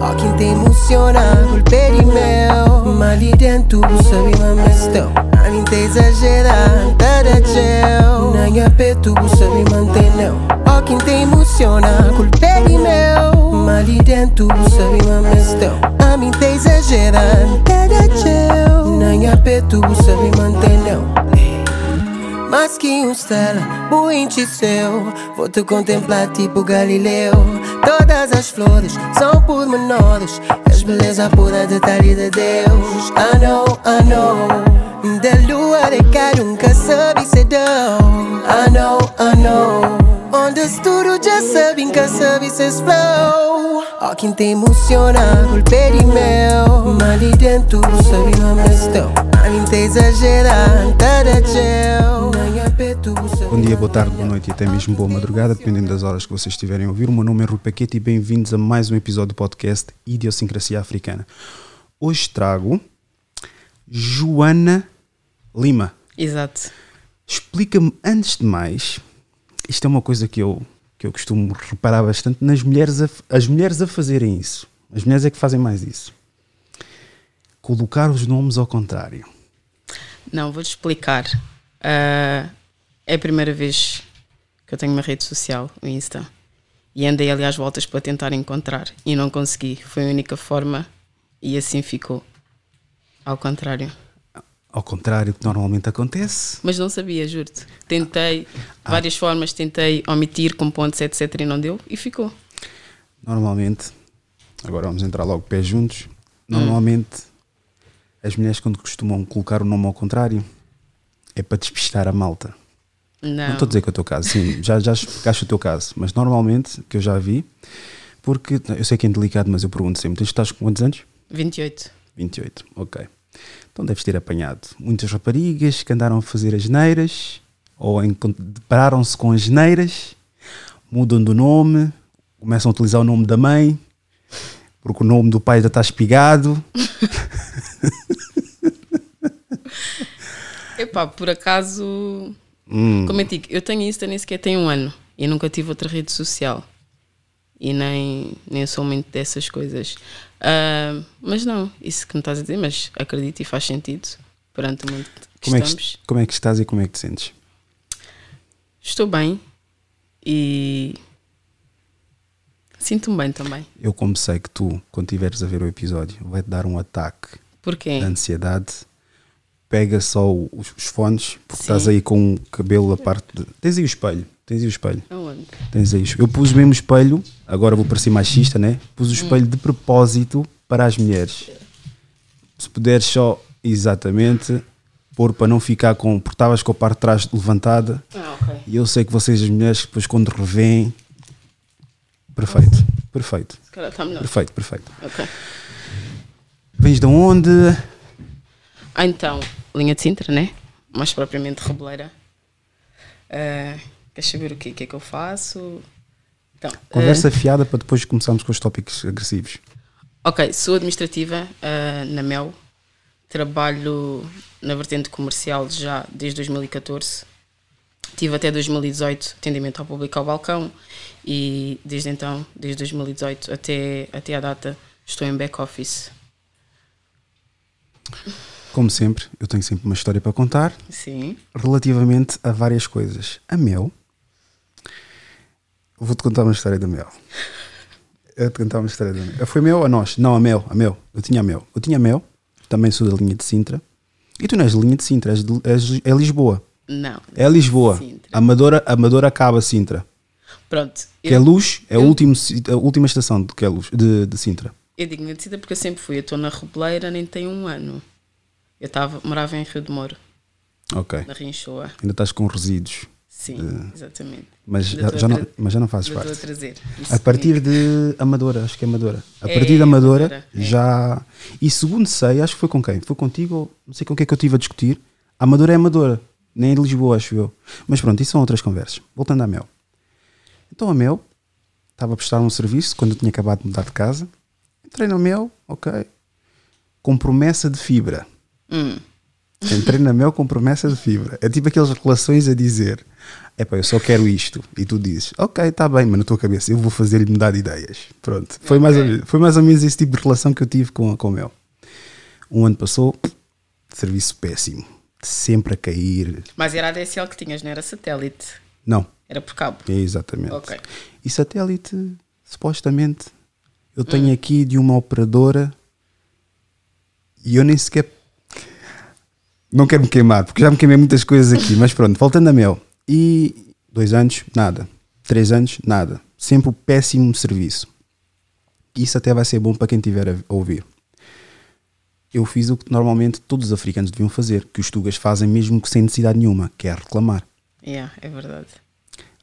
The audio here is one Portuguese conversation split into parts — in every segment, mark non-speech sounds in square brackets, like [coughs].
Ó quem te emociona, golpe de mel. Mali dentro, sabe mamestão A mim te exagera, tá gel. Na peito, sabe manteneu Ó quem te emociona, golpe de mel. Mali dentro, sabe mamestão A mim te exagera, tá da gel Na peito, sabe que um stella, buinte seu. Vou te contemplar tipo Galileu. Todas as flores são pormenores. És beleza pura detalhe de Deus. I know, I know Da lua de cá nunca sabe se I know, I know Dentro, me te exagera, gel Bom dia, boa tarde, boa noite e até mesmo boa madrugada, dependendo das horas que vocês estiverem a ouvir. O meu nome é Rui Paquete e bem-vindos a mais um episódio do podcast Idiosincrasia Africana. Hoje trago Joana Lima. Exato. Explica-me, antes de mais, isto é uma coisa que eu, que eu costumo reparar bastante nas mulheres, a, as mulheres a fazerem isso. As mulheres é que fazem mais isso. Colocar os nomes ao contrário. Não, vou-te explicar. Uh, é a primeira vez que eu tenho uma rede social, o Insta. E andei ali às voltas para tentar encontrar e não consegui. Foi a única forma e assim ficou. Ao contrário. Ao contrário que normalmente acontece. Mas não sabia, juro-te. Tentei ah. várias formas, tentei omitir com pontos, etc. e não deu e ficou. Normalmente, agora vamos entrar logo pés juntos. Normalmente, hum. as mulheres quando costumam colocar o nome ao contrário é para despistar a malta. Não. estou a dizer que é o teu caso, sim, já, já explicaste o teu caso, mas normalmente, que eu já vi, porque eu sei que é delicado, mas eu pergunto sempre: tu estás com quantos anos? 28. 28, ok. Então deves ter apanhado muitas raparigas que andaram a fazer as neiras ou depararam-se com as neiras, mudam do nome, começam a utilizar o nome da mãe, porque o nome do pai já está espigado. [laughs] Epá, por acaso Hum. Como eu digo, eu tenho Insta nem sequer tem um ano e nunca tive outra rede social e nem, nem sou muito dessas coisas. Uh, mas não, isso que me estás a dizer, mas acredito e faz sentido perante o mundo que como estamos. É que, como é que estás e como é que te sentes? Estou bem e sinto-me bem também. Eu como sei que tu, quando estiveres a ver o episódio, vai-te dar um ataque Porquê? de ansiedade pega só os, os fones, porque Sim. estás aí com o cabelo a parte de. Tens aí o espelho. Tens aí o espelho. Aonde? Tens aí. Eu pus mesmo o espelho, agora vou parecer machista, né? Pus o hum. espelho de propósito para as mulheres. Se puderes só, exatamente, pôr para não ficar com. Porque estavas com a parte de trás levantada. Ah, ok. E eu sei que vocês, as mulheres, depois quando revêem. Perfeito, perfeito. Está melhor. Perfeito, perfeito. Ok. Vens de onde? Ah, então, linha de Sintra, né? Mais propriamente Reboleira. Uh, queres saber o quê? O que é que eu faço? Então, Conversa uh, fiada para depois começarmos com os tópicos agressivos. Ok, sou administrativa uh, na MEL. Trabalho na vertente comercial já desde 2014. Tive até 2018 atendimento ao público ao balcão e desde então, desde 2018 até, até a data, estou em back office. Como sempre, eu tenho sempre uma história para contar. Sim. Relativamente a várias coisas. A Mel. Vou-te contar uma história da Mel. Eu te contar uma história da Mel. Foi Mel ou nós? Não, a Mel. A Mel. Eu tinha a Mel. Eu tinha a Mel. Também sou da linha de Sintra. E tu não és da linha de Sintra, és, de, és é Lisboa. Não. É Lisboa. Sintra. Amadora, Amadora acaba Sintra. Pronto. Que é Luz, é eu, a, último, a última estação de, que é Luz, de, de Sintra. Eu digo de Sintra porque eu sempre fui. Eu estou na Rebeleira, nem tem um ano. Eu tava, morava em Rio de Moro. Ok. Na Rinchoa. Ainda estás com resíduos. Sim, de... exatamente. Mas já, já não, mas já não fazes parte. Trazer. a partir de Amadora, acho que é Amadora. A é, partir de Amadora, Amadora é. já. E segundo sei, acho que foi com quem? Foi contigo não sei com quem é que eu estive a discutir. Amadora é Amadora, nem de Lisboa, acho eu. Mas pronto, isso são outras conversas. Voltando à Mel. Então a Mel estava a prestar um serviço quando eu tinha acabado de mudar de casa. Entrei na Mel, ok. Com promessa de fibra. Hum. Entrei na Mel com promessa de fibra. É tipo aquelas relações a dizer: é pá, eu só quero isto. E tu dizes: ok, está bem, mas na tua cabeça eu vou fazer-lhe mudar de ideias. Pronto. Foi, okay. mais, foi mais ou menos esse tipo de relação que eu tive com, com a Mel. Um ano passou, serviço péssimo. Sempre a cair. Mas era a DSL que tinhas, não era satélite? Não. Era por cabo? É, exatamente. Ok. E satélite, supostamente, eu tenho hum. aqui de uma operadora e eu nem sequer. Não quero me queimar, porque já me queimei muitas coisas aqui, mas pronto, voltando a Mel. E dois anos, nada. Três anos, nada. Sempre o péssimo serviço. Isso até vai ser bom para quem estiver a ouvir. Eu fiz o que normalmente todos os africanos deviam fazer, que os tugas fazem mesmo que sem necessidade nenhuma, que é reclamar. Yeah, é verdade.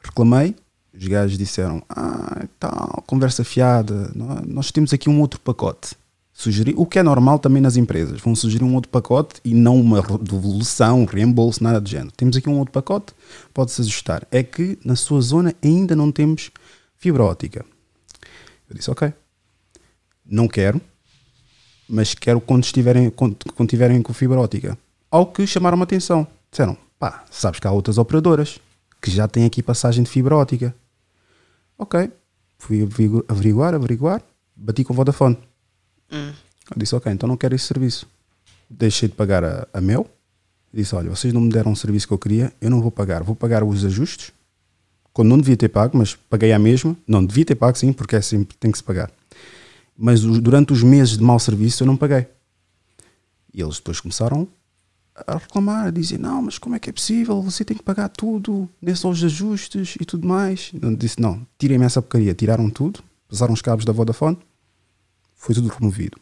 Reclamei, os gajos disseram: Ah, tal, conversa fiada, nós temos aqui um outro pacote. Sugerir, o que é normal também nas empresas, vão sugerir um outro pacote e não uma devolução, reembolso, nada do género. Temos aqui um outro pacote, pode-se ajustar. É que na sua zona ainda não temos fibra ótica. Eu disse: Ok, não quero, mas quero quando estiverem, quando, quando tiverem com fibra ótica. Ao que chamaram a atenção, disseram: Pá, sabes que há outras operadoras que já têm aqui passagem de fibra ótica Ok. Fui averiguar, averiguar, bati com o Vodafone. Hum. Eu disse, ok, então não quero esse serviço. Deixei de pagar a, a Mel. Disse, olha, vocês não me deram o serviço que eu queria, eu não vou pagar. Vou pagar os ajustes, quando não devia ter pago, mas paguei a mesma. Não, devia ter pago sim, porque é sempre, tem que se pagar. Mas durante os meses de mau serviço eu não paguei. E eles depois começaram a reclamar, a dizer: Não, mas como é que é possível? Você tem que pagar tudo, nesses os ajustes e tudo mais. Eu disse: Não, tirem-me essa porcaria. Tiraram tudo, passaram os cabos da Vodafone, foi tudo removido.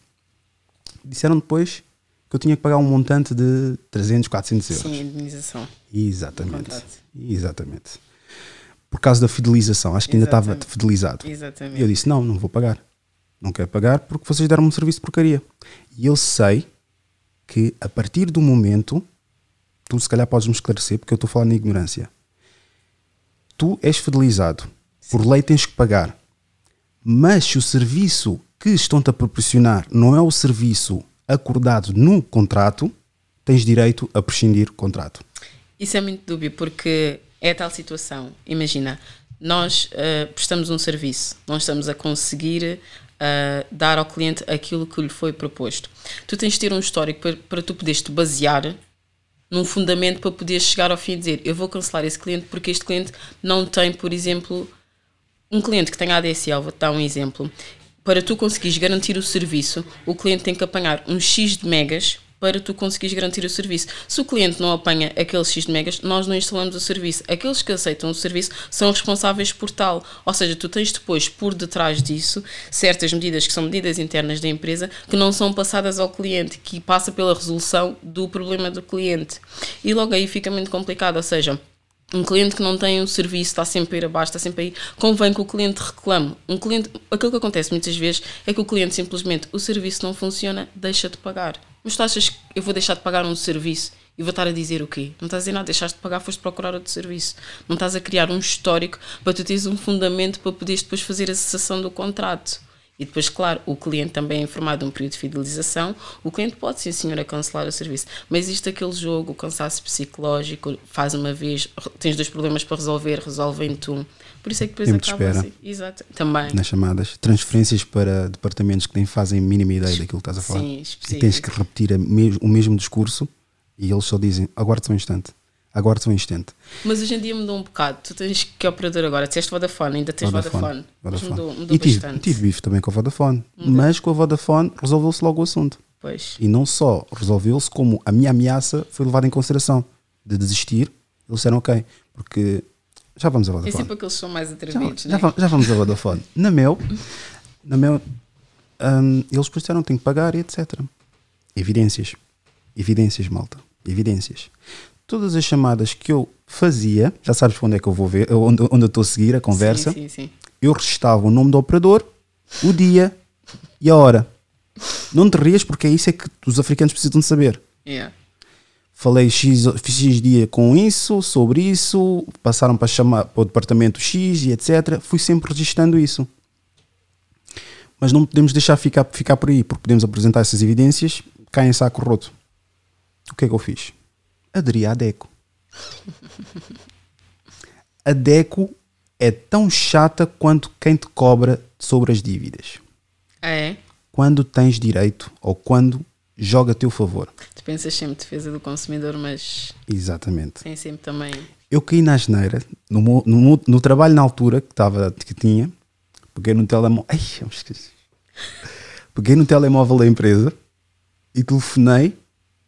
Disseram depois que eu tinha que pagar um montante de 300, 400 euros. Sim, indenização. Exatamente. Exatamente. Por causa da fidelização, acho que ainda estava fidelizado. Exatamente. E eu disse: Não, não vou pagar. Não quero pagar porque vocês deram-me um serviço de porcaria. E eu sei que a partir do momento, tu se calhar podes me esclarecer, porque eu estou falar na ignorância. Tu és fidelizado, Sim. por lei tens que pagar, mas se o serviço que estão-te a proporcionar não é o serviço acordado no contrato, tens direito a prescindir o contrato. Isso é muito dúbio, porque é tal situação. Imagina, nós uh, prestamos um serviço, nós estamos a conseguir uh, dar ao cliente aquilo que lhe foi proposto. Tu tens de ter um histórico para, para tu poderes te basear num fundamento para poderes chegar ao fim e dizer eu vou cancelar esse cliente porque este cliente não tem, por exemplo, um cliente que tenha ADSL, vou-te dar um exemplo. Para tu conseguires garantir o serviço, o cliente tem que apanhar um X de megas para tu conseguires garantir o serviço. Se o cliente não apanha aqueles X de megas, nós não instalamos o serviço. Aqueles que aceitam o serviço são responsáveis por tal. Ou seja, tu tens depois, por detrás disso, certas medidas que são medidas internas da empresa que não são passadas ao cliente, que passa pela resolução do problema do cliente. E logo aí fica muito complicado. Ou seja, um cliente que não tem um serviço, está sempre a ir abaixo, está sempre a ir, convém que o cliente reclame. Um cliente, aquilo que acontece muitas vezes é que o cliente simplesmente, o serviço não funciona, deixa de pagar. Mas tu achas que eu vou deixar de pagar um serviço e vou estar a dizer o quê? Não estás a dizer nada, deixaste de pagar, foste procurar outro serviço. Não estás a criar um histórico para tu teres um fundamento para poderes depois fazer a cessação do contrato. E depois, claro, o cliente também é informado de um período de fidelização. O cliente pode, sim, senhora, cancelar o serviço. Mas existe aquele jogo, o cansaço psicológico, faz uma vez, tens dois problemas para resolver, resolvem tu. Por isso é que depois Tempo acaba de assim. Exato. Também. Nas chamadas. Transferências para departamentos que nem fazem mínima ideia daquilo que estás a falar. Sim, específico. E tens que repetir o mesmo discurso e eles só dizem, aguarde-se um instante aguarde um instante. Mas hoje em dia mudou um bocado. Tu tens que operador agora? Disseste Vodafone, ainda tens Vodafone. Vodafone. Vodafone. Mudou, mudou e tive, bastante. tive bife também com a Vodafone. Mudou. Mas com a Vodafone resolveu-se logo o assunto. Pois. E não só resolveu-se, como a minha ameaça foi levada em consideração de desistir. Eles disseram ok, porque já vamos a Vodafone. É sempre aqueles que são mais atrevidos, já, já, já, vamos a Vodafone. na Mel, na Mel um, eles disseram que que pagar e etc. Evidências. Evidências, malta. Evidências todas as chamadas que eu fazia, já sabes onde é que eu vou ver, onde, onde eu estou a seguir a conversa, sim, sim, sim. eu registava o nome do operador, o dia e a hora. Não te rias porque é isso é que os africanos precisam de saber. Yeah. Falei X, X dia com isso, sobre isso, passaram para chamar para o departamento X e etc. Fui sempre registrando isso. Mas não podemos deixar ficar, ficar por aí, porque podemos apresentar essas evidências, caem em saco roto. O que é que eu fiz? Aderi à DECO. A DECO é tão chata quanto quem te cobra sobre as dívidas. É? Quando tens direito ou quando joga a teu favor. Tu pensas sempre defesa do consumidor, mas Exatamente. tem sempre também. Eu caí na geneira, no, no, no trabalho na altura que, tava, que tinha, peguei no telemóvel. Ai, eu me esqueci. Peguei no telemóvel da empresa e telefonei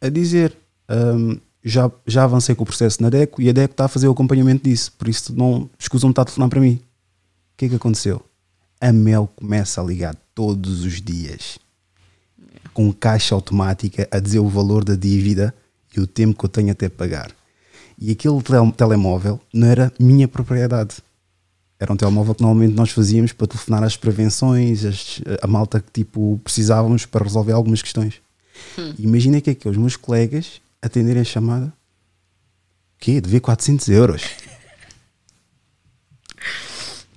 a dizer: "Hum, já, já avancei com o processo na DECO e a DECO está a fazer o acompanhamento disso, por isso não escusam de estar a telefonar para mim. O que é que aconteceu? A Mel começa a ligar todos os dias com caixa automática a dizer o valor da dívida e o tempo que eu tenho até pagar. E aquele tel- telemóvel não era minha propriedade. Era um telemóvel que normalmente nós fazíamos para telefonar às prevenções, as- a malta que tipo precisávamos para resolver algumas questões. Imagina que é que os meus colegas atenderem a chamada. quê? Devia 400 euros.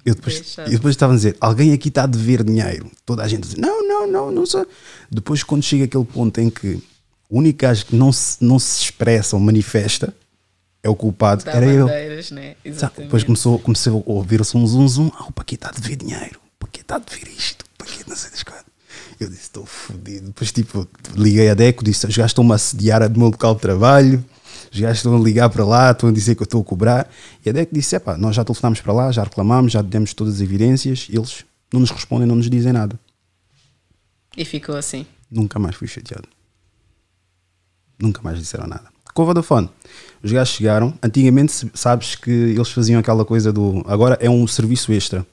Eu depois, eu depois estava a dizer, alguém aqui está a dever dinheiro. Toda a gente diz, não, não, não, não sei. Depois quando chega aquele ponto em que o único gajo que não se, não se expressa ou manifesta é o culpado, Dá era eu. né? Depois começou, comecei a ouvir-se um zum zum. Ah, o Paquito está a dever dinheiro. O Paquito está a dever isto. O Paquito não sei das coisas. Eu disse, estou fodido. Depois, tipo, liguei a Deco, disse, os gajos estão-me a assediar do meu local de trabalho. Os gajos estão a ligar para lá, estão a dizer que eu estou a cobrar. E a Deco disse, epá, nós já telefonámos para lá, já reclamámos, já demos todas as evidências. Eles não nos respondem, não nos dizem nada. E ficou assim. Nunca mais fui chateado. Nunca mais disseram nada. Com a Vodafone, os gajos chegaram. Antigamente, sabes que eles faziam aquela coisa do. Agora é um serviço extra.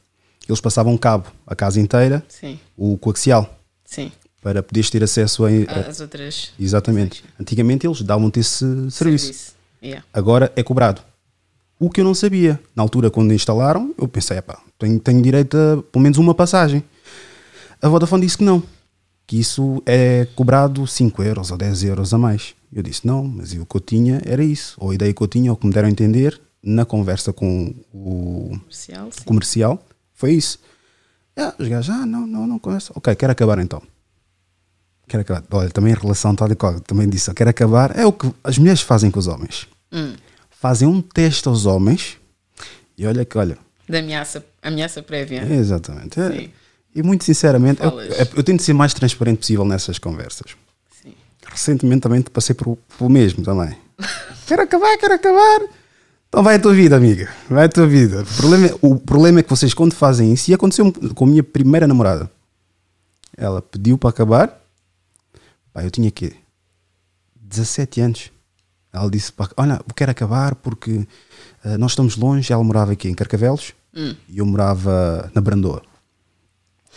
Eles passavam cabo a casa inteira, Sim, o coaxial, sim. para poderes ter acesso a. a- As outras. exatamente. Antigamente eles davam-te esse serviço. Yeah. Agora é cobrado. O que eu não sabia. Na altura, quando instalaram, eu pensei, epá, tenho, tenho direito a pelo menos uma passagem. A Vodafone disse que não. Que isso é cobrado 5 euros ou 10 euros a mais. Eu disse, não, mas o que eu tinha era isso. Ou a ideia que eu tinha, ou que me deram a entender, na conversa com o Comercial, comercial, foi isso. Ah, os gajos, ah, não, não, não conheço. Ok, quero acabar então. Quero acabar. Olha, também em relação tal e qual, também disse, quero acabar. É o que as mulheres fazem com os homens. Hum. Fazem um teste aos homens e olha que, olha, Da ameaça, ameaça prévia. é exatamente. é- e muito sinceramente, eu, eu- tento ser mais transparente possível nessas conversas. Sim. Recentemente também passei por, pelo mesmo também. [laughs] quero acabar, quero acabar. Então vai a tua vida, amiga. Vai a tua vida. O problema, é- o problema é que vocês, quando fazem isso, e aconteceu com a minha primeira namorada, ela pediu para acabar. Pá, eu tinha quê? 17 anos. Ela disse: pá, Olha, eu quero acabar porque eh, nós estamos longe. Ela morava aqui em Carcavelos Hum. e eu morava na Brandoa.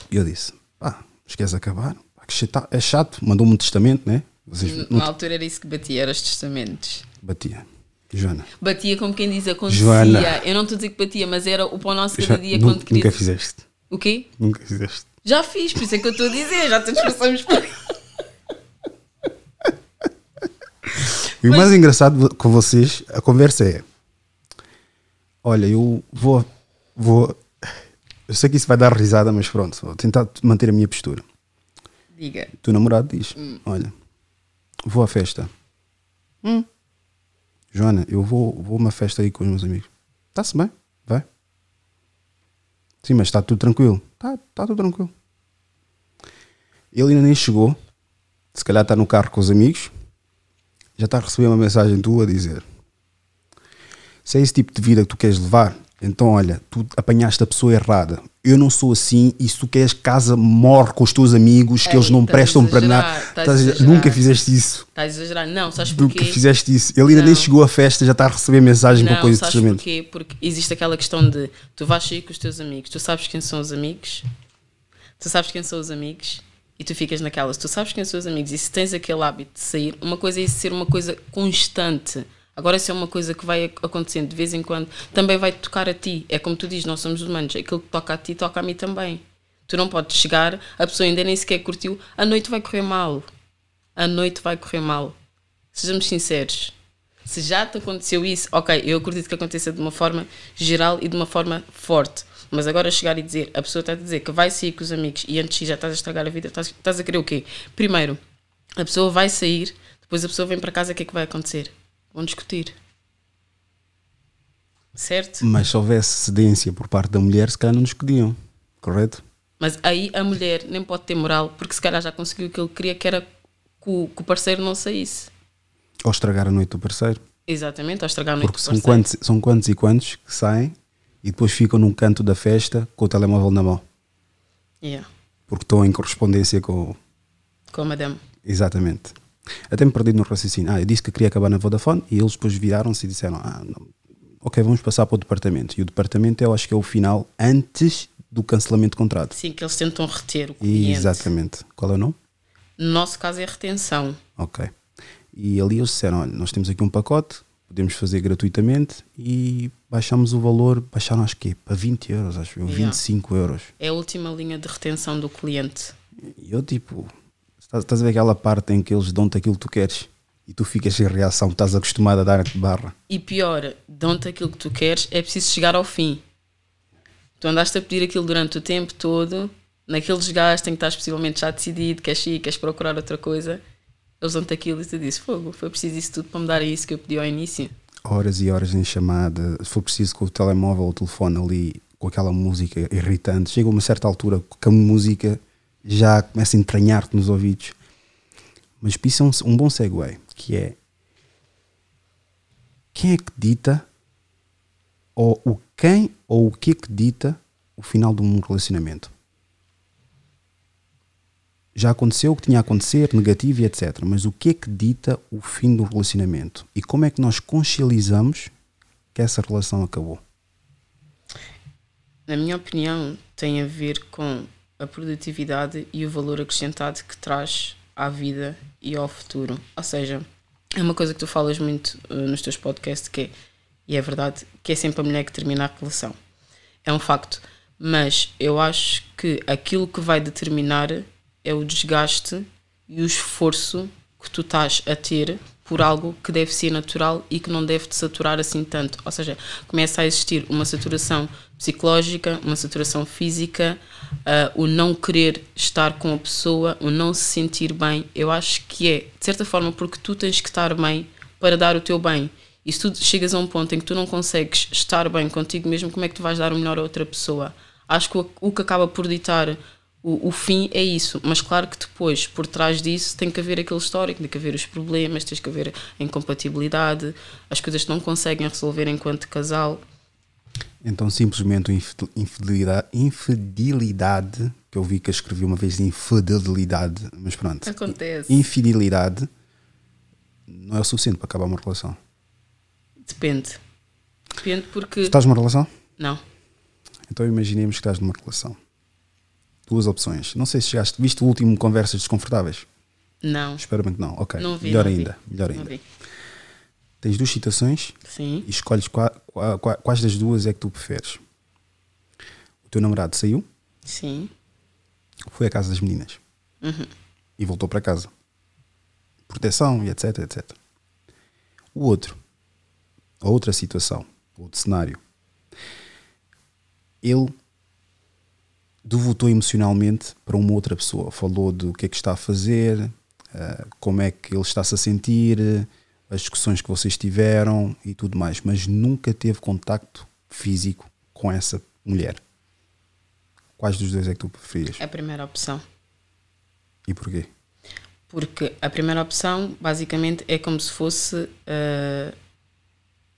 E eu disse: Pá, mas queres acabar? Pá, é chato. Mandou-me um testamento, né? Vocês não Na altura era isso que batia, eram os testamentos. batia. Joana, Batia como quem diz, acontecia. Joana. Eu não estou a dizer que batia, mas era o pão nosso cada dia quando queria. nunca fizeste. O quê? Nunca fizeste. Já fiz, por isso é que eu estou a dizer, já todos passamos por [laughs] E o mais engraçado com vocês, a conversa é: Olha, eu vou. vou eu sei que isso vai dar risada, mas pronto, vou tentar manter a minha postura. Diga. O teu namorado diz: Olha, vou à festa. Hum. Joana, eu vou, vou uma festa aí com os meus amigos. Está-se bem? Vai. Sim, mas está tudo tranquilo. Está tá tudo tranquilo. Ele ainda nem chegou. Se calhar está no carro com os amigos. Já está a receber uma mensagem tua a dizer: Se é esse tipo de vida que tu queres levar, então olha, tu apanhaste a pessoa errada. Eu não sou assim e se tu queres casa, morre com os teus amigos, que eles não prestam para nada. exagerar. Nunca fizeste isso. Estás a exagerar? Não, sabes porquê? que fizeste isso. Ele ainda nem Não. chegou à festa, já está a receber mensagem com Não, coisa de sabes porquê? Porque existe aquela questão de tu vais sair com os teus amigos, tu sabes quem são os amigos, tu sabes quem são os amigos e tu ficas naquela, se tu sabes quem são os amigos e se tens aquele hábito de sair, uma coisa é isso ser uma coisa constante. Agora, se é uma coisa que vai acontecendo de vez em quando, também vai tocar a ti. É como tu dizes, nós somos humanos, aquilo que toca a ti, toca a mim também. Tu não podes chegar, a pessoa ainda nem sequer curtiu, a noite vai correr mal. A noite vai correr mal. Sejamos sinceros. Se já te aconteceu isso, ok, eu acredito que aconteça de uma forma geral e de uma forma forte. Mas agora chegar e dizer, a pessoa está a dizer que vai sair com os amigos e antes já estás a estragar a vida, estás, estás a querer o quê? Primeiro, a pessoa vai sair, Depois a pessoa vem para casa, o que é que vai acontecer? Vão discutir. Certo? Mas se houvesse cedência por parte da mulher, se calhar não discutiam, correto? Mas aí a mulher nem pode ter moral, porque se calhar já conseguiu o que ele queria, que era que o, que o parceiro não saísse. Ou estragar a noite do parceiro. Exatamente, ou estragar a noite Porque do são parceiro. quantos, são quantos e quantos que saem e depois ficam num canto da festa com o telemóvel na mão. Yeah, Porque estão em correspondência com. com a madame. Exatamente. Até me perdi no raciocínio. Ah, eu disse que queria acabar na Vodafone e eles depois viraram-se e disseram: Ah, não. ok, vamos passar para o departamento. E o departamento eu acho que é o final antes do cancelamento de contrato. Sim, que eles tentam reter o cliente. Exatamente. Qual é o nome? No nosso caso é retenção. Ok. E ali eles disseram: olha, nós temos aqui um pacote, podemos fazer gratuitamente e baixamos o valor, baixaram acho que para 20 euros, acho eu, Yeah. 25 euros. É a última linha de retenção do cliente. E eu tipo, estás, estás a ver aquela parte em que eles dão-te aquilo que tu queres e tu ficas sem reação, estás acostumado a dar-te barra. E pior, dão-te aquilo que tu queres, é preciso chegar ao fim. Tu andaste a pedir aquilo durante o tempo todo, naquele desgaste em que estás possivelmente já decidido, queres ir, queres procurar outra coisa, eles dão-te aquilo e tu dizes, fogo, foi preciso isso tudo para me dar isso que eu pedi ao início. Horas e horas em chamada, se for preciso com o telemóvel ou o telefone ali, com aquela música irritante, chega a uma certa altura que a música já começa a entranhar-te nos ouvidos. Mas isso é um, um bom segue, que é quem é que dita ou o quem ou o que é que dita o final de um relacionamento? Já aconteceu o que tinha a acontecer, negativo e etc. Mas o que é que dita o fim do relacionamento? E como é que nós consciencializamos que essa relação acabou? Na minha opinião, tem a ver com a produtividade e o valor acrescentado que traz à vida e ao futuro. Ou seja, é uma coisa que tu falas muito uh, nos teus podcasts, que é, e é verdade, que é sempre a mulher que termina a relação. É um facto. Mas eu acho que aquilo que vai determinar é o desgaste e o esforço que tu estás a ter por algo que deve ser natural e que não deve te saturar assim tanto. Ou seja, começa a existir uma saturação psicológica, uma saturação física, uh, o não querer estar com a pessoa, o não se sentir bem. Eu acho que é, de certa forma, porque tu tens que estar bem para dar o teu bem. E se tu chegas a um ponto em que tu não consegues estar bem contigo mesmo, como é que tu vais dar o melhor a outra pessoa? Acho que o, o que acaba por ditar o, o, fim é isso, mas claro que depois, por trás disso, tem que haver aquele histórico, tem que haver os problemas, tens que haver a incompatibilidade, as coisas que não conseguem resolver enquanto casal. Então, simplesmente, infidelidade, infidelidade, que eu vi que eu escrevi uma vez infidelidade, mas pronto. Acontece. Infidelidade não é o suficiente para acabar uma relação. Depende. Depende porque. Estás numa relação? Não. Então, imaginemos que estás numa relação duas opções. Não sei se chegaste, viste o último Conversas Desconfortáveis? Não. Espero bem que não. Ok. Não vi, melhor não ainda. Vi. Melhor ainda. Tens duas citações Sim. e escolhes qua, qua, qua, quais das duas é que tu preferes. O teu namorado saiu, Sim. foi à casa das meninas Uhum. e voltou para casa. Proteção e etc, etc. O outro, a outra situação, outro cenário, ele devotou emocionalmente para uma outra pessoa. Falou do que é que está a fazer, uh, como é que ele está-se a sentir, as discussões que vocês tiveram e tudo mais, mas nunca teve contacto físico com essa mulher. Quais dos dois é que tu preferias? A primeira opção. E porquê? Porque a primeira opção, basicamente, é como se fosse uh,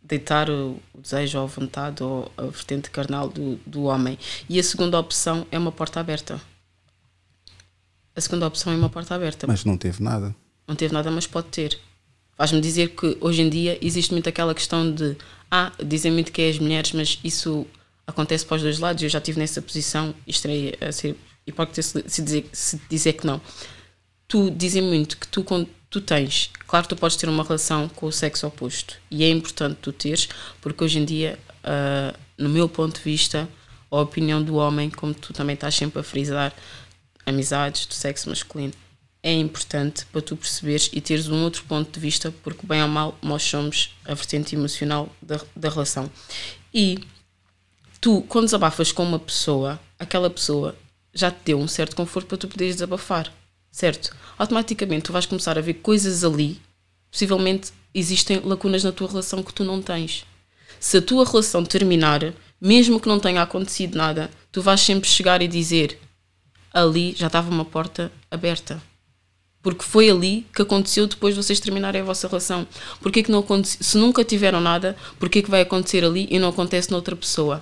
deitar o, desejo ou a vontade ou a vertente carnal do, do homem. E a segunda opção é uma porta aberta. A segunda opção é uma porta aberta. Mas não teve nada. Não teve nada, mas pode ter. Faz-me dizer que hoje em dia existe muito aquela questão de ah, dizem muito que é as mulheres, mas isso acontece para os dois lados. Eu já estive nessa posição e estarei a ser hipócrita se dizer, se dizer que não. Tu dizem muito que tu, quando tu tens, claro que tu podes ter uma relação com o sexo oposto. E é importante tu teres, porque hoje em dia, uh, no meu ponto de vista, a opinião do homem, como tu também estás sempre a frisar, amizades do sexo masculino, é importante para tu perceberes e teres um outro ponto de vista, porque bem ou mal nós somos a vertente emocional da, da relação. E tu, quando desabafas com uma pessoa, aquela pessoa já te deu um certo conforto para tu poderes desabafar, certo? Automaticamente tu vais começar a ver coisas ali possivelmente existem lacunas na tua relação que tu não tens. Se a tua relação terminar, mesmo que não tenha acontecido nada, tu vais sempre chegar e dizer: ali já estava uma porta aberta. Porque foi ali que aconteceu depois de vocês terminarem a vossa relação. Porquê que não aconteceu? Se nunca tiveram nada, porquê que vai acontecer ali e não acontece noutra pessoa?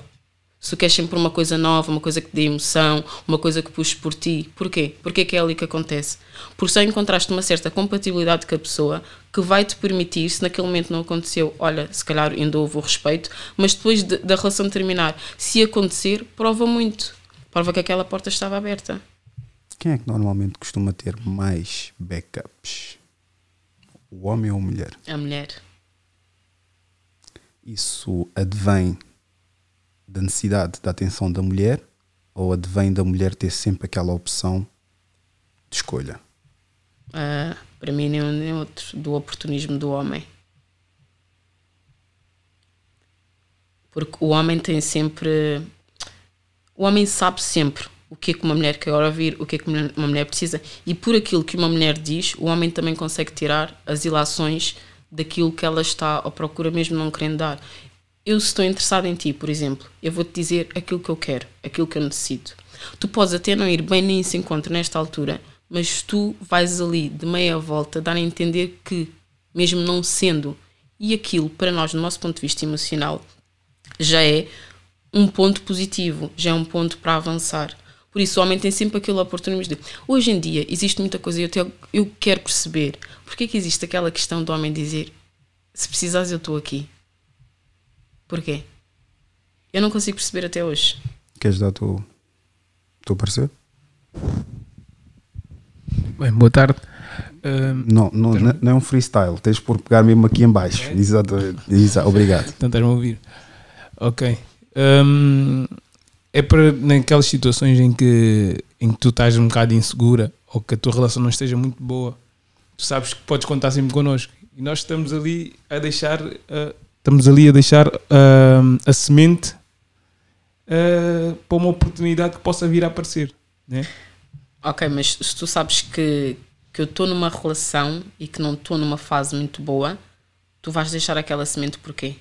Se tu queres sempre uma coisa nova, uma coisa que te dê emoção, uma coisa que puxe por ti, porquê? Porquê que é ali que acontece? Porque só encontraste uma certa compatibilidade com a pessoa que vai te permitir, se naquele momento não aconteceu, olha, se calhar ainda houve o respeito, mas depois de, da relação terminar, se acontecer, prova muito. Prova que aquela porta estava aberta. Quem é que normalmente costuma ter mais backups? O homem ou a mulher? A mulher. Isso advém da necessidade da atenção da mulher ou advém da mulher ter sempre aquela opção de escolha? Uh, para mim, nem um nem outro. Do oportunismo do homem. Porque o homem tem sempre. O homem sabe sempre o que é que uma mulher quer ouvir, o que é que uma mulher precisa, e por aquilo que uma mulher diz, o homem também consegue tirar as ilações daquilo que ela está à procura, mesmo não querendo dar. Eu, estou interessado em ti, por exemplo, eu vou-te dizer aquilo que eu quero, aquilo que eu necessito. Tu podes até não ir bem nem se encontro nesta altura, mas tu vais ali de meia volta dar a entender que, mesmo não sendo, e aquilo para nós, do nosso ponto de vista emocional, já é um ponto positivo, já é um ponto para avançar. Por isso, o homem tem sempre aquele oportunismo de. Hoje em dia, existe muita coisa e eu, eu quero perceber porque é que existe aquela questão do homem dizer: se precisares, eu estou aqui. Porquê? Eu não consigo perceber até hoje. Queres dar o teu, teu parecer? Bem, boa tarde. Uh, não, não, não, é um freestyle, tens por pegar mesmo aqui em baixo. É? Exatamente. Exa obrigado. Então estás-me a ouvir. Ok. Um, é para naquelas situações em que, em que tu estás um bocado insegura ou que a tua relação não esteja muito boa, tu sabes que podes contar sempre connosco. E nós estamos ali a deixar, uh, estamos ali a deixar uh, a semente uh, para uma oportunidade que possa vir a aparecer. Né? Ok, mas se tu sabes que, que eu estou numa relação e que não estou numa fase muito boa, tu vais deixar aquela semente porquê?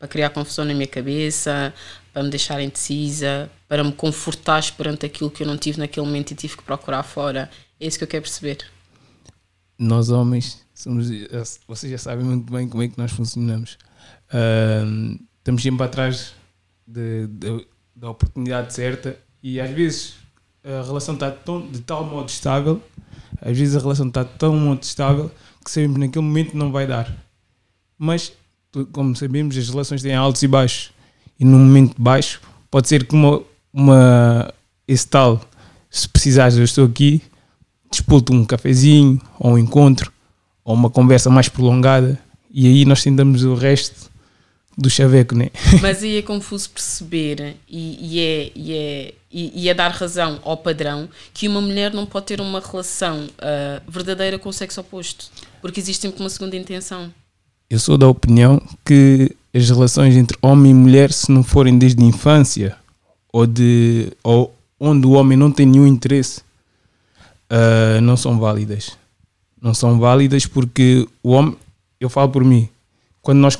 Para criar confusão na minha cabeça, para me deixar indecisa, para me confortar perante aquilo que eu não tive naquele momento e tive que procurar fora. É isso que eu quero perceber. Nós homens somos, vocês já sabem muito bem como é que nós funcionamos. Estamos sempre atrás de, de, da oportunidade certa e às vezes a relação está tão, de tal modo estável, às vezes a relação está de tão modo estável que sabemos que naquele momento não vai dar. Mas, como sabemos, as relações têm altos e baixos e num momento baixo, pode ser que uma, uma esse tal, se precisares, eu estou aqui, disputo um cafezinho, ou um encontro, ou uma conversa mais prolongada, e aí nós tentamos o resto do chaveco, né? [laughs] Mas aí é confuso perceber e, e é, e, é, e, e, é dar razão ao padrão que uma mulher não pode ter uma relação uh, verdadeira com o sexo oposto, porque existe sempre uma segunda intenção. Eu sou da opinião que as relações entre homem e mulher, se não forem desde a infância ou, de, ou onde o homem não tem nenhum interesse, uh, não são válidas. Não são válidas porque o homem, eu falo por mim, quando nós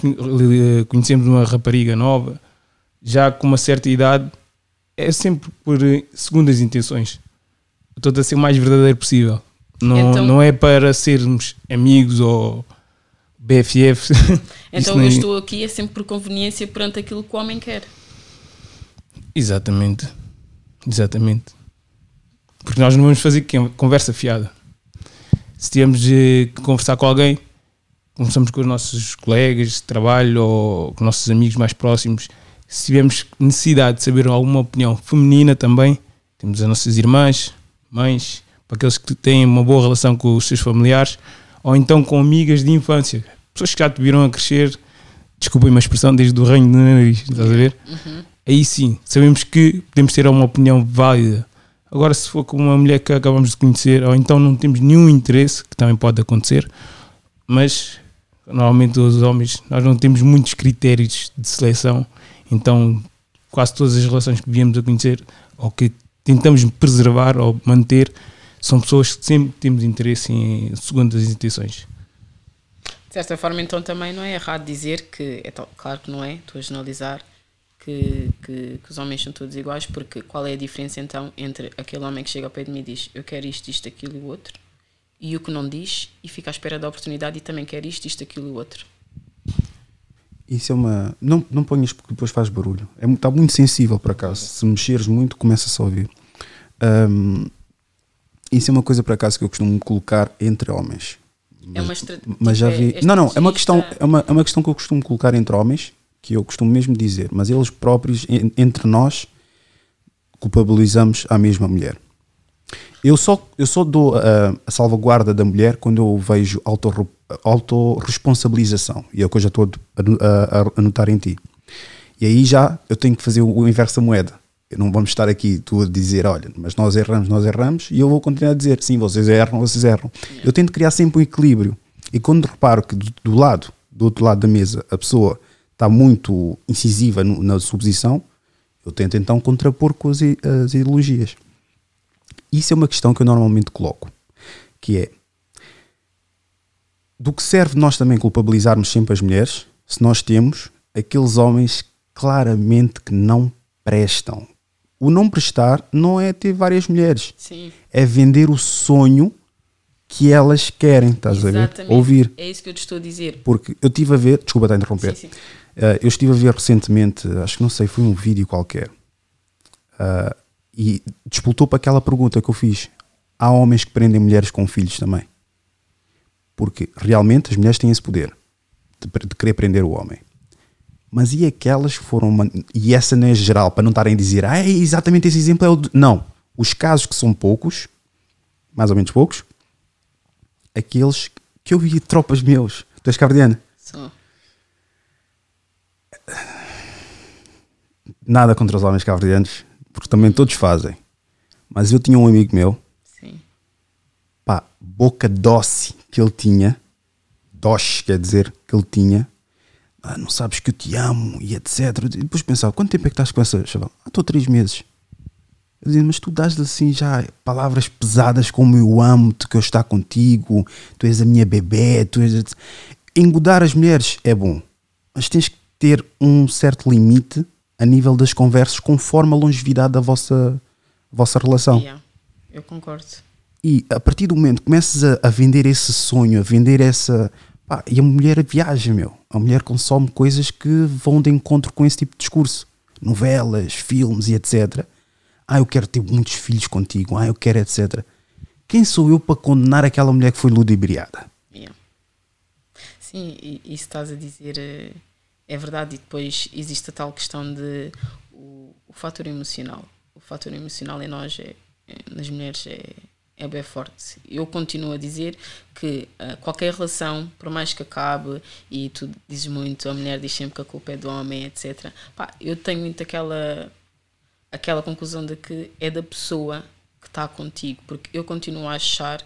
conhecemos uma rapariga nova, já com uma certa idade, é sempre por segundas intenções. Estou a ser o mais verdadeiro possível. Não, então, não é para sermos amigos ou BFF. [laughs] Então eu estou aqui é sempre por conveniência perante aquilo que o homem quer. Exatamente. Exatamente. Porque nós não vamos fazer conversa fiada. Se tivermos que conversar com alguém, conversamos com os nossos colegas de trabalho ou com nossos amigos mais próximos. Se tivermos necessidade de saber alguma opinião feminina também, temos as nossas irmãs, mães, para aqueles que têm uma boa relação com os seus familiares, ou então com amigas de infância, pessoas que já te viram a crescer, desculpem uma expressão, desde o reino do nariz, estás a ver? Uhum. Aí sim, sabemos que podemos ter uma opinião válida. Agora, se for com uma mulher que acabamos de conhecer, ou então não temos nenhum interesse, que também pode acontecer, mas normalmente os homens, nós não temos muitos critérios de seleção, então quase todas as relações que viemos a conhecer, ou que tentamos preservar ou manter, são pessoas que sempre temos interesse em segundas intenções. Certa forma, então também não é errado dizer que, é claro que não é, estou a generalizar, que, que, que, os homens são todos iguais, porque qual é a diferença então entre aquele homem que chega ao pé de mim e diz eu quero isto, isto, aquilo e o outro, e o que não diz e fica à espera da oportunidade e também quer isto, isto, aquilo e o outro. Isso é uma. Não, não ponhas porque depois faz barulho. É, está muito sensível por acaso. Se mexeres muito, começa-se a ouvir. Um, isso é uma coisa por acaso que eu costumo colocar entre homens. Mas, é uma estratégia. Mas já vi. Não, não, é uma, questão, é, uma, é uma questão que eu costumo colocar entre homens, que eu costumo mesmo dizer, mas eles próprios, entre nós, culpabilizamos a mesma mulher. Eu só, eu só dou a, a salvaguarda da mulher quando eu vejo autorresponsabilização. Auto e é o que eu já estou a, a, notar em ti. E aí já eu tenho que fazer o, o inverso da moeda. Eu não vamos estar aqui tu a dizer, olha, mas nós erramos, nós erramos, e eu vou continuar a dizer, sim, vocês erram, vocês erram. Eu tento criar sempre um equilíbrio. E quando reparo que do, do lado, do outro lado da mesa, a pessoa está muito incisiva no, na suposição, eu tento então contrapor com as, as ideologias. Isso é uma questão que eu normalmente coloco, que é do que serve nós também culpabilizarmos sempre as mulheres se nós temos aqueles homens claramente que não prestam. O não prestar não é ter várias mulheres, Sim. é vender o sonho que elas querem, estás Exatamente. a ver? Ouvir. É isso que eu te estou a dizer. Porque eu estive a ver, desculpa estar a interromper, sim, sim. Uh, eu estive a ver recentemente, acho que não sei, foi um vídeo qualquer, uh, e disputou para aquela pergunta que eu fiz: há homens que prendem mulheres com filhos também? Porque realmente as mulheres têm esse poder de, de querer prender o homem. Mas e aquelas que foram. E essa não é geral, para não estarem a dizer, ah, é exatamente esse exemplo é o. Não. Os casos que são poucos, mais ou menos poucos, aqueles que eu vi tropas meus. Tu és cabrediana? Sou. Nada contra os homens cabredianos porque também todos fazem. Mas eu tinha um amigo meu, Sim. pá, boca doce que ele tinha, doce quer dizer, que ele tinha, ah, não sabes que eu te amo e etc. E depois pensava, quanto tempo é que estás com essa chaval? Ah, estou três meses. Eu dizia, mas tu dás assim já palavras pesadas como eu amo-te, que eu estou contigo, tu és a minha bebê, tu és. Engodar as mulheres é bom, mas tens que ter um certo limite a nível das conversas conforme a longevidade da vossa, vossa relação. Yeah, eu concordo. E a partir do momento que começas a, a vender esse sonho, a vender essa. Pá, e a mulher viaja, meu. A mulher consome coisas que vão de encontro com esse tipo de discurso. Novelas, filmes e etc. Ah, eu quero ter muitos filhos contigo. Ah, eu quero etc. Quem sou eu para condenar aquela mulher que foi ludibriada? Yeah. Sim, e isso estás a dizer. Uh é verdade, e depois existe a tal questão de o, o fator emocional. O fator emocional em nós, é, é, nas mulheres, é, é bem forte. Eu continuo a dizer que uh, qualquer relação, por mais que acabe, e tu dizes muito, a mulher diz sempre que a culpa é do homem, etc. Pá, eu tenho muito aquela, aquela conclusão de que é da pessoa que está contigo, porque eu continuo a achar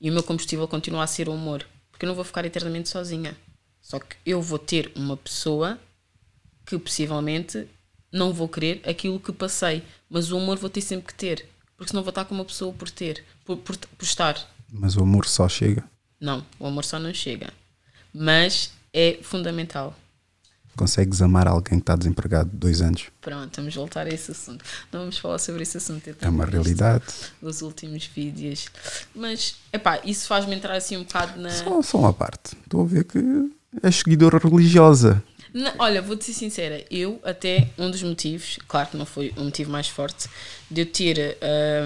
e o meu combustível continua a ser o amor, porque eu não vou ficar eternamente sozinha. Só que eu vou ter uma pessoa que possivelmente não vou querer aquilo que passei, mas o amor vou ter sempre que ter, porque senão vou estar com uma pessoa por ter, por, por, por estar. Mas o amor só chega? Não, o amor só não chega. Mas é fundamental. Consegues amar alguém que está desempregado dois anos? Pronto, vamos voltar a esse assunto. Não vamos falar sobre esse assunto. É uma realidade. Os últimos vídeos. Mas, epá, isso faz-me entrar assim um bocado na. Só, só uma parte. Estou a ver que és seguidora religiosa. Não, olha, vou-te ser sincera, eu até um dos motivos, claro que não foi o motivo mais forte, de eu ter,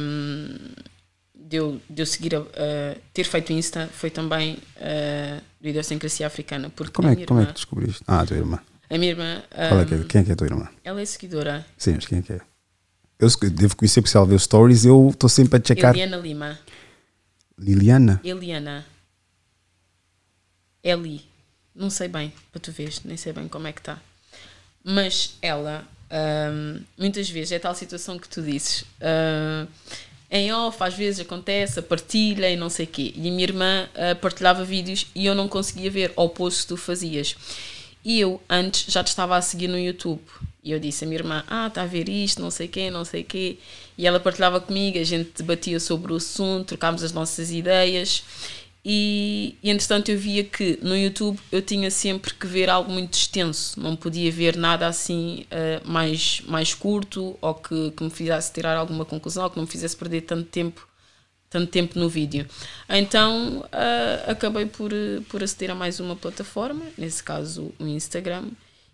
um, de, eu, de eu seguir, a, uh, ter feito Insta, foi também uh, do Idiosincrasia Africana. Porque como, é, como irmã, é que descobriste? Ah, a tua irmã. A minha irmã. Um, é que é? Quem é que é a tua irmã? Ela é seguidora. Sim, mas quem é que é? Eu devo conhecer porque se ela vê os stories, eu estou sempre a checar. Eliana Lima. Liliana? Eliana. Eli. Não sei bem, para tu veres, nem sei bem como é que está. Mas ela, um, muitas vezes, é tal situação que tu dizes. Uh, em off, às vezes acontece, partilha e não sei o quê. E a minha irmã uh, partilhava vídeos e eu não conseguia ver, ao oposto que tu fazias. E eu, antes, já te estava a seguir no YouTube. E eu disse à minha irmã: Ah, está a ver isto, não sei o quê, não sei o quê. E ela partilhava comigo, a gente debatia sobre o assunto, trocámos as nossas ideias. E, e entretanto eu via que no YouTube eu tinha sempre que ver algo muito extenso, não podia ver nada assim uh, mais, mais curto ou que, que me fizesse tirar alguma conclusão, ou que não me fizesse perder tanto tempo tanto tempo no vídeo. Então uh, acabei por, por aceder a mais uma plataforma, nesse caso o Instagram,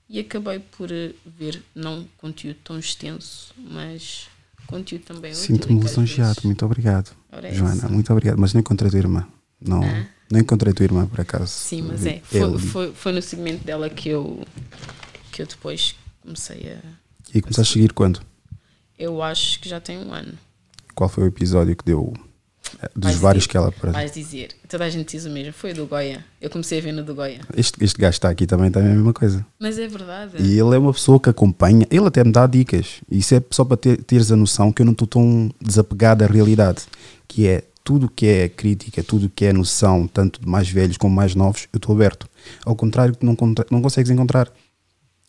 e acabei por ver não conteúdo tão extenso, mas conteúdo também. Sinto-me lisonjeado, muito obrigado. É Joana, muito obrigado. Mas não encontrei a tua irmã. Não, ah. não encontrei a tua irmã por acaso. Sim, mas é. Foi, foi, foi, no segmento dela que eu, que eu depois comecei a. E começaste a seguir quando? Eu acho que já tem um ano. Qual foi o episódio que deu dos vais vários dizer, que ela aparece. Vais dizer, toda a gente diz o mesmo, foi o do Goya. Eu comecei a ver no do Goya. Este, este gajo está aqui também, também é a mesma coisa. Mas é verdade. E ele é uma pessoa que acompanha, ele até me dá dicas. Isso é só para ter, teres a noção que eu não estou tão desapegado à realidade. Que é tudo que é crítica, tudo que é noção, tanto de mais velhos como mais novos, eu estou aberto. Ao contrário que não, não consegues encontrar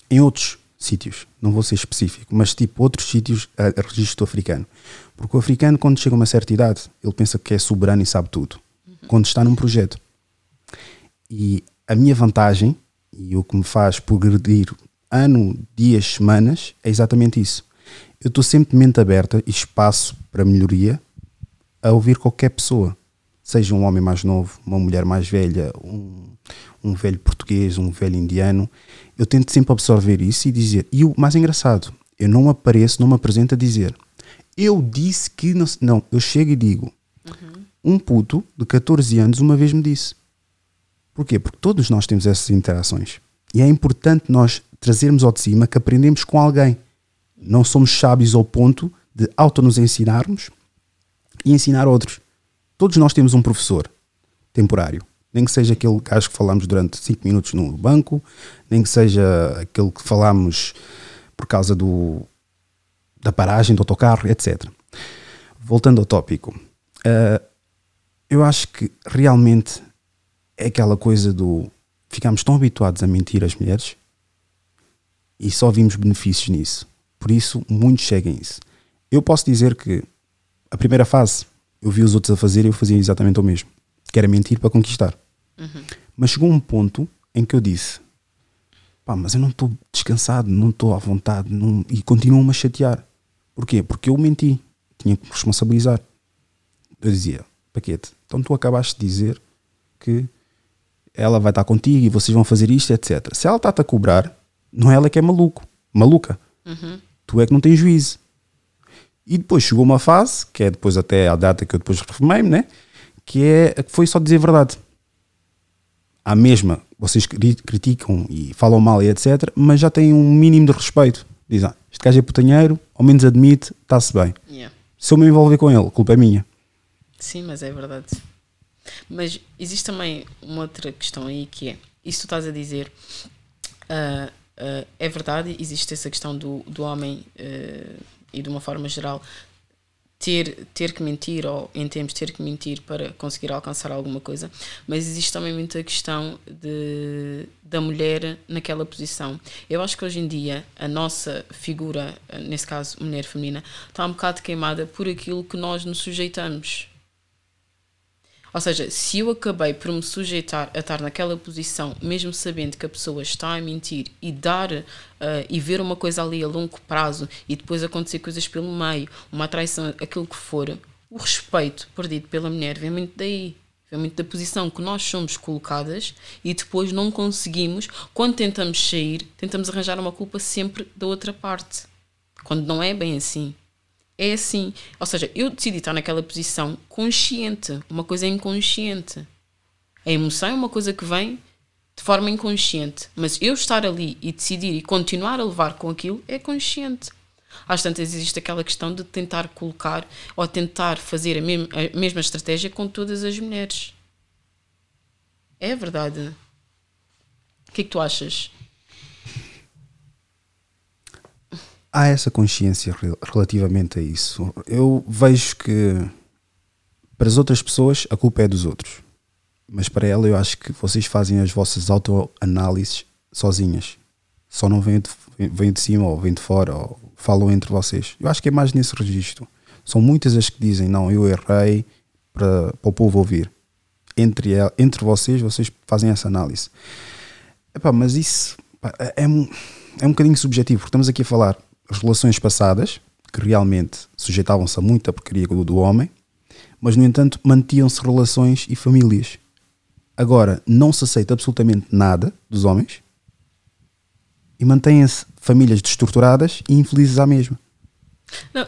em outros sítios, não vou ser específico, mas tipo outros sítios a, a registro africano. Porque o africano, quando chega a uma certa idade, ele pensa que é soberano e sabe tudo. Uhum. Quando está num projeto. E a minha vantagem, e o que me faz progredir ano, dias, semanas, é exatamente isso. Eu estou sempre de mente aberta e espaço para melhoria a ouvir qualquer pessoa. Seja um homem mais novo, uma mulher mais velha, um, um velho português, um velho indiano. Eu tento sempre absorver isso e dizer. E o mais engraçado, eu não apareço, não me apresento a dizer eu disse que. Não, não eu chego e digo. Uhum. Um puto de 14 anos uma vez me disse. Porquê? Porque todos nós temos essas interações. E é importante nós trazermos ao de cima que aprendemos com alguém. Não somos sábios ao ponto de auto-nos ensinarmos e ensinar outros. Todos nós temos um professor temporário. Nem que seja aquele gajo que falamos durante 5 minutos no banco, nem que seja aquele que falamos por causa do, da paragem do autocarro, etc. Voltando ao tópico, uh, eu acho que realmente é aquela coisa do ficamos tão habituados a mentir às mulheres e só vimos benefícios nisso. Por isso, muitos seguem isso. Eu posso dizer que a primeira fase eu vi os outros a fazer e eu fazia exatamente o mesmo, que era mentir para conquistar. Uhum. Mas chegou um ponto em que eu disse: pá, mas eu não estou descansado, não estou à vontade não... e continuam-me a chatear. Porquê? Porque eu menti. Tinha que me responsabilizar. Eu dizia, Paquete, então tu acabaste de dizer que ela vai estar contigo e vocês vão fazer isto, etc. Se ela está-te a cobrar, não é ela que é maluco, maluca. Uhum. Tu é que não tens juízo. E depois chegou uma fase, que é depois até a data que eu depois reformei-me, né? que é que foi só dizer a verdade. À mesma, vocês criticam e falam mal e etc., mas já têm um mínimo de respeito. Dizem, ah, este gajo é putanheiro, ao menos admite, está-se bem. Yeah. Se eu me envolver com ele, a culpa é minha. Sim, mas é verdade. Mas existe também uma outra questão aí que é, isso tu estás a dizer, uh, uh, é verdade, existe essa questão do, do homem uh, e de uma forma geral ter, ter que mentir, ou em termos ter que mentir para conseguir alcançar alguma coisa, mas existe também muita questão de, da mulher naquela posição. Eu acho que hoje em dia a nossa figura, nesse caso mulher feminina, está um bocado queimada por aquilo que nós nos sujeitamos. Ou seja, se eu acabei por me sujeitar a estar naquela posição, mesmo sabendo que a pessoa está a mentir e dar uh, e ver uma coisa ali a longo prazo e depois acontecer coisas pelo meio, uma traição, aquilo que for, o respeito perdido pela mulher vem muito daí. Vem muito da posição que nós somos colocadas e depois não conseguimos, quando tentamos sair, tentamos arranjar uma culpa sempre da outra parte. Quando não é bem assim é assim. Ou seja, eu decidi estar naquela posição consciente. Uma coisa inconsciente. A emoção é uma coisa que vem de forma inconsciente. Mas eu estar ali e decidir e continuar a levar com aquilo é consciente. Às tantas existe aquela questão de tentar colocar ou tentar fazer a, mesma, a mesma estratégia com todas as mulheres. É verdade. O que é que tu achas? Há essa consciência relativamente a isso. Eu vejo que para as outras pessoas a culpa é dos outros, mas para ela eu acho que vocês fazem as vossas autoanálises sozinhas. Só não vêm de, vêm de cima ou vêm de fora ou falam entre vocês. Eu acho que é mais nesse registro. São muitas as que dizem: Não, eu errei para, para o povo ouvir. entre, entre vocês, vocês fazem essa análise. Epá, mas isso pá, é, um, é um bocadinho subjetivo, porque estamos aqui a falar relações passadas, que realmente sujeitavam-se a muita porcaria do, do homem, mas no entanto mantinham-se relações e famílias. Agora, não se aceita absolutamente nada dos homens e mantêm-se famílias destruturadas e infelizes à mesma. Não,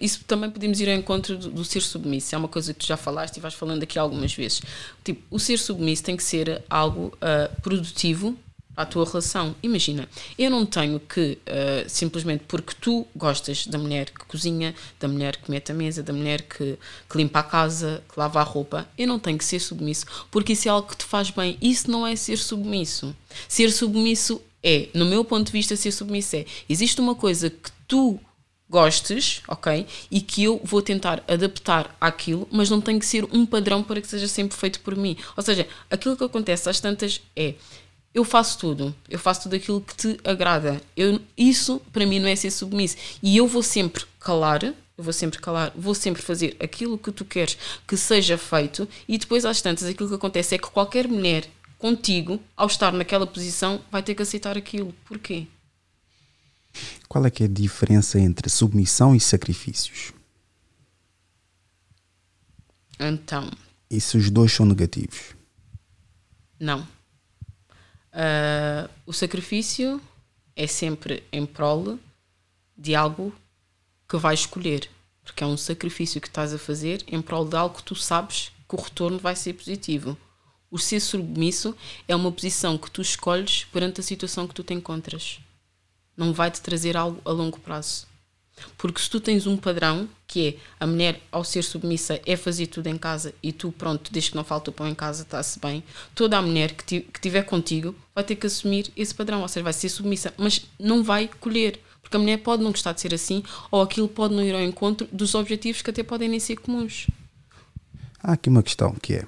isso também podemos ir ao encontro do, do, ser submisso. É uma coisa que tu já falaste e vais falando aqui algumas vezes. Tipo, o ser submisso tem que ser algo uh, produtivo à tua relação. Imagina, eu não tenho que, uh, simplesmente porque tu gostas da mulher que cozinha, da mulher que mete a mesa, da mulher que, que, limpa a casa, que lava a roupa, eu não tenho que ser submisso, porque isso é algo que te faz bem. Isso não é ser submisso. Ser submisso é, no meu ponto de vista, ser submisso é, existe uma coisa que tu gostes, ok? E que eu vou tentar adaptar àquilo, mas não tem que ser um padrão para que seja sempre feito por mim. Ou seja, aquilo que acontece às tantas é eu faço tudo, eu faço tudo aquilo que te agrada. Eu, isso para mim não é ser submisso. E eu vou sempre calar, eu vou sempre calar, vou sempre fazer aquilo que tu queres que seja feito, e depois às tantas aquilo que acontece é que qualquer mulher contigo, ao estar naquela posição, vai ter que aceitar aquilo. Porquê? Qual é que é a diferença entre submissão e sacrifícios? Então. E se os dois são negativos? Não. Uh, o sacrifício é sempre em prol de algo que vais escolher, porque é um sacrifício que estás a fazer em prol de algo que tu sabes que o retorno vai ser positivo. O ser submisso é uma posição que tu escolhes perante a situação que tu te encontras. Não vai te trazer algo a longo prazo. Porque se tu tens um padrão, que é a mulher, ao ser submissa, é fazer tudo em casa e tu, pronto, desde que não falta o pão em casa, está-se bem, toda a mulher que, que tiver contigo vai ter que assumir esse padrão, ou seja, vai ser submissa, mas não vai colher. Porque a mulher pode não gostar de ser assim, ou aquilo pode não ir ao encontro dos objetivos que até podem nem ser comuns. Há aqui uma questão que é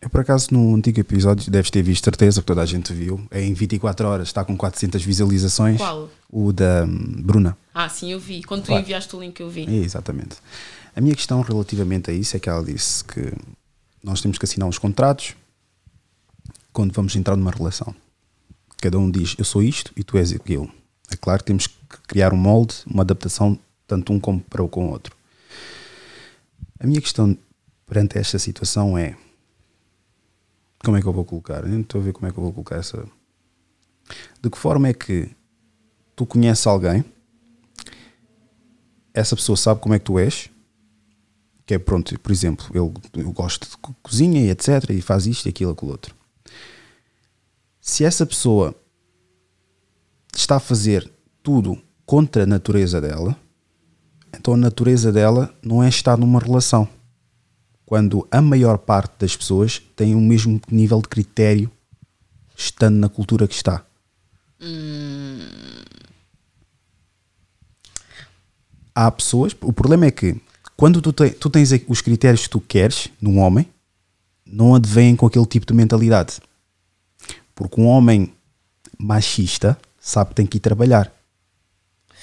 eu, por acaso, no antigo episódio, deves ter visto, certeza, que toda a gente viu. É em 24 horas, está com 400 visualizações. Qual? O da Bruna. Ah, sim, eu vi. Quando tu enviaste o link, eu vi. É, exatamente. A minha questão relativamente a isso é que ela disse que nós temos que assinar uns contratos quando vamos entrar numa relação. Cada um diz, eu sou isto e tu és aquilo. É claro que temos que criar um molde, uma adaptação, tanto um como para o com o outro. A minha questão perante esta situação é como é que eu vou colocar? Estou a ver como é que eu vou colocar essa. De que forma é que tu conheces alguém, essa pessoa sabe como é que tu és, que é pronto, por exemplo, eu, eu gosto de cozinha e etc. e faz isto e aquilo, aquilo outro. Se essa pessoa está a fazer tudo contra a natureza dela, então a natureza dela não é estar numa relação quando a maior parte das pessoas tem o mesmo nível de critério estando na cultura que está. Hum. Há pessoas, o problema é que quando tu, te, tu tens os critérios que tu queres num homem, não advêm com aquele tipo de mentalidade. Porque um homem machista sabe que tem que ir trabalhar.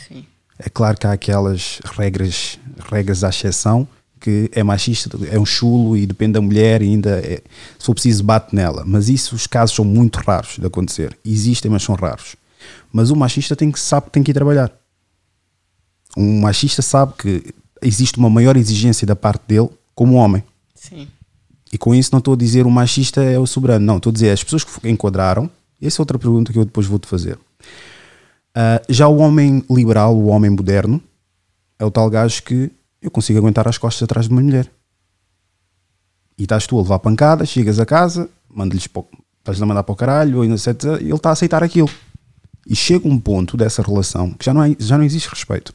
Sim. É claro que há aquelas regras, regras à exceção que é machista, é um chulo e depende da mulher e ainda, é, se for preciso, bate nela. Mas isso, os casos são muito raros de acontecer. Existem, mas são raros. Mas o machista tem que, sabe que tem que ir trabalhar. Um machista sabe que existe uma maior exigência da parte dele como homem. Sim. E com isso não estou a dizer o machista é o soberano. Não, estou a dizer as pessoas que enquadraram. Essa é outra pergunta que eu depois vou-te fazer. Uh, já o homem liberal, o homem moderno, é o tal gajo que eu consigo aguentar as costas atrás de uma mulher. E estás tu a levar pancada, chegas a casa, manda-lhes estás a mandar para o caralho, e ele está a aceitar aquilo. E chega um ponto dessa relação que já não, é, já não existe respeito.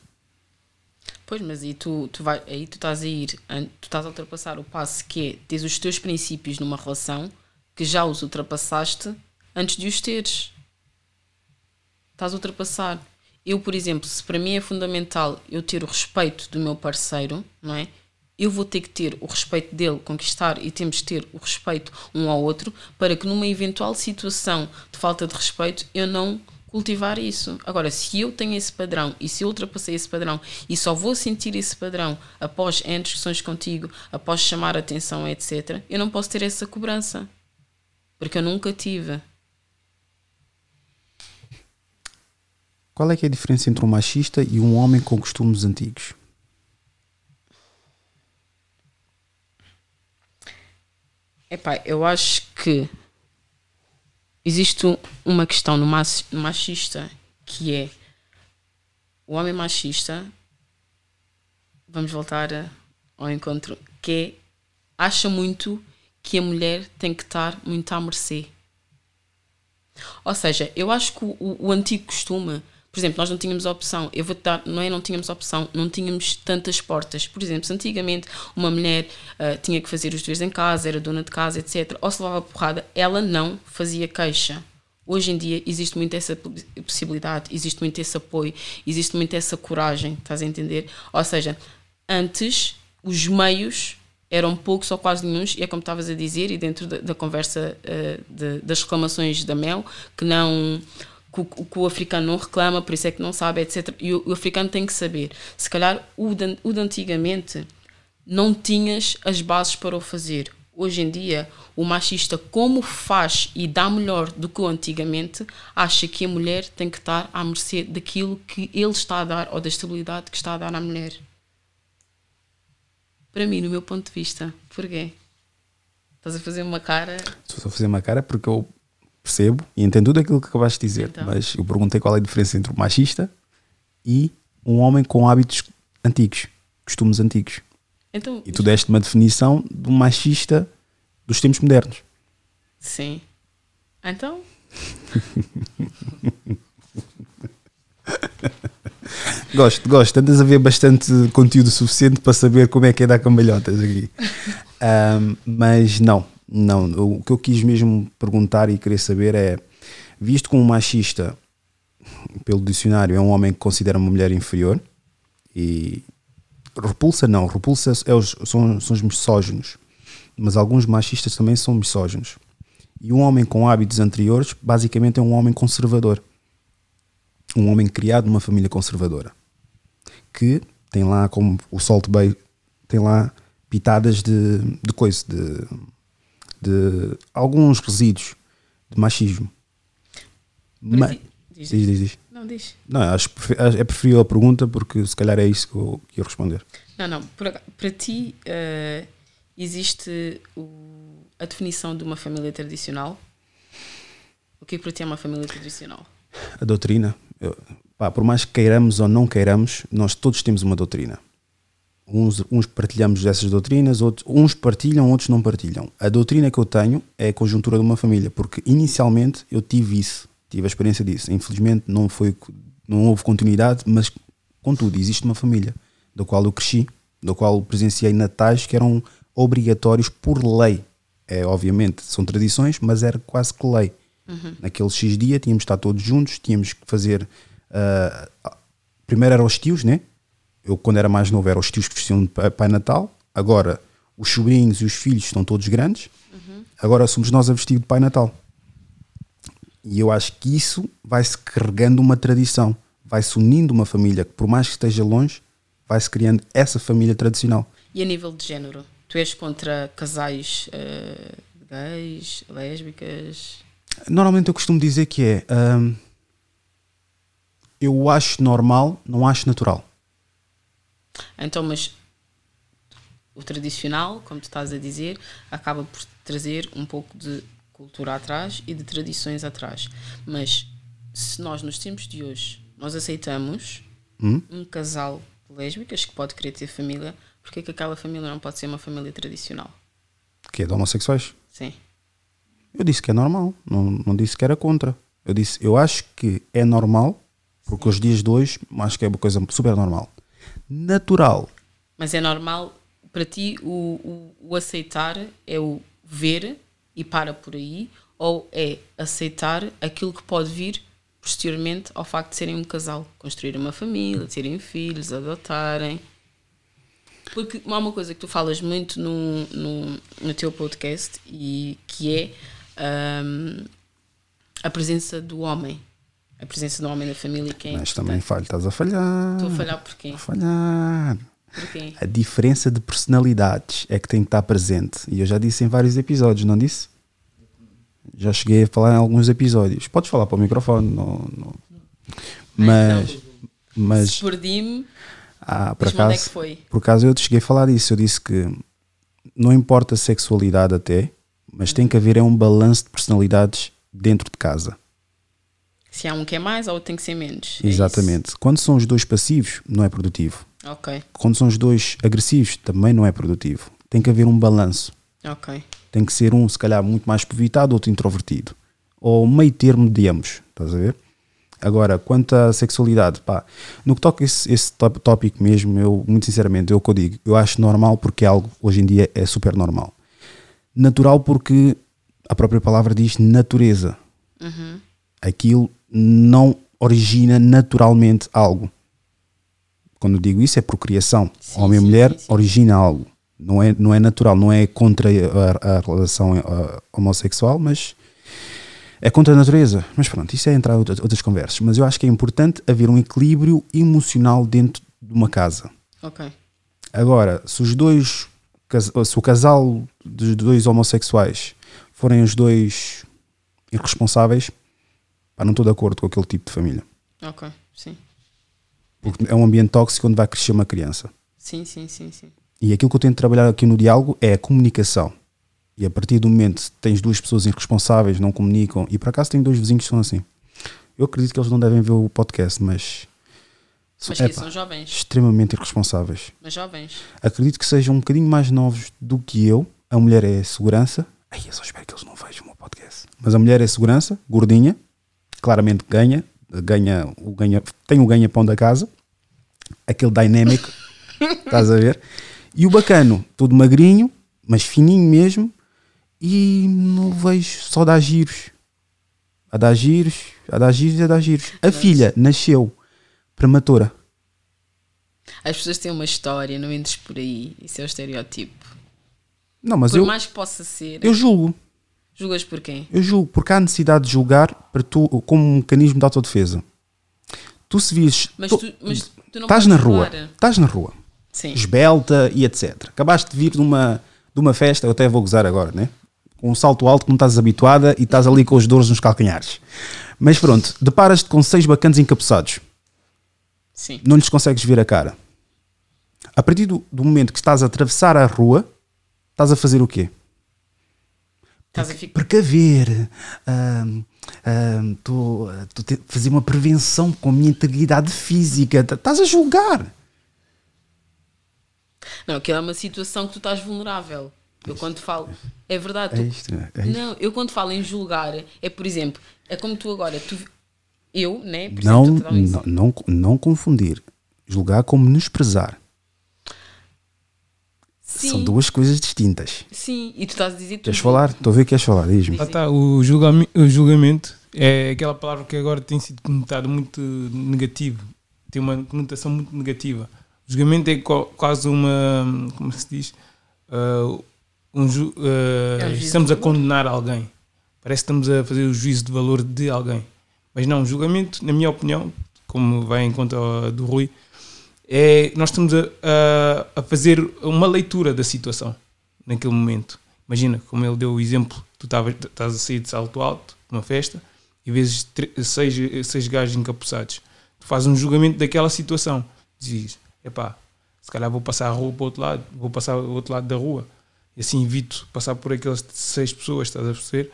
Pois, mas aí tu, tu, vai, aí tu estás a ir, tu estás a ultrapassar o passo que é tens os teus princípios numa relação que já os ultrapassaste antes de os teres. Estás a ultrapassar. Eu, por exemplo, se para mim é fundamental eu ter o respeito do meu parceiro, não é? Eu vou ter que ter o respeito dele, conquistar e temos de ter o respeito um ao outro para que numa eventual situação de falta de respeito eu não cultivar isso. Agora, se eu tenho esse padrão e se eu ultrapassei esse padrão e só vou sentir esse padrão após em discussões contigo, após chamar atenção, etc., eu não posso ter essa cobrança. Porque eu nunca tive. Qual é é a diferença entre um machista e um homem com costumes antigos? Epá, eu acho que existe uma questão no machista que é o homem machista, vamos voltar ao encontro, que é, acha muito que a mulher tem que estar muito à mercê. Ou seja, eu acho que o, o antigo costume por exemplo, nós não tínhamos opção, eu vou-te dar, não é não tínhamos opção, não tínhamos tantas portas. Por exemplo, se antigamente uma mulher uh, tinha que fazer os deveres em casa, era dona de casa, etc., ou se levava porrada, ela não fazia queixa. Hoje em dia existe muito essa possibilidade, existe muito esse apoio, existe muito essa coragem, estás a entender? Ou seja, antes os meios eram poucos ou quase nenhum, e é como estavas a dizer, e dentro da, da conversa uh, de, das reclamações da Mel, que não que o, que o, africano não reclama, por isso é que não sabe, etc. E o, o africano tem que saber. Se calhar o de, o de antigamente não tinhas as bases para o fazer. Hoje em dia, o machista, como faz e dá melhor do que o antigamente, acha que a mulher tem que estar à mercê daquilo que ele está a dar ou da estabilidade que está a dar à mulher. Para mim, no meu ponto de vista. Porquê? Estás a fazer uma cara. Estou a fazer uma cara porque eu percebo e entendo tudo aquilo que acabaste de dizer, então. mas eu perguntei qual é a diferença entre um machista e um homem com hábitos antigos, costumes antigos. Então, e tu deste uma definição de um machista dos tempos modernos. Sim. Então? [laughs] gosto, gosto. Andas a ver bastante conteúdo suficiente para saber como é que é dar cambalhotas aqui. [laughs] Um, mas não, não, o que eu quis mesmo perguntar e querer saber é: visto como machista, pelo dicionário, é um homem que considera uma mulher inferior e repulsa, não, repulsa é os, são, são os misóginos, mas alguns machistas também são misóginos. E um homem com hábitos anteriores, basicamente, é um homem conservador, um homem criado numa família conservadora que tem lá, como o Salt Bay, tem lá pitadas de, de coisa, de de alguns resíduos de machismo. Mas, diz, diz, diz, diz. Não, diz. Não, acho que é preferível a pergunta porque se calhar é isso que eu ia responder. Não, não. Para, para ti uh, existe o, a definição de uma família tradicional? O que é para ti é uma família tradicional? A doutrina. Eu, pá, por mais que queiramos ou não queiramos, nós todos temos uma doutrina. Uns, uns partilhamos dessas doutrinas, outros, uns partilham, outros não partilham. A doutrina que eu tenho é a conjuntura de uma família, porque inicialmente eu tive isso, tive a experiência disso. Infelizmente não, foi, não houve continuidade, mas contudo, existe uma família da qual eu cresci, da qual presenciei natais que eram obrigatórios por lei. É, obviamente, são tradições, mas era quase que lei. Uhum. Naquele X dia tínhamos de estar todos juntos, tínhamos que fazer. Uh, primeiro eram os tios, né? Eu quando era mais novo era os tios que vestiam de Pai Natal, agora os sobrinhos e os filhos estão todos grandes, uhum. agora somos nós a vestir de Pai Natal. E eu acho que isso vai-se carregando uma tradição, vai-se unindo uma família que, por mais que esteja longe, vai-se criando essa família tradicional. E a nível de género? Tu és contra casais uh, gays, lésbicas? Normalmente eu costumo dizer que é. Um, eu acho normal, não acho natural. Então, mas o tradicional, como tu estás a dizer, acaba por trazer um pouco de cultura atrás e de tradições atrás. Mas se nós, nos tempos de hoje, nós aceitamos hum? um casal lésbicas que pode querer ter família, porque é que aquela família não pode ser uma família tradicional? Que é de homossexuais? Sim. Eu disse que é normal, não, não disse que era contra. Eu disse, eu acho que é normal, porque Sim. os dias de hoje acho que é uma coisa super normal natural. Mas é normal, para ti, o, o, o aceitar é o ver e para por aí, ou é aceitar aquilo que pode vir posteriormente ao facto de serem um casal, construir uma família, terem filhos, adotarem. Porque há uma coisa que tu falas muito no, no, no teu podcast e que é um, a presença do homem a presença do homem na família que é Mas também falho, estás a falhar. Estou a falhar porquê? A falhar. Porquê? A diferença de personalidades é que tem que estar presente. E eu já disse em vários episódios, não disse? Já cheguei a falar em alguns episódios. Podes falar para o microfone, não, não. Mas, mas perdi-me, ah, por onde é que acaso, foi. por acaso eu te cheguei a falar disso. Eu disse que não importa a sexualidade até, mas tem que haver é um balanço de personalidades dentro de casa. Se há um que é mais, ou outro tem que ser menos. É Exatamente. Quando são os dois passivos, não é produtivo. Ok, Quando são os dois agressivos, também não é produtivo. Tem que haver um balanço. ok. Tem que ser um, se calhar, muito mais evitado, outro introvertido. Ou meio termo de ambos. Estás a ver? Agora, quanto à sexualidade, pá, no que toca esse, esse tó- tópico mesmo, eu, muito sinceramente, eu que eu digo, eu acho normal porque é algo, hoje em dia, é super normal. Natural porque a própria palavra diz natureza. Aquilo não origina naturalmente algo. Quando digo isso é procriação. Sim, Homem e sim, mulher sim, origina algo. Não é, não é natural, não é contra a, a relação ah, homossexual, mas é contra a natureza. Mas pronto, isso é entrar em outras, outras conversas. Mas eu acho que é importante haver um equilíbrio emocional dentro de uma casa. Ok. Agora, se os dois, se o casal dos dois homossexuais forem os dois irresponsáveis, pá, não estou de acordo com aquele tipo de família. Ok. Sim. Porque é um ambiente tóxico onde vai crescer uma criança. Sim, sim, sim, sim. E aquilo que eu tento trabalhar aqui no diálogo é a comunicação. E a partir do momento que tens duas pessoas irresponsáveis, não comunicam, e por acaso tenho dois vizinhos que são assim. Eu acredito que eles não devem ver o podcast, mas Mas que são jovens. extremamente irresponsáveis. Mas jovens. Acredito que sejam um bocadinho mais novos do que eu. A mulher é segurança. Ai, eu só espero que eles não vejam o meu podcast. Mas a mulher é segurança, gordinha, claramente ganha, ganha, o ganha tem o ganha-pão da casa, aquele dynamic, [laughs] estás a ver? E o bacano, todo magrinho, mas fininho mesmo, e não vejo só dar giros. A dar giros, a dar giros e a dar giros. A filha nasceu prematura. As pessoas têm uma história, não entres por aí. Isso é o estereótipo. Não, mas Por eu, mais que possa ser, eu julgo. Julgas por quem? Eu julgo, porque há necessidade de julgar para tu, como um mecanismo de autodefesa. Tu se vires. Mas tu- tu, mas tu não estás na rua, estás na rua, Sim. esbelta e etc. Acabaste de vir de uma, de uma festa, eu até vou gozar agora, né? Com um salto alto que não estás habituada e estás ali com os dores nos calcanhares. Mas pronto, deparas-te com seis bacanas encapuçados. Sim. Não lhes consegues ver a cara. A partir do, do momento que estás a atravessar a rua, estás a fazer o quê? Estás a ficar. precaver, ahm, ahm, estou a te- fazer uma prevenção com a minha integridade física. Estás a julgar. Não, aquilo é uma situação que tu estás vulnerável. Eu quando falo. É verdade. tu- É isto, é isto. Não, eu quando falo em julgar, é por exemplo, é como tu agora, tu, eu, né? Por Não, exemplo, estou a não, não, não confundir. Julgar como menosprezar. Sim, São duas coisas distintas. sim, e tu estás a dizer tudo. Queres falar? Estou a ver que queres falar. Diz-me. Lá está, o, o julgamento é aquela palavra que agora tem sido conotada muito negativo, tem uma conotação muito negativa. O julgamento é co- quase uma, como se diz, Ah, um ju- ah, É um estamos a condenar alguém. Parece que estamos a fazer o juízo de valor de alguém. Mas não, o julgamento, na minha opinião, como vai em conta do Rui, é nós estamos a, a, a fazer uma leitura da situação naquele momento. Imagina, como ele deu o exemplo, tu estás a sair de salto alto, numa festa, e vezes seis, seis gajos encapuçados. Tu fazes um julgamento daquela situação. Dizes, epá, se calhar vou passar a rua para o outro lado, vou passar o outro lado da rua, e assim evito passar por aquelas seis pessoas, estás a perceber?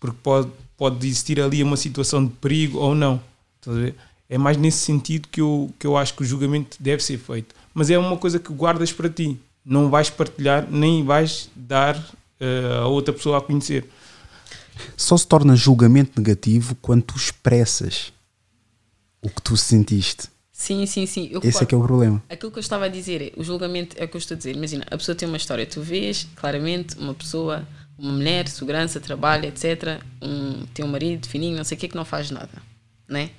Porque pode, pode existir ali uma situação de perigo ou não. Estás a ver? É mais nesse sentido que eu, que eu acho que o julgamento deve ser feito. Mas é uma coisa que guardas para ti. Não vais partilhar, nem vais dar eh, a outra pessoa a conhecer. Só se torna julgamento negativo quando tu expressas o que tu sentiste. Sim, sim, sim. Eu Esse é que é o problema. Aquilo que eu estava a dizer é, o julgamento é o que eu estou a dizer. Imagina, a pessoa tem uma história, tu vês claramente uma pessoa, uma mulher, segurança, trabalho, etc. Um, tem um marido fininho, não sei o que, que não faz nada, né?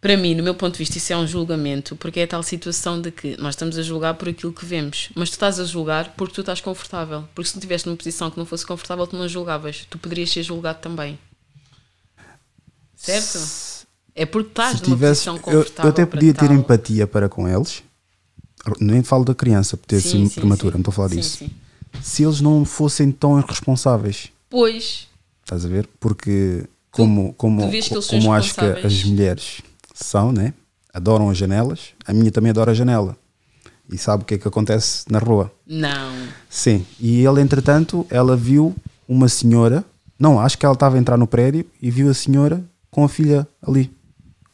Para mim, no meu ponto de vista, isso é um julgamento, porque é a tal situação de que nós estamos a julgar por aquilo que vemos, mas tu estás a julgar porque tu estás confortável. Porque se tu estiveste numa posição que não fosse confortável, tu não julgavas. Tu poderias ser julgado também. Certo? É porque estás Se numa tivesse, posição eu, confortável. eu até para podia ter tal. empatia para com eles. Nem falo da criança por ter sido prematura, sim. não estou a falar Sim, disso. sim. Se eles não fossem tão irresponsáveis, Pois, estás a ver? Porque como, como, tu eles são como acho que as mulheres são, né? Adoram as janelas, a minha também adora a janela. E sabe o que é que acontece na rua? não. Sim, e ele, entretanto, ela viu uma senhora, não, acho que ela estava a entrar no prédio e viu a senhora com a filha ali.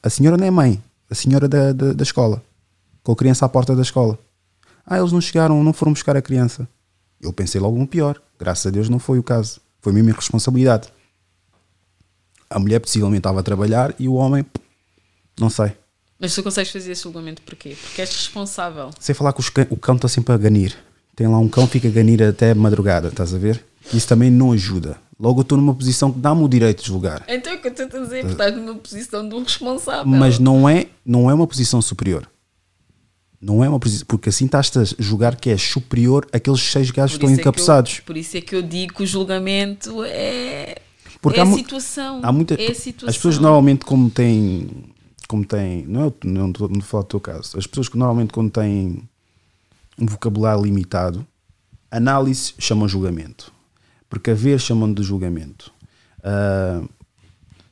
A senhora não é mãe, a senhora da, da, da escola, com a criança à porta da escola. Ah, eles não chegaram, não foram buscar a criança. Eu pensei logo no pior, graças a Deus não foi o caso, foi mesmo irresponsabilidade. A mulher possivelmente estava a trabalhar e o homem, não sei. Mas tu consegues fazer esse julgamento porquê? Porque és responsável. Sem falar que o cão está sempre a ganir. Tem lá um cão, fica a ganir até madrugada, estás a ver? Isso também não ajuda. Logo eu estou numa posição que dá-me o direito de julgar. Então é o que eu estou a dizer, estás numa posição de um responsável. Mas não é, não é uma posição superior. Não é uma posição. Porque assim estás a julgar que és superior àqueles seis gajos que estão é que encabeçados. por isso é que eu digo que o julgamento é, Porque é há a situação. Há muita, é a situação. as pessoas normalmente como têm como têm, não é, não estou a falar do teu caso, as pessoas que normalmente quando têm um vocabulário limitado, análise chamam julgamento, precaver chamam de julgamento, Ah,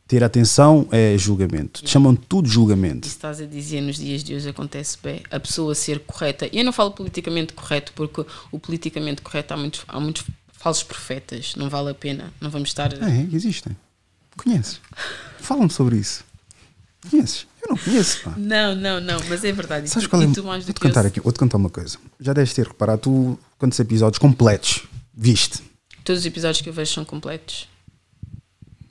ter atenção é julgamento, chamam tudo de julgamento. Isso estás a dizer nos dias de hoje acontece bem. A pessoa ser correta. E eu não falo politicamente correto, porque o politicamente correto há muitos, há muitos falsos profetas. Não vale a pena. Não vamos estar. É, existem. Conheces? [laughs] Fala-me sobre isso. Conheces? Eu não conheço. Pá. Não, não, não, mas é verdade. Sabes tu- qual é? tu mais Vou-te que eu aqui, vou-te contar uma coisa. Já deves ter reparado, tu, quantos episódios completos viste? Todos os episódios que eu vejo são completos.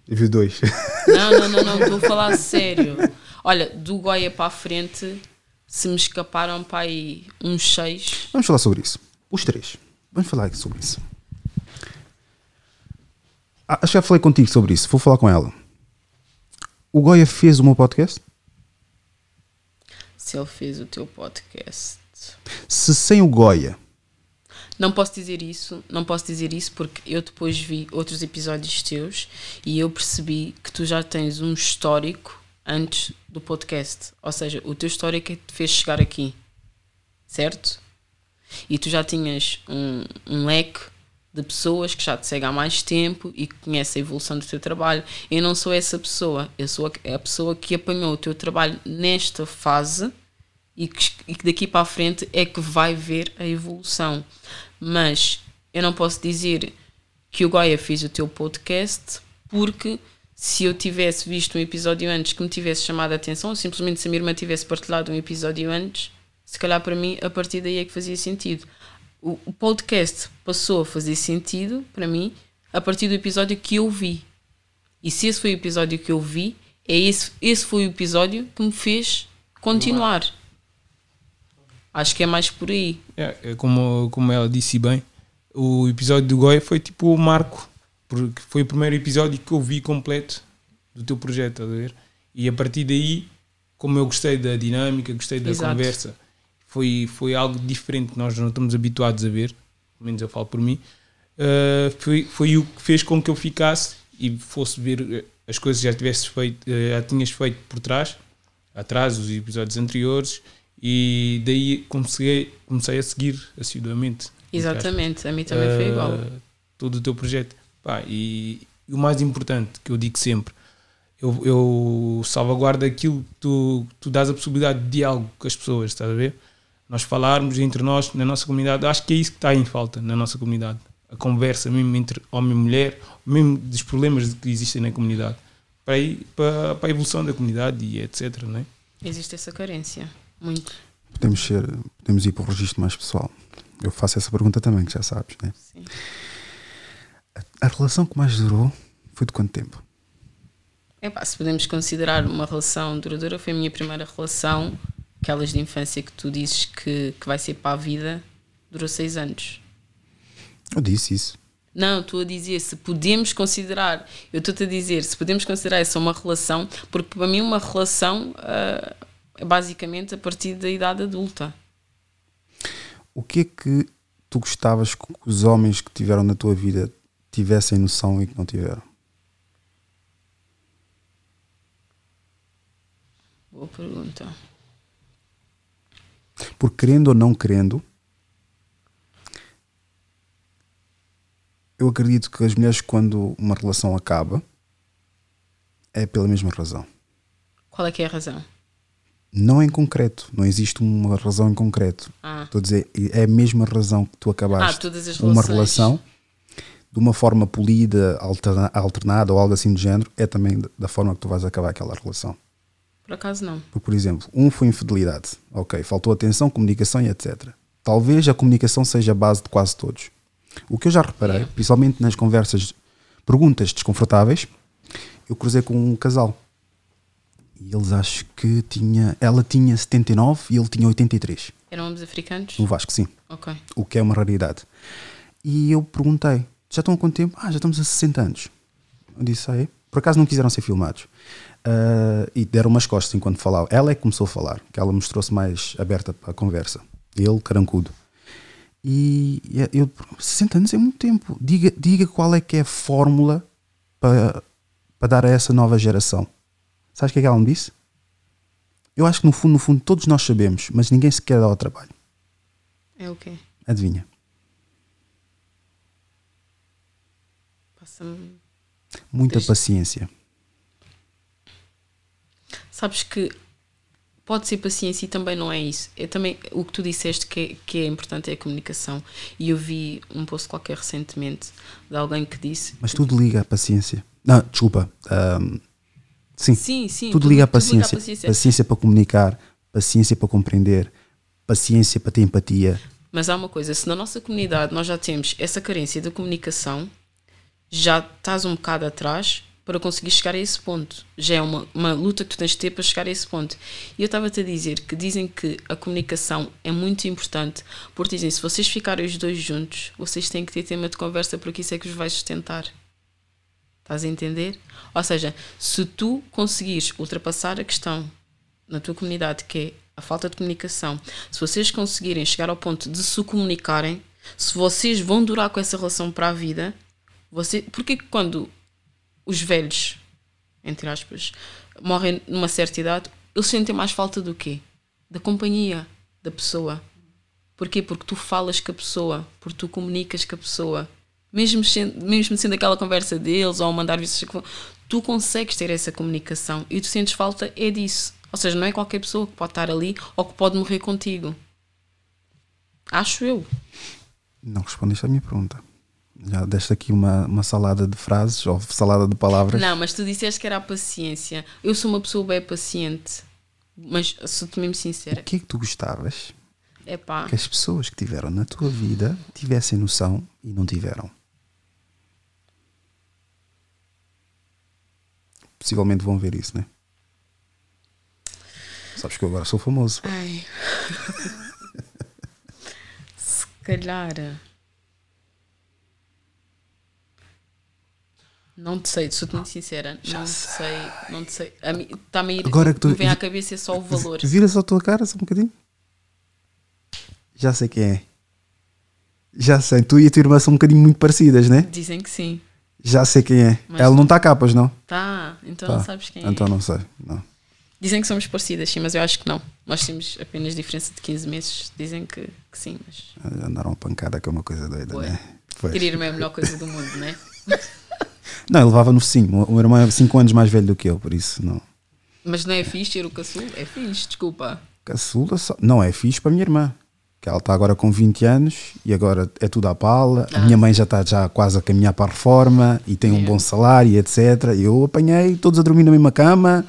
Eu vi dois. Não, não, não, não, estou a falar a sério. Olha, do Goia para a frente, se me escaparam para aí uns seis. Vamos falar sobre isso. Os três. Vamos falar sobre isso. Ah, acho que já falei contigo sobre isso. Vou falar com ela. O Goya fez o meu podcast? Se ele fez o teu podcast. Se sem o Goya, Não posso dizer isso, não posso dizer isso porque eu depois vi outros episódios teus e eu percebi que tu já tens um histórico antes do podcast. Ou seja, o teu histórico é que te fez chegar aqui. Certo? E tu já tinhas um, um leque de pessoas que já te seguem há mais tempo e que conhecem a evolução do teu trabalho. Eu não sou essa pessoa. Eu sou a, pessoa que apanhou o teu trabalho nesta fase e que, e que daqui para a frente é que vai ver a evolução. Mas eu não posso dizer que o Goya fez o teu podcast porque se eu tivesse visto um episódio antes que me tivesse chamado a atenção, ou simplesmente se a minha irmã tivesse partilhado um episódio antes, se calhar para mim a partir daí é que fazia sentido. O, o podcast passou a fazer sentido para mim a partir do episódio que eu vi. E se esse foi o episódio que eu vi, é esse, esse foi o episódio que me fez continuar. Acho que é mais por aí. É, é como, como ela disse bem, o episódio do Goya foi tipo o marco, porque foi o primeiro episódio que eu vi completo do teu projeto, a ver? E a partir daí, como eu gostei da dinâmica, gostei da Exato. conversa, foi, foi algo diferente que nós não estamos habituados a ver, pelo menos eu falo por mim, uh, foi, foi o que fez com que eu ficasse e fosse ver eh, as coisas que já tivesse feito, eh, já tinhas feito por trás, atrás, os episódios anteriores, e daí comecei, comecei a seguir assiduamente. Exatamente, a mim também foi Uh, igual. Todo o teu projeto. Pá, e, e o mais importante, que eu digo sempre, eu, eu salvaguardo aquilo que tu, tu dás a possibilidade de diálogo com as pessoas, estás a ver? Nós falarmos entre nós, na nossa comunidade, acho que é isso que está em falta na nossa comunidade. A conversa mesmo entre homem e mulher, mesmo dos problemas que existem na comunidade, para, ir, para, para a evolução da comunidade e etc. Não é? Existe essa carência. Muito. podemos, ser, podemos ir para o registro mais pessoal. Eu faço essa pergunta também, que já sabes, né? Sim. A relação que mais durou foi de quanto tempo? Epá, se podemos considerar uma relação duradoura, foi a minha primeira relação, aquelas de infância que tu dizes que, que vai ser para a vida, durou seis anos. Eu disse isso. Não, estou a dizer se podemos considerar, eu estou-te a dizer se podemos considerar essa uma relação, porque para mim uma relação ah, é basicamente a partir da idade adulta. O que é que tu gostavas que os homens que tiveram na tua vida tivessem noção e que não tiveram? Boa pergunta. Porque querendo ou não querendo, eu acredito que as mulheres, quando uma relação acaba, é pela mesma razão. Qual é que é a razão? Não em concreto, não existe uma razão em concreto. Ah. Estou a dizer, é a mesma razão que tu acabaste Ah, todas as uma relação de uma forma polida, alterna- alternada ou algo assim do género, é também da forma que tu vais acabar aquela relação. Por acaso não. Porque, por exemplo, um foi infidelidade. Ok, faltou atenção, comunicação e etc. Talvez a comunicação seja a base de quase todos. O que eu já reparei, Yeah. principalmente nas conversas, perguntas desconfortáveis, eu cruzei com um casal. E eles acho que tinha. Ela tinha 79 e ele tinha 83. Eram ambos africanos? No Vasco, sim. Ok. O que é uma raridade. E eu perguntei: já estão há quanto tempo? Ah, já estamos a 60 anos. Eu disse: ah, é? Por acaso não quiseram ser filmados. Ah, e deram umas costas enquanto falava. Ela é que começou a falar, que ela mostrou-se mais aberta para a conversa. Ele, carancudo. E eu, 60 anos é muito tempo. Diga, diga qual é que é a fórmula para, para dar a essa nova geração. Sabes o que é que ela me disse? Eu acho que no fundo, no fundo, todos nós sabemos, mas ninguém se quer dar ao trabalho. É o quê? Adivinha? Passa-me. Muita paciência. Sabes que pode ser paciência e também não é isso. É também o que tu disseste que é, que é importante é a comunicação. E eu vi um post qualquer recentemente de alguém que disse. Mas tudo liga à paciência. Não, desculpa. ahm, sim, Sim, sim. tudo liga à tudo liga paciência. paciência. paciência. para comunicar, paciência para compreender, paciência para ter empatia. Mas há uma coisa, se na nossa comunidade nós já temos essa carência da comunicação, já estás um bocado atrás para conseguir chegar a esse ponto. Já é uma, uma luta que tu tens de ter para chegar a esse ponto. E eu estava-te a dizer que dizem que a comunicação é muito importante, porque dizem se vocês ficarem os dois juntos, vocês têm que ter tema de conversa porque isso é que os vai sustentar. Estás a entender? Ou seja, se tu conseguires ultrapassar a questão na tua comunidade, que é a falta de comunicação, se vocês conseguirem chegar ao ponto de se comunicarem, se vocês vão durar com essa relação para a vida, você, porque que quando os velhos, entre aspas, morrem numa certa idade, eles sentem mais falta do quê? Da companhia da pessoa. Porquê? Porque tu falas com a pessoa, porque tu comunicas com a pessoa. Mesmo sendo, mesmo sendo aquela conversa deles ou mandar vistas, tu consegues ter essa comunicação e tu sentes falta é disso. Ou seja, não é qualquer pessoa que pode estar ali ou que pode morrer contigo. Acho eu. Não respondeste à minha pergunta. Já deste aqui uma, uma salada de frases ou salada de palavras. Não, mas tu disseste que era a paciência. Eu sou uma pessoa bem paciente. Mas sou-te mesmo O sincera. que é que tu gostavas É pá. que as pessoas que tiveram na tua vida tivessem noção e não tiveram? Possivelmente vão ver isso, né? Sabes que eu agora sou famoso. Ai. [laughs] Se calhar. Não te sei, sou-te muito sincera. não te sei, não te sei. A mim, está-me a ir. Agora que tu- me vem à cabeça é só o valor. Vira só a tua cara, só um bocadinho. Já sei quem é. Já sei. Tu e a tua irmã são um bocadinho muito parecidas, né? Dizem que sim. Já sei quem é. Mas Ela não está capas, não? Tá, então Tá. não sabes quem Então é. não sei. Não. Dizem que somos parecidas, sim, mas eu acho que não. Nós temos apenas diferença de 15 meses. Dizem que, que sim, mas. Andaram a pancada que é uma coisa doida, Ué. né? Pois. Irmã é a melhor coisa do mundo, não é? [laughs] Não, ele levava no focinho. O meu irmão é 5 anos mais velho do que eu, por isso não. Mas não é fixe ter o caçul? É fixe, desculpa. Caçula só. Não, é fixe para a minha irmã. Que ela está agora com 20 anos e agora é tudo à pala. A Ah. minha mãe já está já quase a caminhar para a reforma e tem um Yeah. bom salário, etc. Eu apanhei todos a dormir na mesma cama,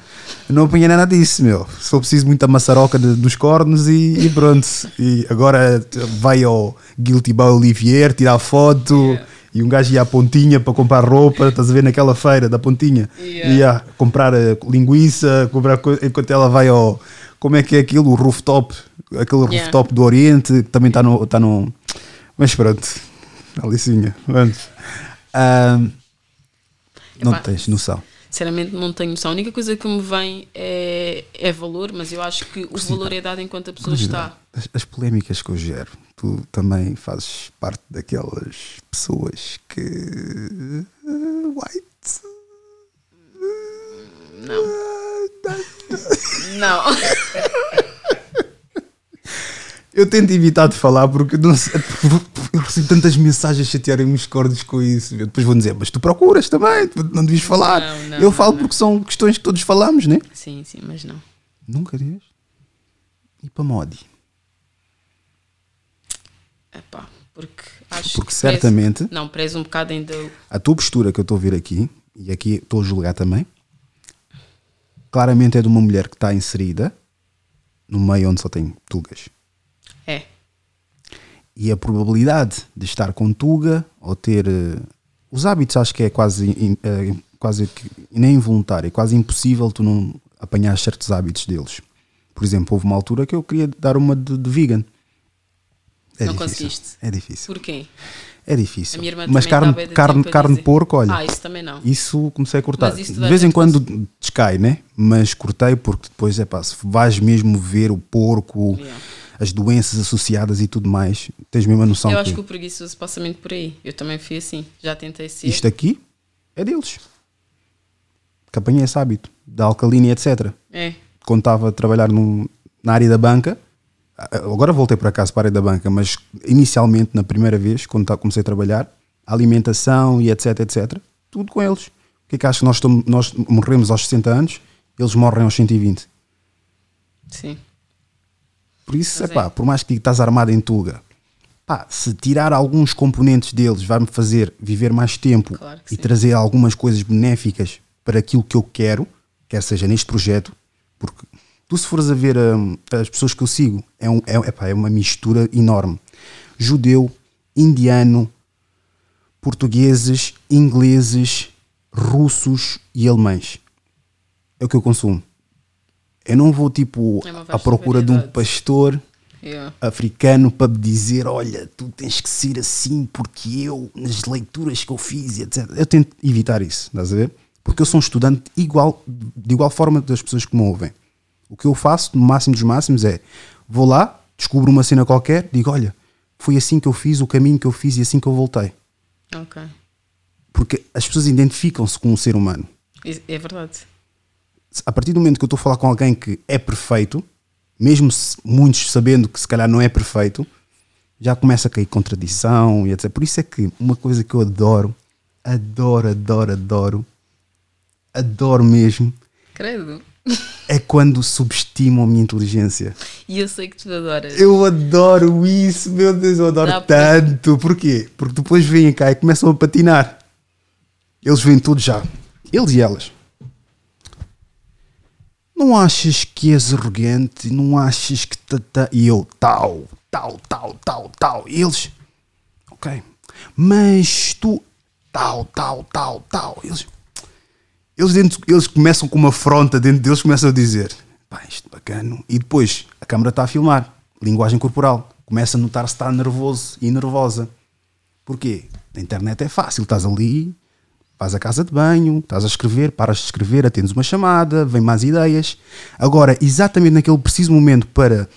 não apanhei nada disso, meu. Só preciso muita maçaroca de- dos cornos e, e pronto. E agora vai ao Guilty by Olivier tirar foto. Yeah. E um gajo ia à pontinha para comprar roupa, estás a ver naquela feira da pontinha? Yeah. Ia comprar eh, linguiça, comprar co- enquanto ela vai ao. Como é que é aquilo? O rooftop, aquele Yeah. rooftop do Oriente, que também está no, tá no. Mas pronto, Alicinha, pronto. Ahm, não Epá, tens noção. Sinceramente, não tenho noção. A única coisa que me vem é, é valor, mas eu acho que o valor é dado enquanto a pessoa está. As, as polémicas que eu gero, tu também fazes parte daquelas pessoas que. White. Não. Não. [laughs] [laughs] Eu tento evitar de falar porque não sei, eu recebo tantas mensagens a chatearem os cordes com isso. Eu depois vão dizer, mas tu procuras também, não devias falar. Não, não, eu falo não, porque são questões que todos falamos, né? Sim, sim, mas não. Nunca diz. E para Modi? Epá, porque acho Porque que certamente- Prezo, não, prezo um bocado ainda. A tua postura que eu estou a ver aqui, e aqui estou a julgar também, claramente é de uma mulher que está inserida no meio onde só tem tugas. E a probabilidade de estar com Tuga ou ter eh, os hábitos, acho que é quase, in- eh, quase nem involuntário, é quase impossível tu não apanhar certos hábitos deles. Por exemplo, houve uma altura que eu queria dar uma de, de vegan. É Não difícil. conseguiste? É difícil. Porquê? É difícil. Mas carne, carne, carne de porco, olha. Ah, isso também não. Isso comecei a cortar. De vez em quando descai, né? Mas cortei porque depois é pá, se vais mesmo ver o porco, Yeah. As doenças associadas e tudo mais, tens mesmo a noção Eu acho que o preguiçoso passa muito por aí. Eu também fui assim. Já tentei ser. isto aqui é deles. Que apanhei esse hábito da alcalina e etc. É. Quando estava a trabalhar num- na área da banca, agora voltei por acaso para a área da banca, mas inicialmente, na primeira vez, quando comecei a trabalhar, a alimentação e etc, etc, tudo com eles. O que é que achas que nós, nós morremos aos 60 anos, eles morrem aos 120? Sim. Por isso, é pá, por mais que estás armado em Tuga, pá, se tirar alguns componentes deles vai-me fazer viver mais tempo Claro e sim. trazer algumas coisas benéficas para aquilo que eu quero, quer seja neste projeto, porque tu se fores a ver hum, as pessoas que eu sigo, é, um, é, epá, é uma mistura enorme. Judeu, indiano, portugueses, ingleses, russos e alemães. É o que eu consumo. Eu não vou tipo É à procura de um pastor Yeah. africano para me dizer: olha, tu tens que ser assim porque eu, nas leituras que eu fiz, etc. Eu tento evitar isso, estás a ver? Porque eu sou um estudante igual, de igual forma das pessoas que me ouvem. O que eu faço, no máximo dos máximos, é vou lá, descubro uma cena qualquer, digo: olha, foi assim que eu fiz, o caminho que eu fiz e assim que eu voltei. Ok. Porque as pessoas identificam-se com um ser humano. É verdade. A partir do momento que eu estou a falar com alguém que é perfeito, mesmo muitos sabendo que se calhar não é perfeito, já começa a cair contradição e etc. Por isso é que uma coisa que eu adoro, adoro, adoro, adoro, adoro mesmo, Credo. é quando subestimam a minha inteligência. E eu sei que tu adoras. Eu adoro isso, meu Deus, eu adoro Dá tanto. Porquê? Porque depois vêm cá e começam a patinar. Eles vêm tudo já. Eles e elas. Não achas que és arrogante? Não achas que. ta- ta- E eu, tal, tal, tal, tal, tal. E eles, ok. Mas tu, tal, tal, tal, tal. Eles, eles, dentro, eles começam com uma afronta dentro deles, começam a dizer: pá, isto bacana. E depois a câmara está a filmar, linguagem corporal. Começa a notar se está nervoso e nervosa. Porquê? Na internet é fácil, estás ali, vais à casa de banho, estás a escrever, paras de escrever, atendes uma chamada, vem mais ideias. Agora, exatamente naquele preciso momento para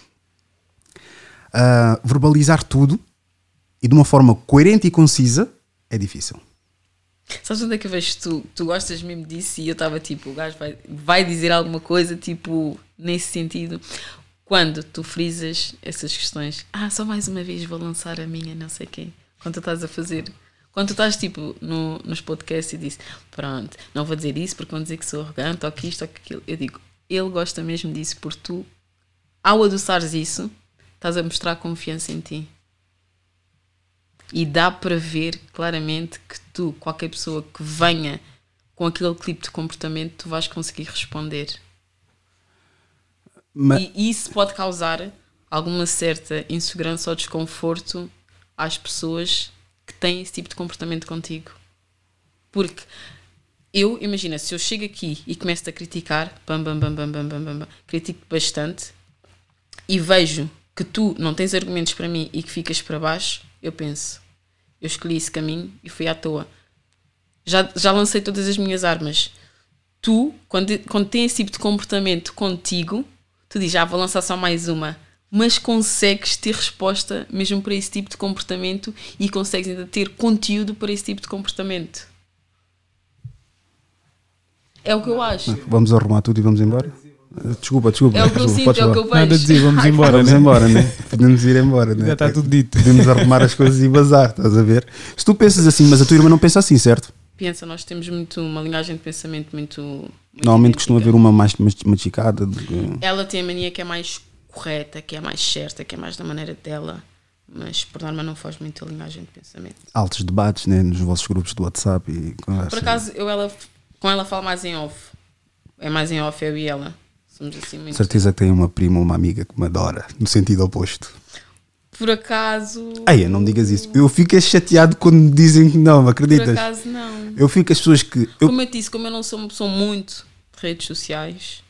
ah, verbalizar tudo e de uma forma coerente e concisa, é difícil. Sabes onde é que eu vejo tu, tu gostas mesmo disso? E eu estava tipo, o gajo vai, vai dizer alguma coisa, tipo, nesse sentido. Quando tu frisas essas questões, ah, só mais uma vez vou lançar a minha, não sei quem. Quando tu estás a fazer. Quando tu estás tipo no, nos podcasts e dizes, pronto, não vou dizer isso porque vão dizer que sou arrogante ou que isto ou que aquilo. Eu digo, ele gosta mesmo disso porque tu, ao adoçares isso, estás a mostrar confiança em ti. E dá para ver claramente que tu, qualquer pessoa que venha com aquele tipo de comportamento, tu vais conseguir responder. Mas, E isso pode causar alguma certa insegurança ou desconforto às pessoas que têm esse tipo de comportamento contigo. Porque eu, imagina, se eu chego aqui e começo a criticar, bam, bam, bam, bam, bam, bam, bam, bam, critico bastante e vejo que tu não tens argumentos para mim e que ficas para baixo, eu penso, eu escolhi esse caminho e fui à toa. Já, já lancei todas as minhas armas. Tu, quando, quando tens esse tipo de comportamento contigo, tu dizes, ah, vou lançar só mais uma. Mas consegues ter resposta mesmo para esse tipo de comportamento e consegues ainda ter conteúdo para esse tipo de comportamento. É o que eu acho. vamos arrumar tudo e vamos embora? Desculpa, desculpa. É o que eu sinto, é o que eu vejo. Nada a dizer, vamos embora, Vamos né? embora, né? Podemos ir embora, né? Já está tudo dito. Podemos arrumar as coisas e bazar, estás a ver? Se tu pensas assim, mas a tua irmã não pensa assim, certo? Pensa, nós temos muito uma linguagem de pensamento muito. muito Normalmente costuma haver uma mais machicada. que- Ela tem a mania que é mais correta, que é mais certa, que é mais da maneira dela, mas por norma não faz muito a linguagem de pensamento. Altos debates né, nos vossos grupos do WhatsApp e. Por acaso, eu ela, com ela falo mais em off. É mais em off, eu e ela. Somos assim muito. Certeza que tem uma prima ou uma amiga que me adora, no sentido oposto. Por acaso. Ei, não me digas isso. Eu fico é chateado quando me dizem que não, Por acreditas? acaso, não. Eu fico as pessoas que. Eu, Como eu disse, como eu não sou uma pessoa muito de redes sociais,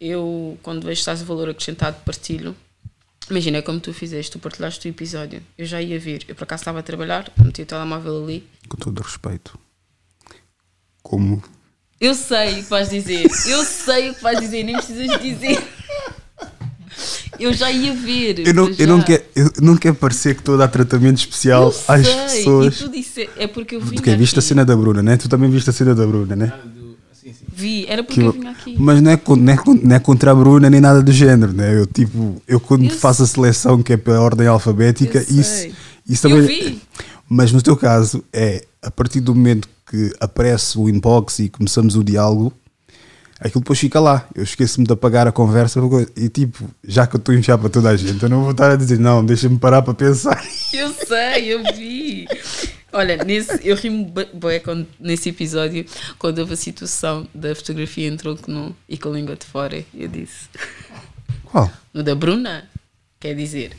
eu, quando vejo que estás a valor acrescentado, partilho. Imagina, é como tu fizeste, tu partilhaste o episódio. Eu já ia ver. Eu, por acaso, estava a trabalhar, meti o telemóvel ali. com todo o respeito, como. Eu sei o que vais dizer. Eu sei o que vais dizer, nem precisas dizer. Eu já ia ver. Eu não, já. eu, não quero, eu não quero parecer que estou a dar tratamento especial Eu às sei, pessoas. E tu disse, é porque eu vim Porque viste a cena da Bruna, né? Tu também viste a cena da Bruna, né? Vi, era porque Que eu eu- vim aqui. Mas não é, não, é, não é contra a Bruna nem nada do género, né? Eu tipo, eu quando Eu faço a seleção que é pela ordem alfabética, Eu isso, isso Eu também. vi. Mas no teu caso, é a partir do momento que aparece o inbox e começamos o diálogo, aquilo depois fica lá. Eu esqueço-me de apagar a conversa e tipo, já que eu estou a enfiar para toda a gente, eu não vou estar a dizer, não, deixa-me parar para pensar. Eu sei, eu vi. Olha, nesse, eu rimo bué quando, nesse episódio quando houve a situação da fotografia em tronco nu e com a língua de fora. Eu disse. Qual? No da Bruna, quer dizer.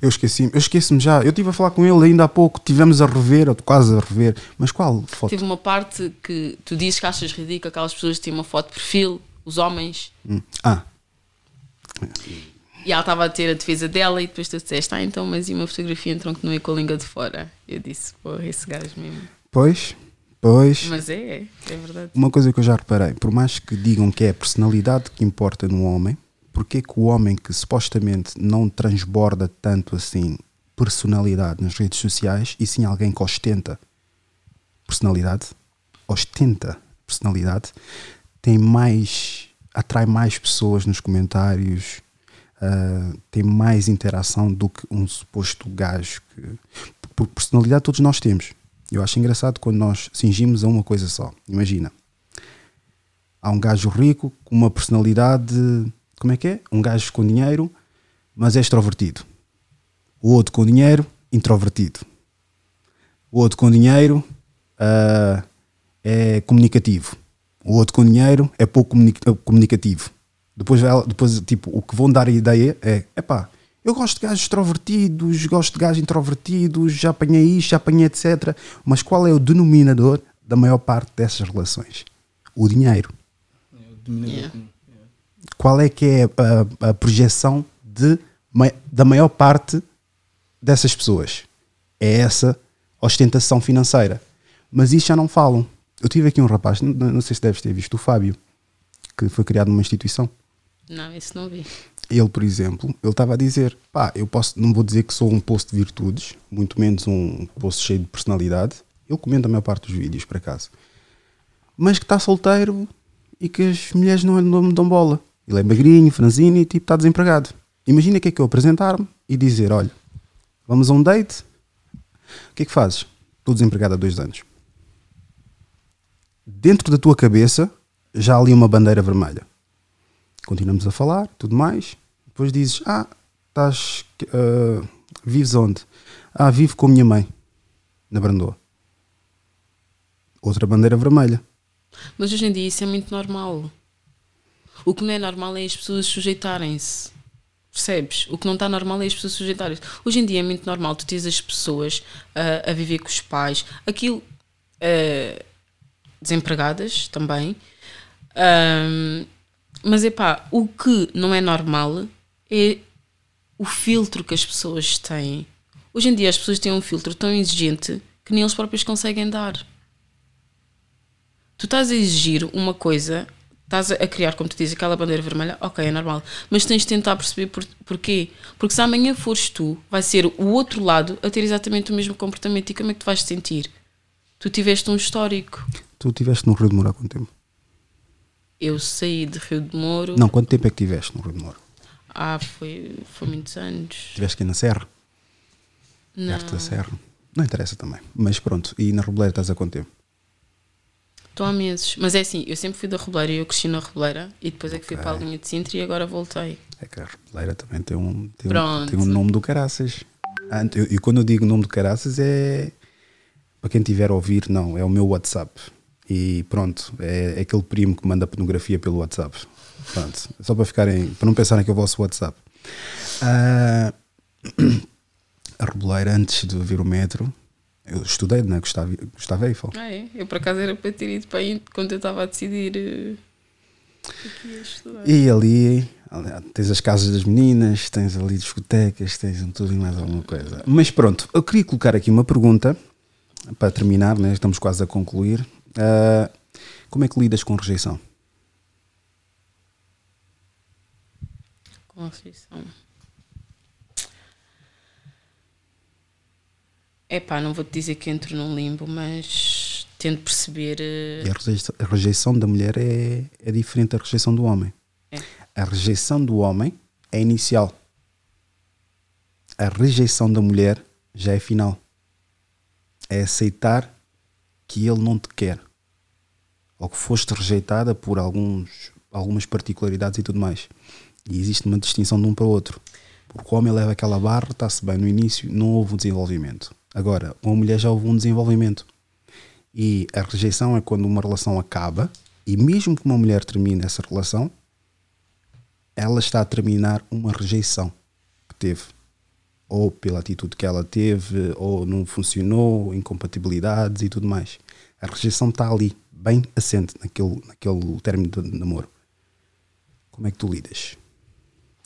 Eu esqueci-me, eu esqueci-me já. Eu estive a falar com ele ainda há pouco, tivemos a rever, ou quase a rever. Mas qual foto? Teve uma parte que tu dizes que achas ridículo aquelas pessoas que têm uma foto de perfil, os homens, Hum. Ah, e ela estava a ter a defesa dela e depois tu disseste, ah, então, mas e uma fotografia em tronco nu e com a língua de fora? Eu disse, porra, esse gajo mesmo. pois, pois. Mas é, é verdade. Uma coisa que eu já reparei, por mais que digam que é a personalidade que importa no homem, porque que o homem que supostamente não transborda tanto assim personalidade nas redes sociais e sim alguém que ostenta personalidade, ostenta personalidade, tem mais, atrai mais pessoas nos comentários, ah, tem mais interação do que um suposto gajo que. Por personalidade todos nós temos. Eu acho engraçado quando nós cingimos a uma coisa só. Imagina. Há um gajo rico com uma personalidade. Como é que é? Um gajo com dinheiro, mas é extrovertido. O outro com dinheiro, introvertido. O outro com dinheiro ah, é comunicativo. O outro com dinheiro é pouco comuni- comunicativo. Depois, depois, tipo, o que vão dar a ideia é: epá, eu gosto de gajos extrovertidos, gosto de gajos introvertidos, já apanhei isto, já apanhei etc. Mas qual é o denominador da maior parte dessas relações? O dinheiro. Yeah. Qual é que é a, a projeção de, da maior parte dessas pessoas? É essa ostentação financeira. Mas isso já não falam. Eu tive aqui um rapaz, não, não sei se deves ter visto, o Fábio, que foi criado numa instituição. Não, esse não vi. Ele, por exemplo, ele estava a dizer: pá, eu posso, não vou dizer que sou um post de virtudes, muito menos um post cheio de personalidade. Ele comenta a maior parte dos vídeos, por acaso. Mas que está solteiro e que as mulheres não, me dão bola. Ele é magrinho, franzino e tipo está desempregado. Imagina que é que eu apresentar-me e dizer: olha, vamos a um date. O que é que fazes? Estou desempregado há dois anos. Dentro da tua cabeça já há ali uma bandeira vermelha continuamos a falar, tudo mais. Depois dizes: Ah, estás. ah, vives onde? Ah, vivo com a minha mãe, na Brandoa. Outra bandeira vermelha. Mas hoje em dia isso é muito normal. O que não é normal é as pessoas sujeitarem-se. Percebes? O que não está normal é as pessoas sujeitarem-se. Hoje em dia é muito normal tu tens as pessoas ah, a viver com os pais, aquilo ah, desempregadas também. Ahm, mas é pá, o que não é normal é o filtro que as pessoas têm. Hoje em dia as pessoas têm um filtro tão exigente que nem eles próprios conseguem dar tu estás a exigir uma coisa, estás a criar, como tu dizes, aquela bandeira vermelha, ok, é normal, mas tens de tentar perceber por, porquê. Porque se amanhã fores tu, vai ser o outro lado a ter exatamente o mesmo comportamento e como é que tu vais te sentir? Tu tiveste um histórico. Tu estiveste no Rio de Moura há quanto tempo? Eu saí de Rio de Moro. Não, quanto tempo é que tiveste no Rio de Moro? Ah, foi, foi muitos anos. Tiveste aqui na Serra? Não. Perto da Serra? Não interessa também. Mas pronto, e na Reboleira estás há quanto tempo? Estou há meses. Mas é assim, eu sempre fui da Reboleira e eu cresci na Reboleira e depois é que fui para a linha de Sintra e agora voltei. É que a Reboleira também tem um, tem um, tem um nome do caraças. Ante- eu- E quando eu digo nome do caraças é. Para quem tiver a ouvir, não, é o meu WhatsApp. E pronto, é, é aquele primo que manda pornografia pelo WhatsApp. Pronto, só para ficarem, para não pensarem que é o vosso WhatsApp. Ah, a Reboleira, antes de vir o metro, eu estudei na Gustavo, Gustavo Eiffel. Ah, é? Eu por acaso era para ter ido para aí quando eu estava a decidir eh, o que ia estudar. E ali, ali tens as casas das meninas, tens ali discotecas, tens tudo e mais alguma coisa. Mas pronto, eu queria colocar aqui uma pergunta para terminar, né? estamos quase a concluir. Ah, como é que lidas com rejeição? Com a rejeição. É pá, não vou-te dizer que entro num limbo, mas tento perceber. a rejeição, a rejeição da mulher é, é diferente da rejeição do homem. É. A rejeição do homem é inicial. A rejeição da mulher já é final. É aceitar que ele não te quer. Ou que foste rejeitada por alguns, algumas particularidades e tudo mais. E existe uma distinção de um para o outro. Porque o homem leva aquela barra, está-se bem no início, não houve um desenvolvimento. Agora, com a mulher já houve um desenvolvimento. E a rejeição é quando uma relação acaba, e mesmo que uma mulher termine essa relação, ela está a terminar uma rejeição que teve. Ou pela atitude que ela teve, ou não funcionou, incompatibilidades e tudo mais. A rejeição está ali, bem assente naquele, naquele término de namoro. Como é que tu lidas?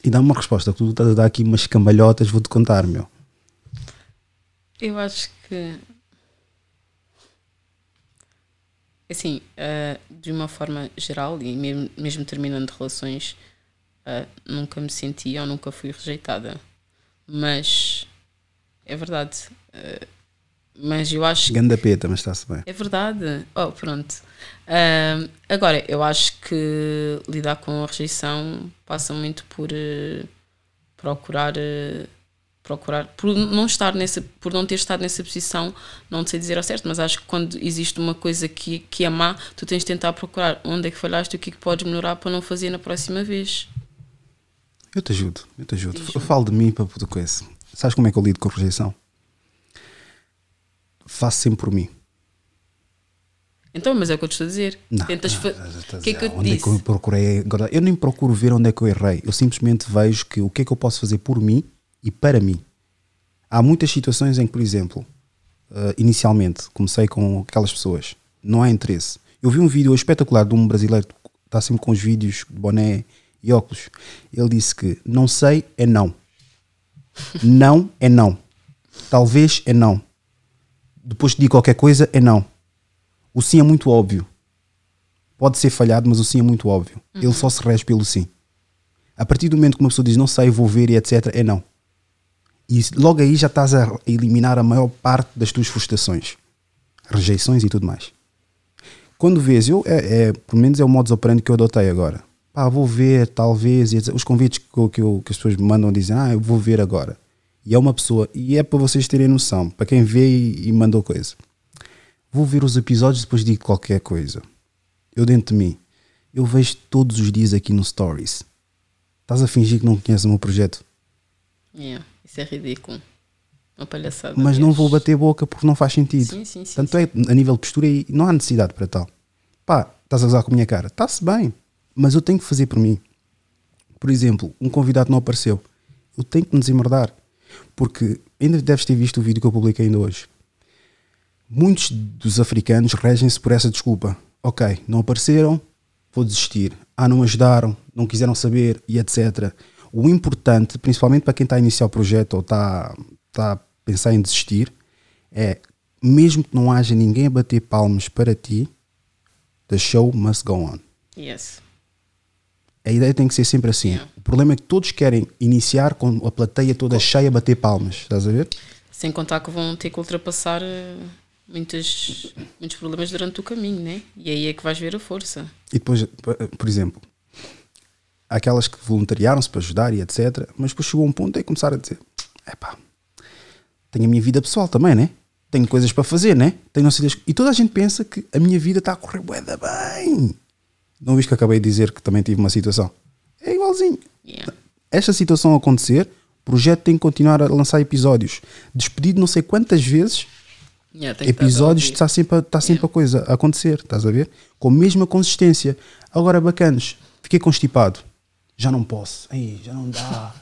E dá-me uma resposta, tu estás a dar aqui umas cambalhotas, vou-te contar, meu. Eu acho que. Assim, ah, de uma forma geral, e mesmo, mesmo terminando relações, ah, nunca me senti ou nunca fui rejeitada. Mas. É verdade. Ah, mas eu acho Ganda peta, mas está-se bem. É verdade. Oh, pronto. Ahm, agora, eu acho que lidar com a rejeição passa muito por eh, procurar. eh, procurar por não estar nessa por não ter estado nessa posição não sei dizer ao certo mas acho que quando existe uma coisa que, que é má tu tens de tentar procurar onde é que falhaste o que é que podes melhorar para não fazer na próxima vez Eu te ajudo, eu te ajudo. Eu falo de mim para poder coisa. Sabes como é que eu lido com a rejeição? Faço sempre por mim. então mas é o que eu te estou a dizer Não, tentas não, fa- que é que eu te onde disse é que eu procurei? Eu nem procuro ver onde é que eu errei. Eu simplesmente vejo que o que é que eu posso fazer por mim e para mim. Há muitas situações em que, por exemplo, eh, inicialmente comecei com aquelas pessoas, não há interesse. Eu vi um vídeo espetacular de um brasileiro que está sempre com os vídeos de boné e óculos. Ele disse que não sei é não. Não é não. Talvez é não. Depois de qualquer coisa é não. O sim é muito óbvio. Pode ser falhado, mas o sim é muito óbvio. Ele só se rege pelo sim. A partir do momento que uma pessoa diz não sei, vou ver e etc., é não. E logo aí já estás a eliminar a maior parte das tuas frustrações, rejeições e tudo mais. Quando vês, eu, é, é, pelo menos é o modus operandi que eu adotei agora. Pá, vou ver, talvez, e os convites que, eu- que, eu- que as pessoas me mandam dizem, ah, eu vou ver agora. E é uma pessoa, e é para vocês terem noção, para quem vê e, e mandou coisa. Vou ver os episódios e depois digo qualquer coisa. Eu dentro de mim, eu vejo todos os dias aqui no Stories. Estás a fingir que não conheces o meu projeto? Yeah, isso é ridículo uma palhaçada mas não vou bater boca porque não faz sentido. Sim, sim, sim, Tanto é, a nível de postura, aí não há necessidade para tal. Pá, estás a gozar com a minha cara? Está-se bem, mas eu tenho que fazer por mim. Por exemplo, um convidado não apareceu. Eu tenho que me desemerdar. Porque ainda deves ter visto o vídeo que eu publiquei ainda hoje. Muitos dos africanos regem-se por essa desculpa. Ok, não apareceram, vou desistir. Ah, não ajudaram, não quiseram saber e etc. O importante, principalmente para quem está a iniciar o projeto ou está, está a pensar em desistir, é mesmo que não haja ninguém a bater palmas para ti, the show must go on. yes A ideia tem que ser sempre assim. Yeah. O problema é que todos querem iniciar com a plateia toda cheia a bater palmas. Estás a ver? sem contar que vão ter que ultrapassar eh, muitas, muitos problemas durante o caminho, né? E aí é que vais ver a força. E depois, por exemplo, há aquelas que voluntariaram-se para ajudar e etc. Mas depois chegou um ponto em começar a dizer: é pá, tenho a minha vida pessoal também, né? Tenho coisas para fazer, né? Tenho não sei E toda a gente pensa que a minha vida está a correr bué da bem. Não viste que acabei de dizer que também tive uma situação? É igualzinho. Yeah. Esta situação acontecer, o projeto tem que continuar a lançar episódios. Despedido não sei quantas vezes, Yeah, episódios está sempre, a- está sempre Yeah. a coisa a acontecer, estás a ver? Com a mesma consistência. Agora, bacanos, fiquei constipado. Já não posso. Ei, já não dá.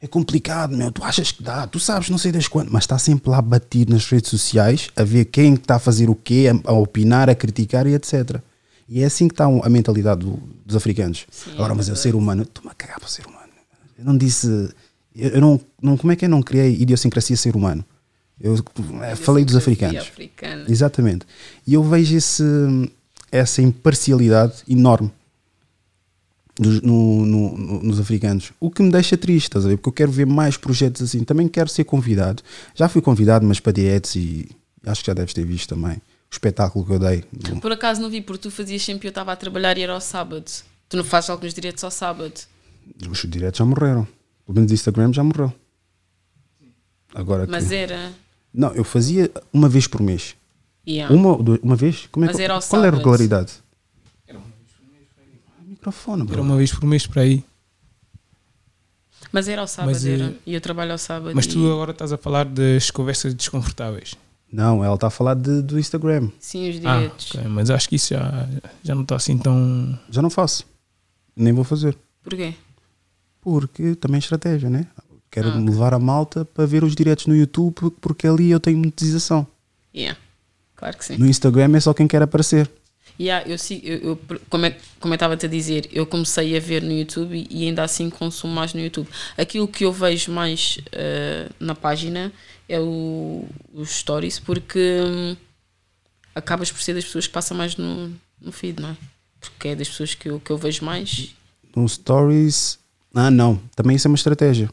É complicado, meu. Tu achas que dá? Tu sabes, não sei das quantas. Mas está sempre lá batido nas redes sociais a ver quem está a fazer o quê, a, a opinar, a criticar e etc. E é assim que está a mentalidade do- dos africanos. Agora, mas é o ser humano. Estou-me a cagar para o ser humano. Eu não disse. Eu não, não, como é que eu não criei idiosincrasia ser humano? Eu eh, falei dos africanos. Africana. Exatamente. E eu vejo esse, essa imparcialidade enorme dos- no- no- no- nos africanos. O que me deixa triste, estás a ver? Porque eu quero ver mais projetos assim. Também quero ser convidado. Já fui convidado, mas para dietes e acho que já deves ter visto também o espetáculo que eu dei. Por acaso não vi, porque tu fazias sempre, eu estava a trabalhar e era ao sábado. Tu não fazes alguns direitos ao sábado. Os diretos já morreram. Pelo menos o Instagram já morreu. Agora Mas que- era. Não, eu fazia uma vez por mês. Yeah. Uma, uma vez? Como é Mas que, era ao qual é a sábado. regularidade? Microfone, bro. Era uma vez por mês para aí. Mas era ao sábado, Mas, eh, era. E eu trabalho ao sábado. Mas e- tu agora estás a falar das conversas desconfortáveis. Não, ela está a falar de- do Instagram. Sim, os Ah, direitos. ok, mas acho que isso já, já não está assim tão. Já não faço. Nem vou fazer. Porquê? Porque também é estratégia, né? Quero Ah, ok. levar a malta para ver os diretos no YouTube porque ali eu tenho monetização. Yeah. Claro que sim. No Instagram é só quem quer aparecer. Yeah, eu, eu, eu- como, é, como eu estava-te a dizer, eu comecei a ver no YouTube e, ainda assim consumo mais no YouTube. Aquilo que eu vejo mais eh, na página é o, os stories, porque hum, acabas por ser das pessoas que passam mais no, no feed, não é? Porque é das pessoas que eu, que eu vejo mais. No Stories. Ah, não. Também isso é uma estratégia.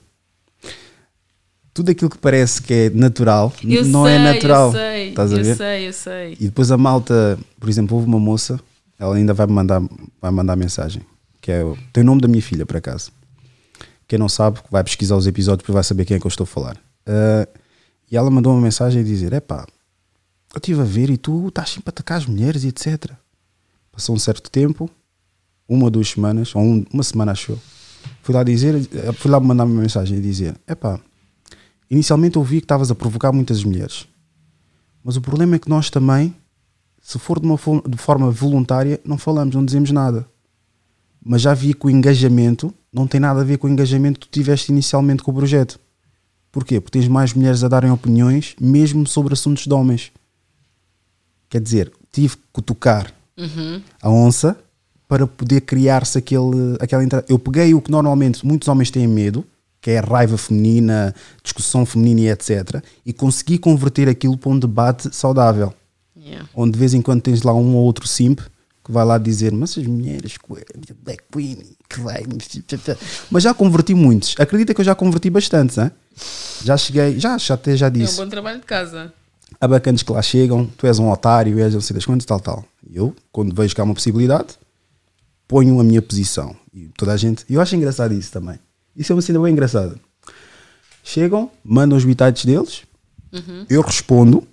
Tudo aquilo que parece que é natural Eu não sei, é natural. Eu sei, Estás a eu ver? sei, eu sei. E depois a malta, por exemplo, houve uma moça, ela ainda vai me mandar, vai mandar mensagem, que é, o- tem o nome da minha filha, por acaso. Quem não sabe, vai pesquisar os episódios para vai saber quem é que eu estou a falar. Ah, e ela mandou uma mensagem a dizer: Epá, eu estive a ver e tu estás sempre a atacar as mulheres e etc. Passou um certo tempo, uma ou duas semanas, ou um- uma semana acho eu. Fui lá dizer, fui lá mandar uma mensagem e dizer: Epá, inicialmente ouvi que estavas a provocar muitas mulheres. Mas o problema é que nós também, se for de uma de forma voluntária, não falamos, não dizemos nada. Mas já vi que o engajamento não tem nada a ver com o engajamento que tu tiveste inicialmente com o projeto. Porquê? Porque tens mais mulheres a darem opiniões, mesmo sobre assuntos de homens. Quer dizer, tive que tocar Uhum. a onça para poder criar-se aquele, aquela entrada. Eu peguei o que normalmente muitos homens têm medo, que é a raiva feminina, discussão feminina e etc. E consegui converter aquilo para um debate saudável. Yeah. Onde de vez em quando tens lá um ou outro simp que vai lá dizer, mas as mulheres, Black Queen, que vai. Mas já converti muitos. Acredita que eu já converti bastantes, hein? Já cheguei, já, já até já É um disse bom trabalho de casa. há bacanas que lá chegam, tu és um otário, és não sei das quantas, tal, tal. Eu, quando vejo que há uma possibilidade, ponho a minha posição. E toda a gente. Eu acho engraçado isso também. Isso é uma cena bem engraçada. Chegam, mandam os bitites deles, eu respondo.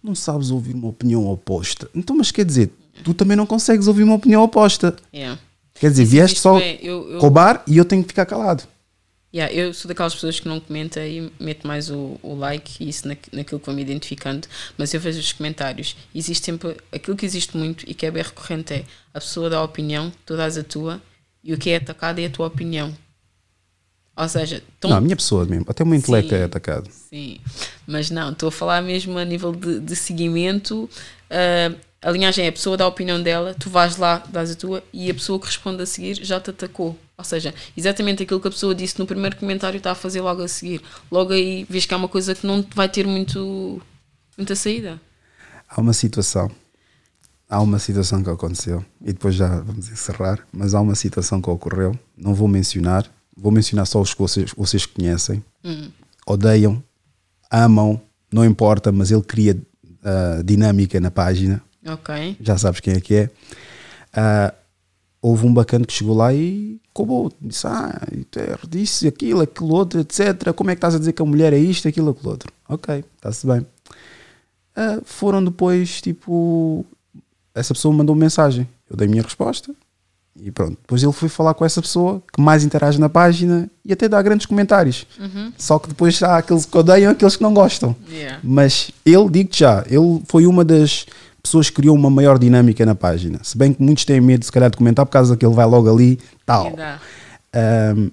Não sabes ouvir uma opinião oposta. Então, mas quer dizer, tu também não consegues ouvir uma opinião oposta. Yeah. Quer dizer, Isso vieste só bem. Eu- eu- roubar e eu tenho que ficar calado. Yeah, eu sou daquelas pessoas que não comenta e meto mais o, o like e isso na, naquilo que vou me identificando, mas eu vejo os comentários. Existe sempre aquilo que existe muito e que é bem recorrente é a pessoa dá a opinião, tu dás a tua e o que é atacado é a tua opinião. Ou seja, tão, Não, a minha pessoa mesmo. Até o meu intelecto Sim. é atacado. Sim, mas não, estou a falar mesmo a nível de, de seguimento. ah, a linhagem é a pessoa dá a opinião dela, tu vais lá, dás a tua e a pessoa que responde a seguir já te atacou. Ou seja, exatamente aquilo que a pessoa disse no primeiro comentário está a fazer logo a seguir. Logo aí vês que há uma coisa que não vai ter muito, muita saída. Há uma situação. Há uma situação que aconteceu e depois já vamos encerrar, mas há uma situação que ocorreu. Não vou mencionar, vou mencionar só os que vocês, vocês conhecem. Hum. Odeiam, amam, não importa, mas ele queria uh, dinâmica na página. Ok. Já sabes quem é que é. Uh, houve um bacana que chegou lá e cobrou. Disse: Ah, tu disse aquilo, aquilo outro, etc. Como é que estás a dizer que a mulher é isto, aquilo, aquilo outro? Ok, está-se bem. Uh, foram depois, tipo, essa pessoa mandou mensagem. Eu dei a minha resposta e pronto. Depois ele foi falar com essa pessoa que mais interage na página e até dá grandes comentários. Uhum. Só que depois há aqueles que odeiam aqueles que não gostam. Yeah. Mas ele, digo-te já, ele foi uma das pessoas criou uma maior dinâmica na página. Se bem que muitos têm medo, se calhar, de comentar por causa que ele vai logo ali, tal. E. Um,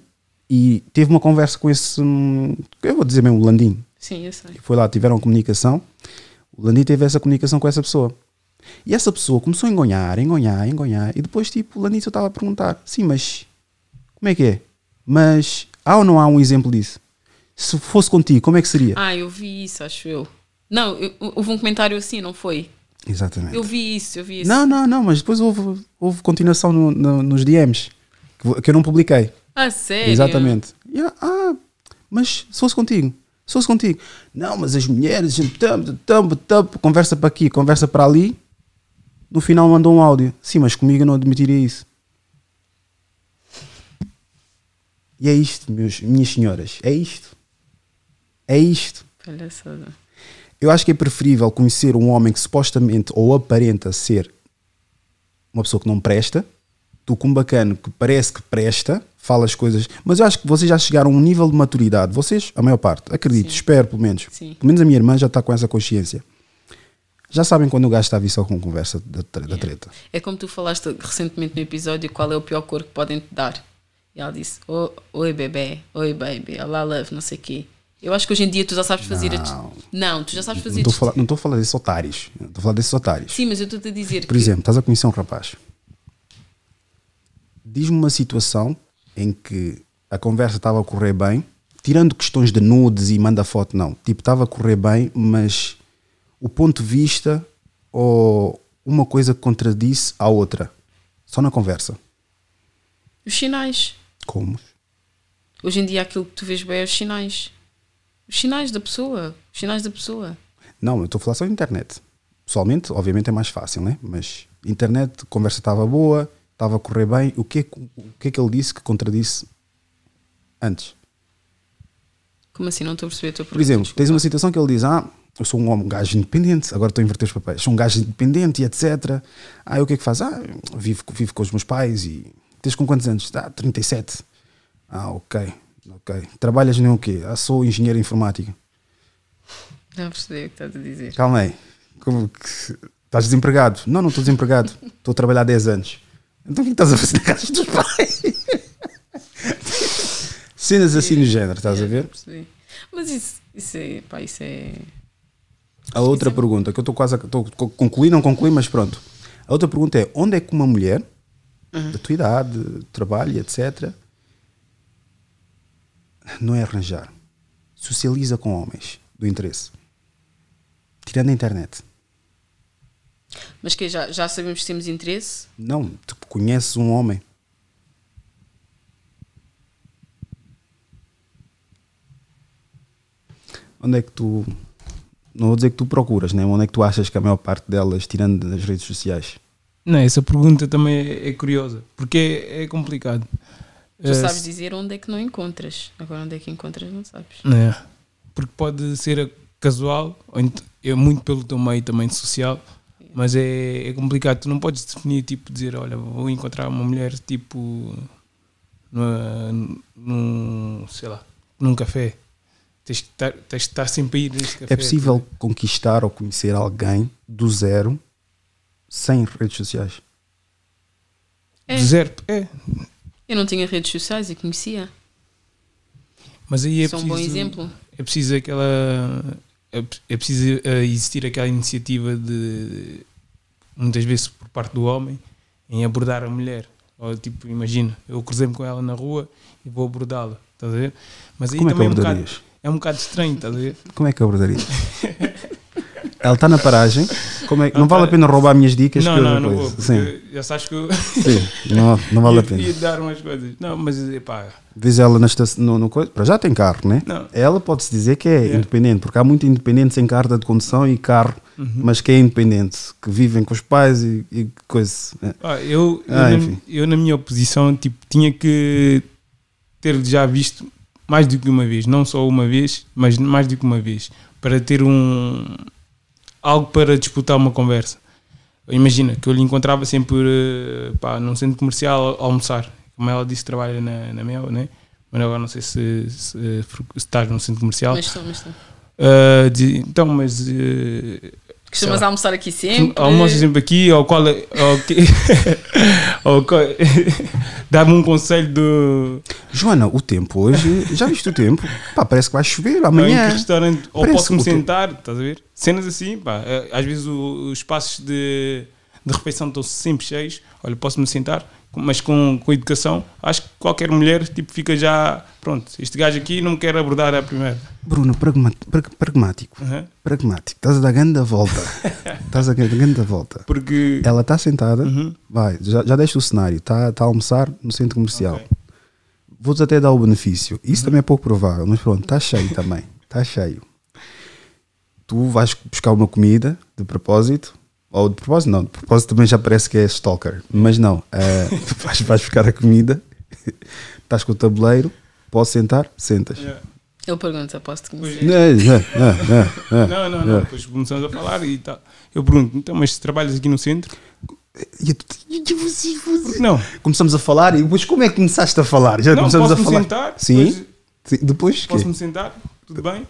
e teve uma conversa com esse, hum, eu vou dizer mesmo, o Landim. Sim, eu sei. Foi lá, tiveram comunicação. O Landim teve essa comunicação com essa pessoa. E essa pessoa começou a engonhar, engonhar, engonhar. E depois, tipo, o Landim só estava a perguntar: sim, mas como é que é? Mas há ou não há um exemplo disso? Se fosse contigo, como é que seria? Ah, eu vi isso, acho eu. Não, eu- houve um comentário assim, não foi? Exatamente. Eu vi isso, eu vi isso. Não, não, não, mas depois houve, houve continuação no- no- nos DMs que, que eu não publiquei. Ah, sério? Exatamente. E, ah, mas se fosse contigo, se fosse contigo. Não, mas as mulheres, tampo, tampo, tampo, conversa para aqui, conversa para ali. No final mandou um áudio. Sim, mas comigo eu não admitiria isso. E é isto, meus, minhas senhoras. É isto. É isto. Palhaçada. Eu acho que é preferível conhecer um homem que supostamente ou aparenta ser uma pessoa que não presta, do que um bacana que parece que presta, fala as coisas. Mas eu acho que vocês já chegaram a um nível de maturidade. Vocês, a maior parte, acredito, Sim. espero pelo menos. Sim. Pelo menos a minha irmã já está com essa consciência. Já sabem quando o gajo está a vir só com conversa da, da treta. É como tu falaste recentemente no episódio qual é o pior cor que podem te dar. E ela disse: "Oh, Oi, bebê, oi, baby, olá, love, não sei o quê. Eu acho que hoje em dia tu já sabes fazer. Não. Não, tu já sabes fazer. não estou a falar desses otários. Estou a falar desses otários. Sim, mas eu estou-te a dizer Por que. exemplo, estás a conhecer um rapaz. Diz-me uma situação em que a conversa estava a correr bem, tirando questões de nudes e manda foto, não. Tipo, estava a correr bem, mas o ponto de vista ou uma coisa que contradisse a outra. Só na conversa. Os sinais. Como? Hoje em dia aquilo que tu vês bem é os sinais. Os sinais da pessoa. Os sinais da pessoa. Não, eu estou a falar só de internet. Pessoalmente, obviamente é mais fácil, né? Mas internet, conversa estava boa, estava a correr bem. O que, é, que- o que é que ele disse que contradisse antes? Como assim? Não estou a perceber a tua pergunta. Por exemplo, desculpa. tens uma situação que ele diz: Ah, eu sou um homem, um gajo independente, agora estou a inverter os papéis, sou um gajo independente e etc. Ah, e o que é que faz? Ah, vivo, vivo com os meus pais e. Tens com quantos anos? Ah, 37. Ah, ok, ok. Trabalhas nem o quê? Ah, sou engenheiro informático. Não percebi o que estás a dizer. Calma aí. Como que. Estás desempregado? Não, não estou desempregado. Estou a trabalhar há 10 anos. Então o que é que estás a fazer na casa dos pais? [laughs] Cenas assim no género, estás a ver? Percebi. Mas isso, isso é. Pá, isso é. A outra pergunta, que eu estou quase a concluir, não concluí, mas pronto. A outra pergunta é: onde é que uma mulher da tua idade, trabalho, etc., não é arranjar? Socializa com homens do interesse, tirando a internet. Mas que já, já sabemos que temos interesse? Não, tu conheces um homem. Onde é que tu. Não vou dizer que tu procuras, né? Onde é que tu achas que a maior parte delas, tirando das redes sociais? Não, essa pergunta também é, é curiosa, porque é, é complicado. Tu Eh, sabes dizer onde é que não encontras. Agora onde é que encontras não sabes. É, porque pode ser casual, é muito pelo teu meio também social, mas é, é complicado. Tu não podes definir, tipo, dizer, olha, vou encontrar uma mulher, tipo, numa, num, sei lá, num café. Tens que estar, tens que estar sempre a ir neste café. É possível conquistar ou conhecer alguém do zero sem redes sociais? É. Do zero, é. Eu não tinha redes sociais e conhecia. Mas aí é Isso é um preciso, bom exemplo. É preciso aquela. É, é preciso eh, existir aquela iniciativa de. Muitas vezes por parte do homem em abordar a mulher. Ou tipo, imagina, eu cruzei-me com ela na rua e vou abordá-la. Estás a ver? Mas aí Como é que também é um, bocado, é um bocado estranho, estás a ver? Como é que abordarias? [laughs] Ela está na paragem. Como é, que- não vale a pena roubar minhas dicas. Não, eu não, não vou. Sim, Já sabes que eu sim, não, não vale a [laughs] pena. ia dar umas coisas. Não, mas epá, Vês ela na estação, no, no para já tem carro, né? Não. Ela pode-se dizer que é Yeah. independente, porque há muito independente sem carta de condução e carro, Uhum. mas que é independente, que vivem com os pais e, e coisa. É. Ah, eu, eu, Ah, na, enfim. eu, na minha oposição, tipo, tinha que ter já visto mais do que uma vez, não só uma vez, mas mais do que uma vez, para ter um algo para disputar uma conversa. Imagina que eu lhe encontrava sempre eh, pá, num centro comercial a almoçar. Como ela disse, trabalha na, na Mel, né? Mas agora não sei se, se, se estás num centro comercial. Mas estou, mas estou. Ah, de- então, mas eh, Costumas almoçar aqui sempre? Almoço sempre aqui, ou qual é. Ou, que, [laughs] [laughs] Dá-me um conselho do. Joana, o tempo hoje, já viste o tempo? Pá, parece que vai chover ou amanhã. restaurante, ou Parece posso-me o quê? sentar, estás a ver? Cenas assim, pá. eh, Às vezes os espaços de, de refeição estão sempre cheios. Olha, posso-me sentar, mas com, com educação, acho que qualquer mulher tipo, fica já. Pronto, este gajo aqui não me quer abordar a primeira. Bruno, pragmático. Aham. Pragmático. Estás a dar grande volta. [laughs] Estás a dar grande volta. Porque. Ela está sentada, Uhum. vai, já, já deste o cenário, está tá a almoçar no centro comercial. Ok. Vou-te até dar o benefício. Isso também é pouco provável, mas pronto, está cheio também. Está cheio. Tu vais buscar uma comida de propósito, ou de propósito, não, de propósito também já parece que é stalker, mas não. eh, [laughs] vais, vais buscar a comida, [laughs] estás com o tabuleiro, posso sentar? Sentas. Yeah. Ele pergunta, posso te conhecer? Não, não, não. É. Depois começamos a falar e tal. Eu pergunto, então, mas se trabalhas aqui no centro? Não? Começamos a falar e depois como é que começaste a falar? Já Não, começamos a posso-me falar. sentar, Sim. depois- Sim, Depois? Posso-me sentar? Tudo bem?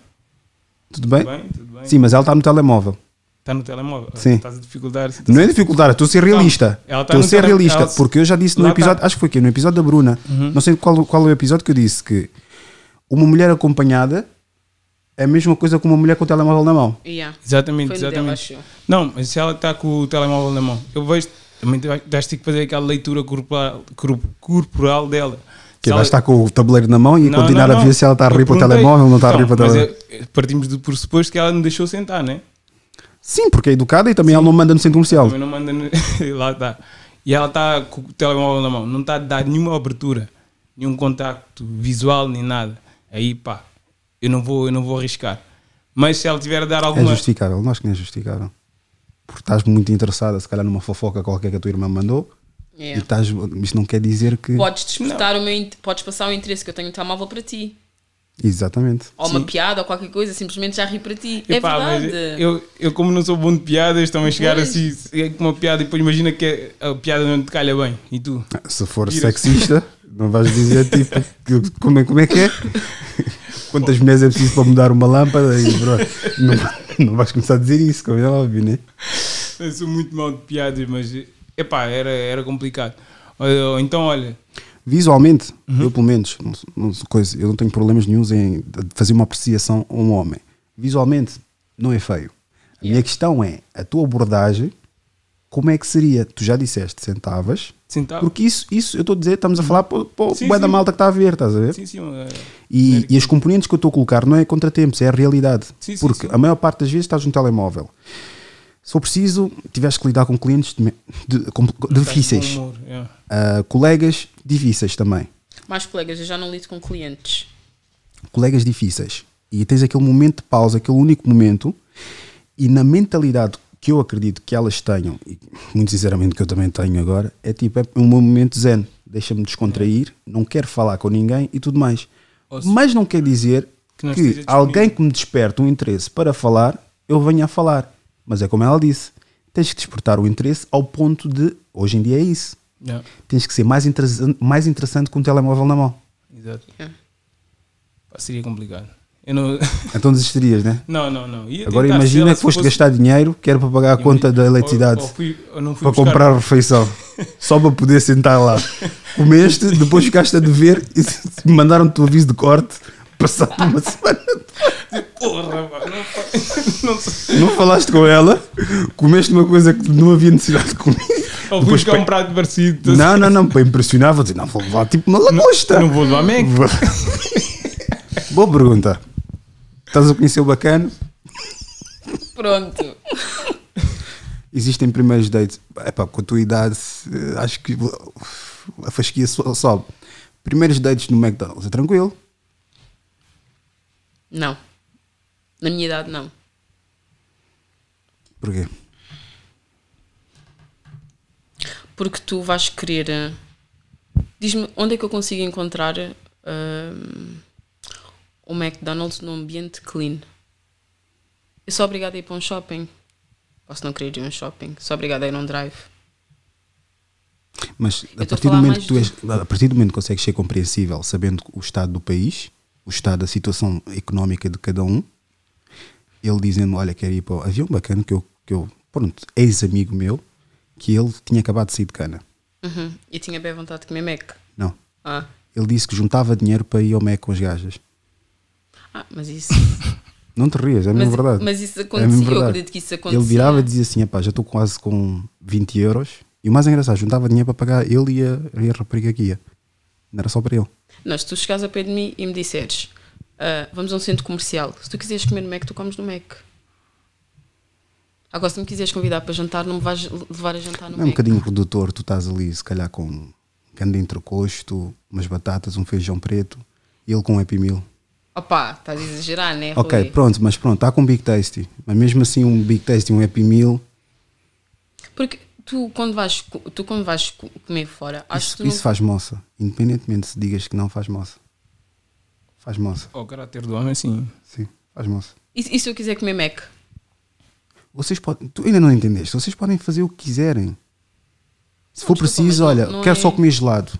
Tudo bem? Tudo bem? Tudo bem? Sim, mas ela está no telemóvel. Está no telemóvel. Sim. Estás a dificultar situação. Não é dificuldade, estou a ser realista. ela tá Estou a ser realista, ela- porque eu já disse no lá episódio, tá. acho que foi aqui, no episódio da Bruna, Uhum. não sei qual, qual é o episódio que eu disse que uma mulher acompanhada é a mesma coisa que uma mulher com o telemóvel na mão. Yeah. Exatamente, Foi dela, exatamente. Não, mas se ela está com o telemóvel na mão, eu vejo, também vais ter que fazer aquela leitura corporal, corp- corporal dela. Que ela- estar com o tabuleiro na mão e Não, continuar não, a ver não. se ela está a rir para o telemóvel ou não está a rir Não, para o mas telemóvel. é- partimos do pressuposto que ela me deixou sentar, né? Sim, porque é educada e também ela não manda no centro comercial. Também não manda. no- [laughs] Lá está. E ela está com o telemóvel na mão, não está a dar nenhuma abertura, nenhum contacto visual, nem nada. Aí pá, eu não vou, eu não vou arriscar. Mas se ela tiver a dar É alguma. justificável, nós que não é justificável. Porque estás muito interessada, se calhar, numa fofoca qualquer que a tua irmã mandou, e Yeah. estás, isto não quer dizer que. Podes despertar o meu, podes passar o interesse que eu tenho no telemóvel para ti. Exatamente. Ou uma Sim. piada ou qualquer coisa, simplesmente já ri para ti. Epá, é verdade. eu, eu, como não sou bom de piadas, também chegar Pois. assim é com uma piada e depois imagina que a piada não te calha bem. E tu? Se for sexista, não vais dizer [laughs] tipo que- como é, como é que é? Quantas mulheres é preciso para mudar uma lâmpada e pronto. Não, não vais começar a dizer isso, como é óbvio, né? Eu sou muito mal de piadas, mas epá, era, era complicado. Ou- ou Então, olha, Visualmente, Uhum. eu pelo menos, não, não, coisa, eu não tenho problemas nenhums em fazer uma apreciação a um homem. Visualmente, não é feio. A minha questão é a tua abordagem. Como é que seria? Tu já disseste, sentavas, sentava. porque isso, isso eu estou a dizer, estamos a falar para, Uhum. Sim, o da sim. malta que está a ver, estás a ver? Sim, sim. eh, E, e as componentes que eu estou a colocar não é contratempos, é a realidade. Sim, sim, Porque sim. a maior parte das vezes estás no telemóvel. Se for preciso, tiveste que lidar com clientes de, de- com- difíceis, humor, yeah. Ah, colegas difíceis também. Mais colegas, eu já não lido com clientes. Colegas difíceis. E tens aquele momento de pausa, aquele único momento, e na mentalidade que eu acredito que elas tenham, e muito sinceramente que eu também tenho agora, é tipo, é um momento zen. Deixa-me descontrair, não quero falar com ninguém e tudo mais. Mas não quer dizer Que que alguém que me desperte um interesse para falar, eu venha a falar. Mas é como ela disse, tens que despertar o interesse ao ponto de, hoje em dia é isso, Yeah, tens que ser mais interessante, mais interessante com o telemóvel na mão. exato. Yeah. Pá, seria complicado. Eu não, [laughs] Então desistirias, né? não, não. não. Ia Agora imagina que foste fosse- gastar dinheiro que era para pagar a eu conta da eletricidade, Ou, ou fui, ou não fui para buscar- comprar a refeição, [laughs] só para poder sentar lá. Comeste, depois ficaste a dever e [laughs] mandaram-te o aviso de corte, passado uma semana. Porra, pá, não, [laughs] não sei. Não falaste com ela, comeste uma coisa que não havia necessidade de comer. Ou fui buscar um prato parecido. Não, não, não, para impressionar, vou dizer, não, vou levar tipo uma lagosta. Não vou levar Mac. Boa pergunta. Estás a conhecer o bacana? Pronto. Existem primeiros dates. Epá, com a tua idade, acho que a fasquia so- sobe. Primeiros dates no McDonald's, é tranquilo. Não. Na minha idade, não. Porquê? Porque tu vais querer. eh, Diz-me onde é que eu consigo encontrar hum, o McDonald's num ambiente clean. Eu sou obrigada a ir para um shopping. Posso não querer ir a um shopping. Sou obrigada a ir a um drive. Mas a a partir, do momento que tu és, a partir do momento que consegues ser compreensível, sabendo o estado do país, o estado da situação económica de cada um, ele dizendo: Olha, quero ir para. o-" Havia um bacana que eu, que eu pronto, ex-amigo meu, que ele tinha acabado de sair de cana. Uhum. E tinha bem vontade de comer Mac. Não. Ah, Ele disse que juntava dinheiro para ir ao Mac com as gajas. ah mas isso. [laughs] Não te rias, é mesmo verdade. mas isso É acontecia. eu verdade. acredito que isso acontecia. Ele virava e dizia assim: "Epá, já estou quase com 20 euros. E o mais engraçado, juntava dinheiro para pagar ele e a, e a rapariga que ia. Não era só para ele. Não, se tu chegares ao pé de mim e me disseres "Ah, vamos a um centro comercial, se tu quiseres comer no Mac, tu comes no Mac. Agora, se me quiseres convidar para jantar, não me vais levar a jantar no É um Mac. bocadinho redutor, tu estás ali, se calhar, com um grande entrecosto, umas batatas, um feijão preto, e ele com um Happy Meal. Opa, estás a exagerar, né? Ok, Rui? pronto, mas pronto, está com um Big Tasty. Mas mesmo assim, um Big Tasty e um Happy Meal, Porque tu, quando vais, tu, quando vais co- comer fora, acho isso, que isso faz moça. Independentemente se digas que não faz moça. Faz moça, Ao caráter do homem, sim. sim, faz moça. E, e se eu quiser comer Mac? Vocês podem, tu ainda não entendeste, vocês podem fazer o que quiserem. Se Não, for preciso, olha, não quero é- só comer gelado.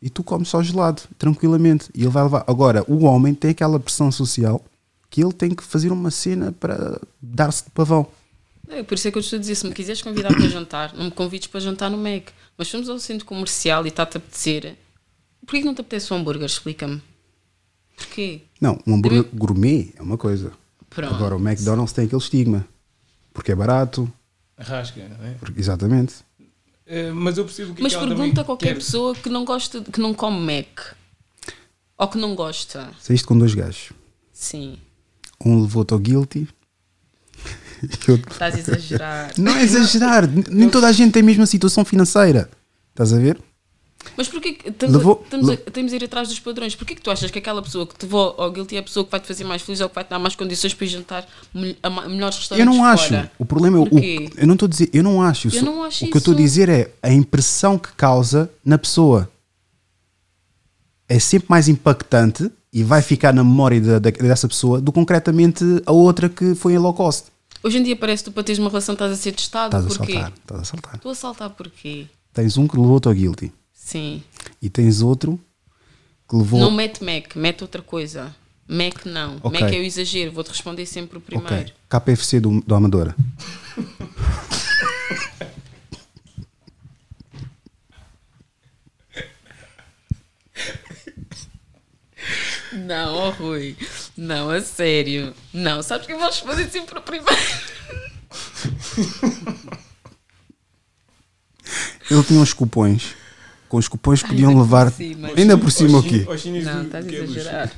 E tu comes só gelado, tranquilamente. E ele vai levar. Agora, o homem tem aquela pressão social que ele tem que fazer uma cena para dar-se de pavão. É, por isso é que eu te estou a dizer, se me quiseres convidar para jantar, não me convides para jantar no Mac. Mas fomos ao centro comercial e está-te a apetecer. Porquê que não te apetece um hambúrguer? Explica-me. Porquê? Não, um hambúrguer gourmet é uma coisa. Pronto. Agora, o McDonald's tem aquele estigma. Porque é barato. Rasca, não é? porque- exatamente. Eh, mas eu percebo o que Mas é pergunta a qualquer quer. pessoa que não gosta, que não come Mac. Ou que não gosta. Saíste com dois gajos. Sim. Um levou-te ao guilty. outro. Estás a exagerar. Não é exagerar. [laughs] Nem toda a gente tem a mesma situação financeira. Estás a ver? Mas porquê que estamos, Levou- a, estamos, a, estamos a ir atrás dos padrões? Porquê que tu achas que aquela pessoa que te levou ao guilty é a pessoa que vai te fazer mais feliz ou que vai te dar mais condições para ir jantar a melhores Eu restaurantes não acho. fora? O problema é o. Eu não estou a dizer. Eu não acho. Eu só- não acho o que eu estou a isso. dizer é a impressão que causa na pessoa. É sempre mais impactante e vai ficar na memória da- dessa pessoa do que concretamente a outra que foi em low cost. Hoje em dia parece que tu para teres uma relação estás a ser testado. Estás a saltar. Estás a saltar. Estou a saltar porquê? Tens um que levou-te ao guilty Sim. e tens outro que levou. Não mete Mac, mete outra coisa. Mac não. Ok. Mac é o exagero. Vou-te responder sempre o primeiro. Ok. KFC do, do Amadora. Não, oh Rui. Não, a sério. Não, sabes que eu vou responder sempre o primeiro. Ele tinha uns cupões. Com os cupões Ai, podiam ainda por levar. cima. Ainda por cima o quê? Não, estás a é exagerar.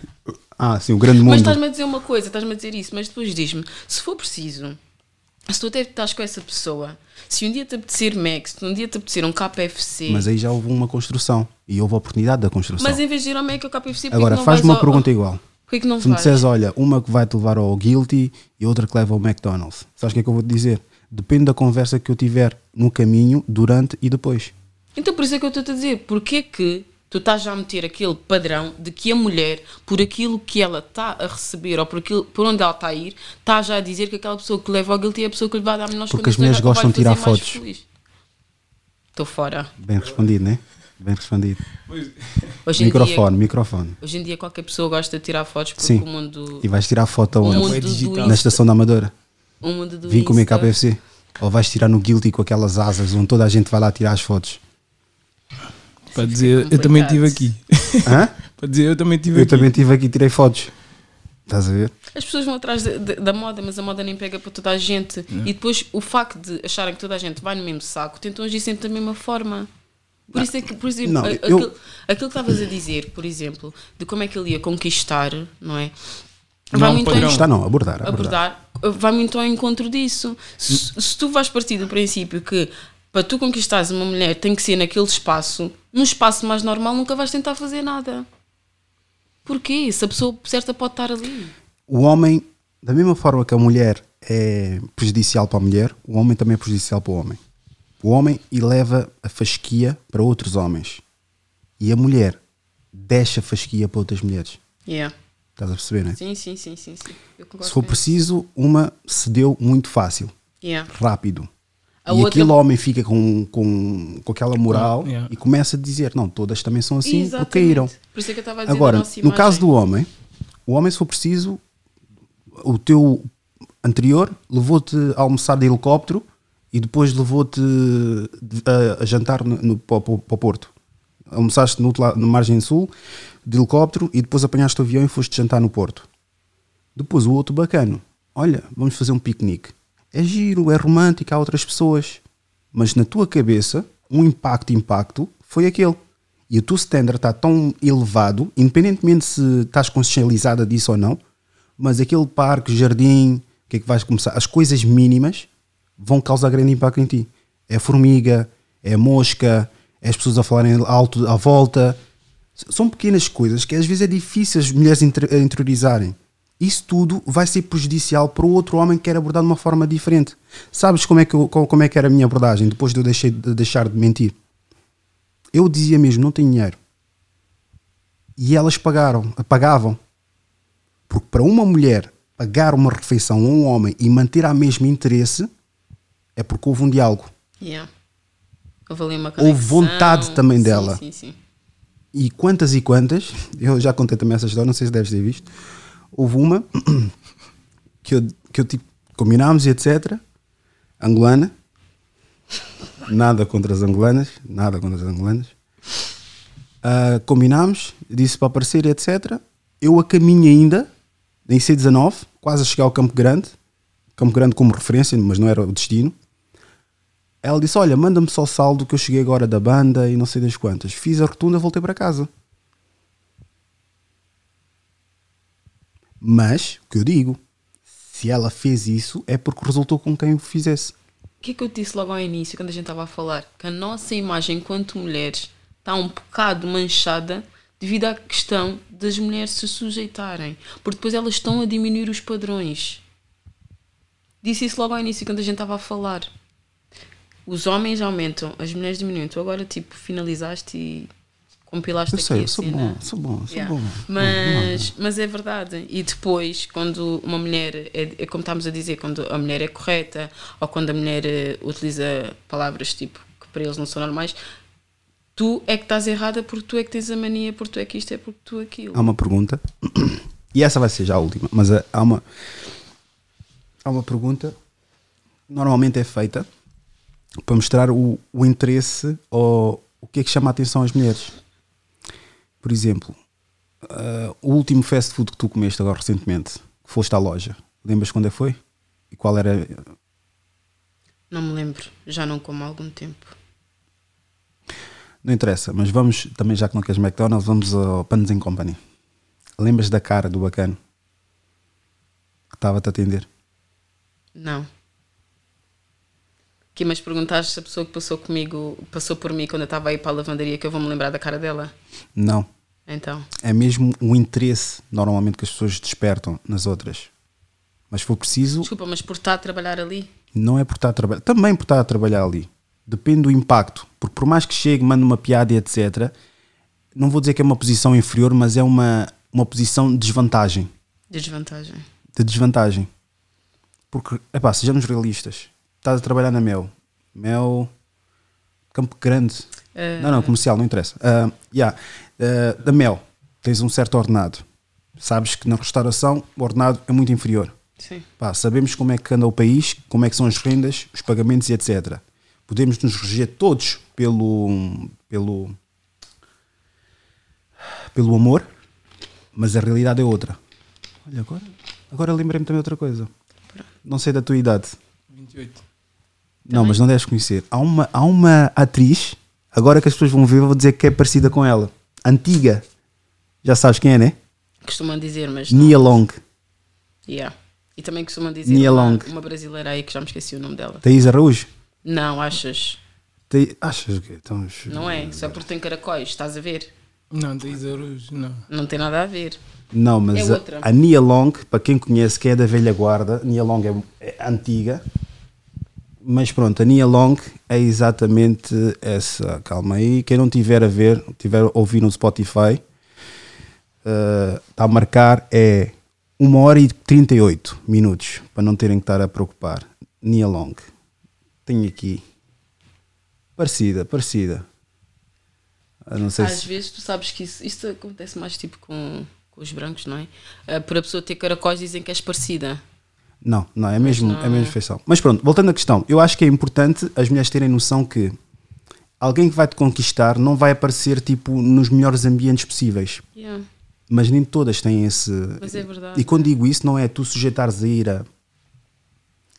Ah, sim, o grande Mas mundo. estás-me a dizer uma coisa, estás-me a dizer isso, mas depois diz-me, se for preciso, se tu até estás com essa pessoa, se um dia te apetecer Mac, se um dia te apetecer um KFC, Mas aí já houve uma construção e houve a oportunidade da construção. mas em vez de ir ao Mac ou KFC, Agora, faz-me uma ao- pergunta igual. Porquê que não Se me disseres, olha, uma que vai te levar ao Guilty e outra que leva ao McDonald's, sabes o que é que eu vou te dizer? Depende da conversa que eu tiver no caminho, durante e depois. Então por isso é que eu estou a dizer, porquê que tu estás já a meter aquele padrão de que a mulher, por aquilo que ela está a receber ou por, aquilo, por onde ela está a ir, está já a dizer que aquela pessoa que leva ao guilty é a pessoa que lhe vai dar melhores Porque as mulheres gostam de tirar fotos. Estou fora. Bem respondido, né? Bem respondido. Hoje em, dia, Microfone, microfone. hoje em dia qualquer pessoa gosta de tirar fotos porque Sim. o mundo, E vais tirar foto o aonde? mundo é do digital. Na estação da Amadora. o mundo do Vim comer Insta. KFC. Ou vais tirar no Guilty com aquelas asas onde toda a gente vai lá tirar as fotos. Para dizer, eu também estive aqui. Hã? [laughs] Para dizer, eu também estive Eu aqui. também estive aqui e tirei fotos. Estás a ver? As pessoas vão atrás de- de- da moda, mas a moda nem pega para toda a gente. E depois o facto de acharem que toda a gente vai no mesmo saco, tentam agir sempre da mesma forma. Por isso é que, por exemplo, Não, eu- aquilo, aquilo que estavas a dizer, por exemplo, de como é que ele ia conquistar, não é? Não vai um muito ao não, abordar. abordar. abordar, vai muito ao encontro disso. Se, se tu vais partir do princípio que para tu conquistares uma mulher tem que ser naquele espaço, num espaço mais normal nunca vais tentar fazer nada. Porquê? Se a pessoa certa pode estar ali. O homem, da mesma forma que a mulher é prejudicial para a mulher, o homem também é prejudicial para o homem. O homem eleva a fasquia para outros homens. E a mulher deixa a fasquia para outras mulheres. Yeah. Estás a perceber, não é? Sim, sim, sim, sim, sim. Se for preciso, uma cedeu muito fácil, Yeah. rápido. A e outra- aquele homem fica com, com, com aquela moral Com- yeah. e começa a dizer: Não, todas também são assim Exatamente. porque caíram. Por isso é que eu estava a dizer Agora, no caso do homem, o homem, se for preciso, o teu anterior levou-te a almoçar de helicóptero e depois levou-te a, a jantar no, no, para, o- para o Porto. Almoçaste no, na margem sul de helicóptero e depois apanhaste o avião e foste jantar no Porto. Depois o outro bacano. Olha, vamos fazer um piquenique. É giro, é romântico, há outras pessoas. Mas na tua cabeça, um impacto, impacto, foi aquele. E o teu standard está tão elevado, independentemente se estás consciencializada disso ou não, mas aquele parque, jardim, o que é que vais começar? As coisas mínimas vão causar grande impacto em ti. É formiga, é mosca, é as pessoas a falarem alto à volta. São pequenas coisas que às vezes é difícil as mulheres interiorizarem. Isso tudo vai ser prejudicial para o outro homem que quer abordar de uma forma diferente. Sabes como é que, eu- como é que era a minha abordagem depois de eu deixei de deixar de mentir? Eu dizia mesmo, não tenho dinheiro. E elas pagaram, pagavam. Porque para uma mulher pagar uma refeição a um homem e manter a mesmo interesse é porque houve um diálogo. Yeah. Houve ali uma Houve vontade também Sim, dela. Sim, sim. E quantas e quantas, eu já contei também essa história, não sei se deves ter visto. Houve uma [coughs] que eu, que eu tipo, combinámos e etc. Angolana. Nada contra as angolanas, nada contra as angolanas. Ah, combinámos, disse para aparecer etc. Eu a caminho ainda, em C19, quase a chegar ao Campo Grande. Campo Grande como referência, mas não era o destino. Ela disse: Olha, manda-me só saldo que eu cheguei agora da banda e não sei das quantas. Fiz a rotunda, voltei para casa. Mas, o que eu digo, se ela fez isso é porque resultou com quem o fizesse. O que é que eu disse logo ao início, quando a gente estava a falar? Que a nossa imagem enquanto mulheres está um bocado manchada devido à questão das mulheres se sujeitarem. Porque depois elas estão a diminuir os padrões. Disse isso logo ao início, quando a gente estava a falar. Os homens aumentam, as mulheres diminuem. Tu agora, tipo, finalizaste e compilaste Eu aqui sei, a eu sou cena. bom, sou bom, sou Yeah. bom. Mas, mas é verdade. E depois, quando uma mulher, é, é como estávamos a dizer, quando a mulher é correta ou quando a mulher eh, utiliza palavras tipo que para eles não são normais, tu é que estás errada porque tu é que tens a mania, porque tu é que isto é porque tu aquilo. Há uma pergunta, [clears throat] e essa vai ser já a última, mas eh, há uma, há uma pergunta, normalmente é feita para mostrar o, o interesse ou o que é que chama a atenção às mulheres. Por exemplo, ah, o último fast food que tu comeste agora recentemente, que foste à loja, lembras quando é que foi? E qual era? Não me lembro, já não como há algum tempo. Não interessa, mas vamos, também já que não queres McDonald's, vamos ao Panos Company. Lembras da cara do bacano que estava-te a atender? Não. Que mas perguntaste se a pessoa que passou comigo, passou por mim quando eu estava aí para a lavandaria, que eu vou me lembrar da cara dela. Não. Então, É mesmo o interesse normalmente que as pessoas despertam nas outras. Mas se for preciso, desculpa, mas por estar a trabalhar ali, não é por estar a trabalhar. Também por estar a trabalhar ali. Depende do impacto. Porque por mais que chegue, mande uma piada e etc., não vou dizer que é uma posição inferior, mas é uma, uma posição de desvantagem. desvantagem. De desvantagem. Porque, epá, sejamos realistas. Estás a trabalhar na Mel. Mel. Campo Grande. Eh, Não, não, comercial, não interessa. Ah, yeah. Ah, da Mel, tens um certo ordenado. Sabes que na restauração o ordenado é muito inferior. Sim. Pá, sabemos como é que anda o país, como é que são as rendas, os pagamentos e etc. Podemos nos reger todos pelo, pelo, pelo amor, mas a realidade é outra. Olha, agora, agora lembrei-me também outra coisa. Não sei da tua idade. 28. Não, mas não deves conhecer. Há uma, há uma atriz, agora que as pessoas vão ver, vou dizer que é parecida com ela. Antiga. Já sabes quem é, né? Costumam dizer, mas Nia Long. Yeah. E também costumam dizer Nia uma, Long. uma brasileira aí que já me esqueci o nome dela. Thaís Araújo? Não, achas? Te- Achas o quê? Então, Não é? Só porque tem caracóis, estás a ver? Não, tens euros, não. Não tem nada a ver. Não, mas É a- outra. a, Nia Long, para quem conhece, que é da velha guarda, Nia Long é, é antiga, mas pronto, a Nia Long é exatamente essa. Calma aí, quem não tiver a ver, tiver a ouvir no Spotify, eh, está a marcar é 1 hora e 38 minutos, para não terem que estar a preocupar. Nia Long, tenho aqui, parecida, parecida. Às se. vezes tu sabes que isso, isso acontece mais tipo com, com os brancos, não é? Ah, por a pessoa ter caracóis dizem que és parecida. Não, não, é mesmo, não. é mesmo feição. Mas pronto, voltando à questão, eu acho que é importante as mulheres terem noção que alguém que vai te conquistar não vai aparecer tipo nos melhores ambientes possíveis. Yeah. Mas nem todas têm esse. Mas é verdade. E quando digo isso, não é tu sujeitares a ir a,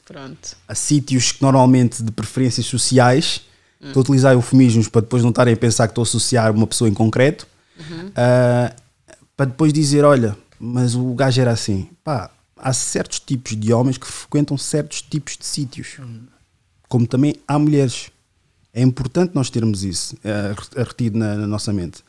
Pronto. a sítios que normalmente de preferências sociais, Hum. estou a utilizar eufemismos para depois não estarem a pensar que estou a associar uma pessoa em concreto, Uhum. ah, para depois dizer: olha, mas o gajo era assim. Pá, há certos tipos de homens que frequentam certos tipos de sítios, como também há mulheres. É importante nós termos isso ah, retido na, na nossa mente.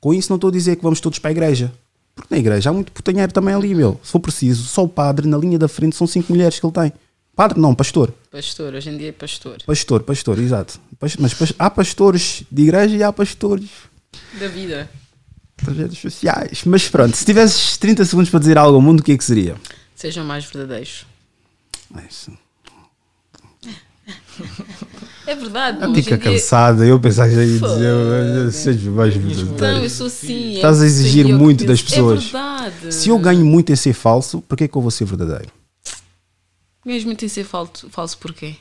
Com isso, não estou a dizer que vamos todos para a igreja. Porque na igreja há muito putanheiro também ali, meu. Se for preciso, só o padre na linha da frente são cinco mulheres que ele tem. Padre não, pastor. Pastor, hoje em dia é pastor. Pastor, pastor, exato. Mas há pastores de igreja e há pastores Da vida. de projetos sociais. Mas pronto, se tivesses 30 segundos para dizer algo ao mundo, o que é que seria? Sejam mais verdadeiros. É isso. É verdade. A em dia- cansada, eu pensava que já ia seja mais Não, eu verdadeiro. sou assim. é Estás a isso exigir eu muito das pessoas. É verdade. Se eu ganho muito em ser falso, por que é que eu vou ser verdadeiro? Ganhas muito em ser falso, falso porquê?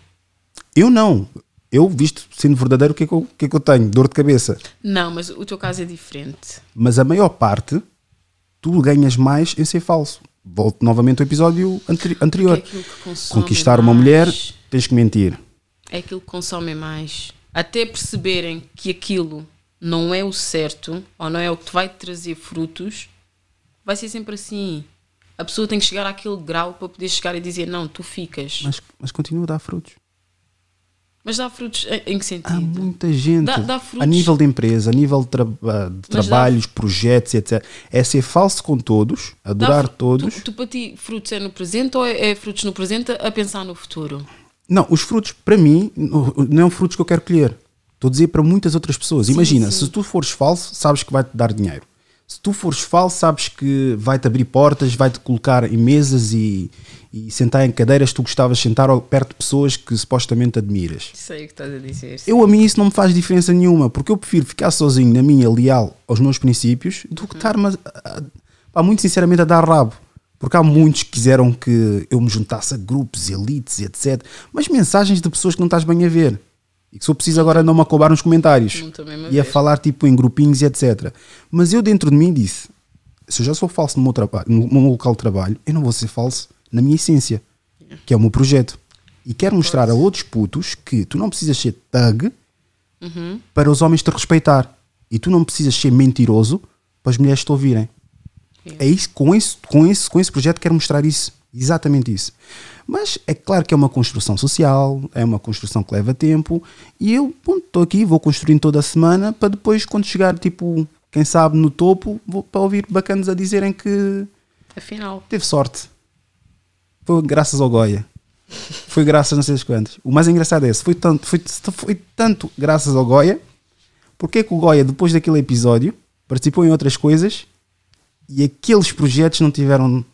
Eu não. Eu, visto sendo verdadeiro, o que é que eu, o que é que eu tenho? Dor de cabeça. Não, mas o teu caso é diferente. Mas a maior parte, tu ganhas mais em ser falso. Volto novamente ao episódio anteri- anterior. É Conquistar uma mais. mulher, tens que mentir. É aquilo que consomem mais. Até perceberem que aquilo não é o certo ou não é o que te vai trazer frutos, vai ser sempre assim. A pessoa tem que chegar àquele grau para poder chegar e dizer: Não, tu ficas. Mas, mas continua a dar frutos. Dá frutos em, que sentido? Há muita gente. Dá- dá frutos. a nível de empresa, a nível de, tra- de Mas trabalhos, projetos, etc. É ser falso com todos, Dá adorar todos. Tu, tu para ti, frutos é no presente ou é, é frutos no presente a pensar no futuro? Não, os frutos, para mim, não não é frutos que eu quero colher. Estou a dizer para muitas outras pessoas. Sim, Imagina, sim. se tu fores falso, sabes que vai-te dar dinheiro. Se tu fores falso, sabes que vai-te abrir portas, vai-te colocar em mesas e, e sentar em cadeiras que tu gostavas de sentar perto de pessoas que supostamente admiras. Sei o que estás a dizer. Eu a mim isso não me faz diferença nenhuma, porque eu prefiro ficar sozinho na minha, leal aos meus princípios, do que estar-me, a- a- pá, muito sinceramente, a dar rabo. Porque há muitos que quiseram que eu me juntasse a grupos, elites e etc. Mas mensagens de pessoas que não estás bem a ver. E que se eu preciso agora não me acoubar nos comentários. E a falar tipo em grupinhos e etc. Mas eu dentro de mim disse, se eu já sou falso no meu, trabalho, no meu local de trabalho, eu não vou ser falso na minha essência, que é o meu projeto. E quero mostrar a outros putos que tu não precisas ser thug Uhum. para os homens te respeitar. E tu não precisas ser mentiroso para as mulheres te ouvirem. É isso, com, esse, com, esse, com esse projeto quero mostrar isso. Exatamente isso. Mas é claro que é uma construção social, é uma construção que leva tempo. E eu estou aqui, vou construindo toda a semana para depois, quando chegar, tipo, quem sabe no topo, vou para ouvir bacanas a dizerem que Afinal, teve sorte. Foi graças ao Goya. Foi graças a não sei das quantas. O mais engraçado é esse. Foi tanto, foi, foi tanto graças ao Goya. Porque é que o Goya, depois daquele episódio, participou em outras coisas e aqueles projetos não tiveram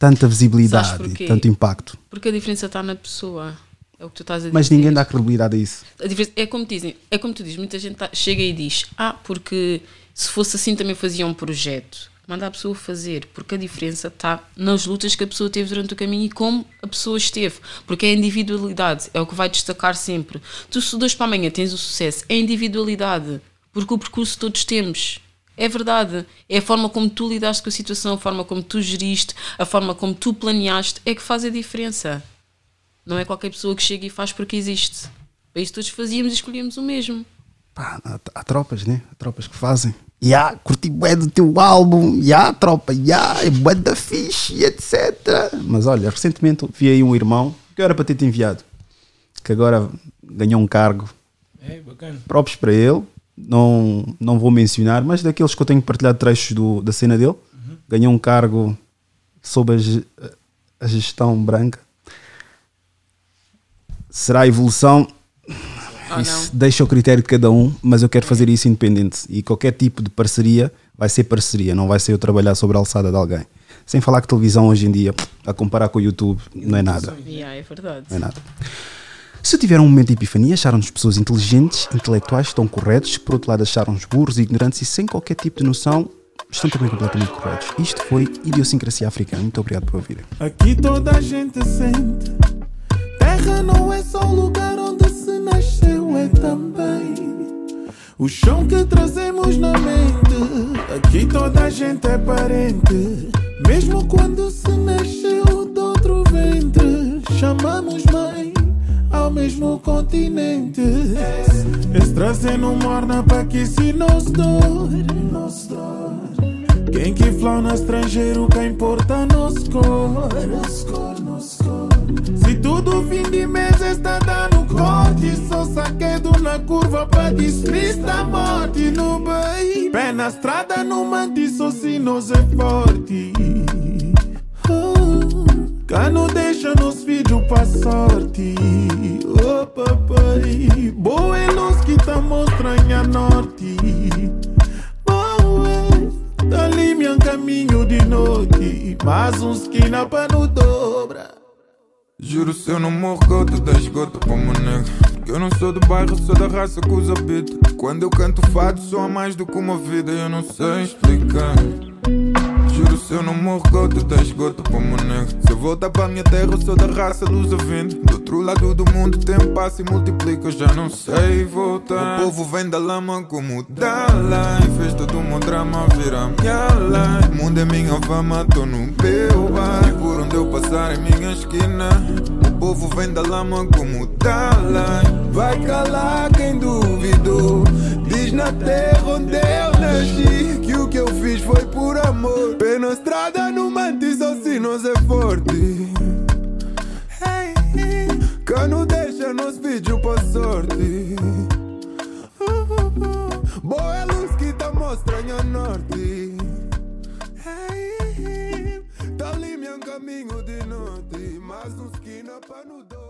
tanta visibilidade e tanto impacto. porque a diferença está na pessoa. É o que tu estás a dizer. Mas ninguém dá credibilidade a isso. A é como dizem, é como tu dizes, muita gente tá- chega e diz, ah, porque se fosse assim também fazia um projeto. Manda a pessoa fazer, porque a diferença está nas lutas que a pessoa teve durante o caminho e como a pessoa esteve. Porque é a individualidade, é o que vai destacar sempre. Tu se para amanhã tens o sucesso, é a individualidade, porque o percurso todos temos. É verdade. É a forma como tu lidaste com a situação, a forma como tu geriste, a forma como tu planeaste, é que faz a diferença. Não é qualquer pessoa que chega e faz porque existe. Para isso todos fazíamos e escolhíamos o mesmo. Pá, há, há tropas, né? Há tropas que fazem. Ya, yeah, curti bué do teu álbum, ya, yeah, tropa, ya, yeah, é bué da fixe, etc. Mas olha, recentemente vi aí um irmão que era para ter te enviado, que agora ganhou um cargo. É, bacana. Próprios para ele, não, não vou mencionar, mas daqueles que eu tenho partilhado trechos do, da cena dele, uhum. ganhou um cargo sob a, a gestão branca. Será a evolução? Oh, isso deixa o critério de cada um, mas eu quero fazer isso independente. E qualquer tipo de parceria vai ser parceria, não vai ser eu trabalhar sobre a alçada de alguém. Sem falar que televisão hoje em dia, a comparar com o YouTube, não é nada. Yeah, é verdade. Não é nada. Se tiveram um momento de epifania, acharam-nos pessoas inteligentes, intelectuais, estão corretos, por outro lado acharam-nos burros, ignorantes e sem qualquer tipo de noção, estão também completamente corretos. Isto foi Idiosincrasia Africana. Muito obrigado por ouvirem. Aqui toda a gente sente. Terra não é só o lugar onde se nasceu, é também o chão que trazemos na mente. Aqui toda a gente é parente. Mesmo quando se nasceu de outro ventre, chamamos mãe mesmo continente. Esse trazendo morna para que se nos dor, nos. Quem que flauta estrangeiro, que importa nos cor, nos nos. Se tudo fim de mês está dando corte, só saquedo na curva para despistar a morte no bem. Pé na estrada, no mante, só se nós é forte. Oh, Cano deixa nos filhos pra sorte. Oh papai, boa é luz que tá mostrando a norte. Boa, dali meu caminho de noite. Mais uns esquina pra no dobra. Juro se eu não morro gota da esgota para uma nega Porque eu não sou do bairro, sou da raça que os habita Quando eu canto fado sou a mais do que uma vida Eu não sei explicar Juro se eu não morro gota da esgota para uma nega Se eu voltar para minha terra sou da raça dos aventos Do outro lado do mundo tempo passa e multiplica Eu já não sei voltar. O povo vem da lama como Dalai. Fez todo o meu drama virar minha life. O mundo é minha fama, tô no meu bar E por onde eu passar em minha esquina. O povo vem da lama como Dalai. Vai calar quem duvidou. Diz na terra onde eu nasci Que que eu fiz foi por amor Pé na estrada no mante só se nós é forte hey. Cano deixa nos vídeos pra sorte. Boa é luz que tá mostrando a norte Tá ali meu caminho de noite Mais um esquina pra no dor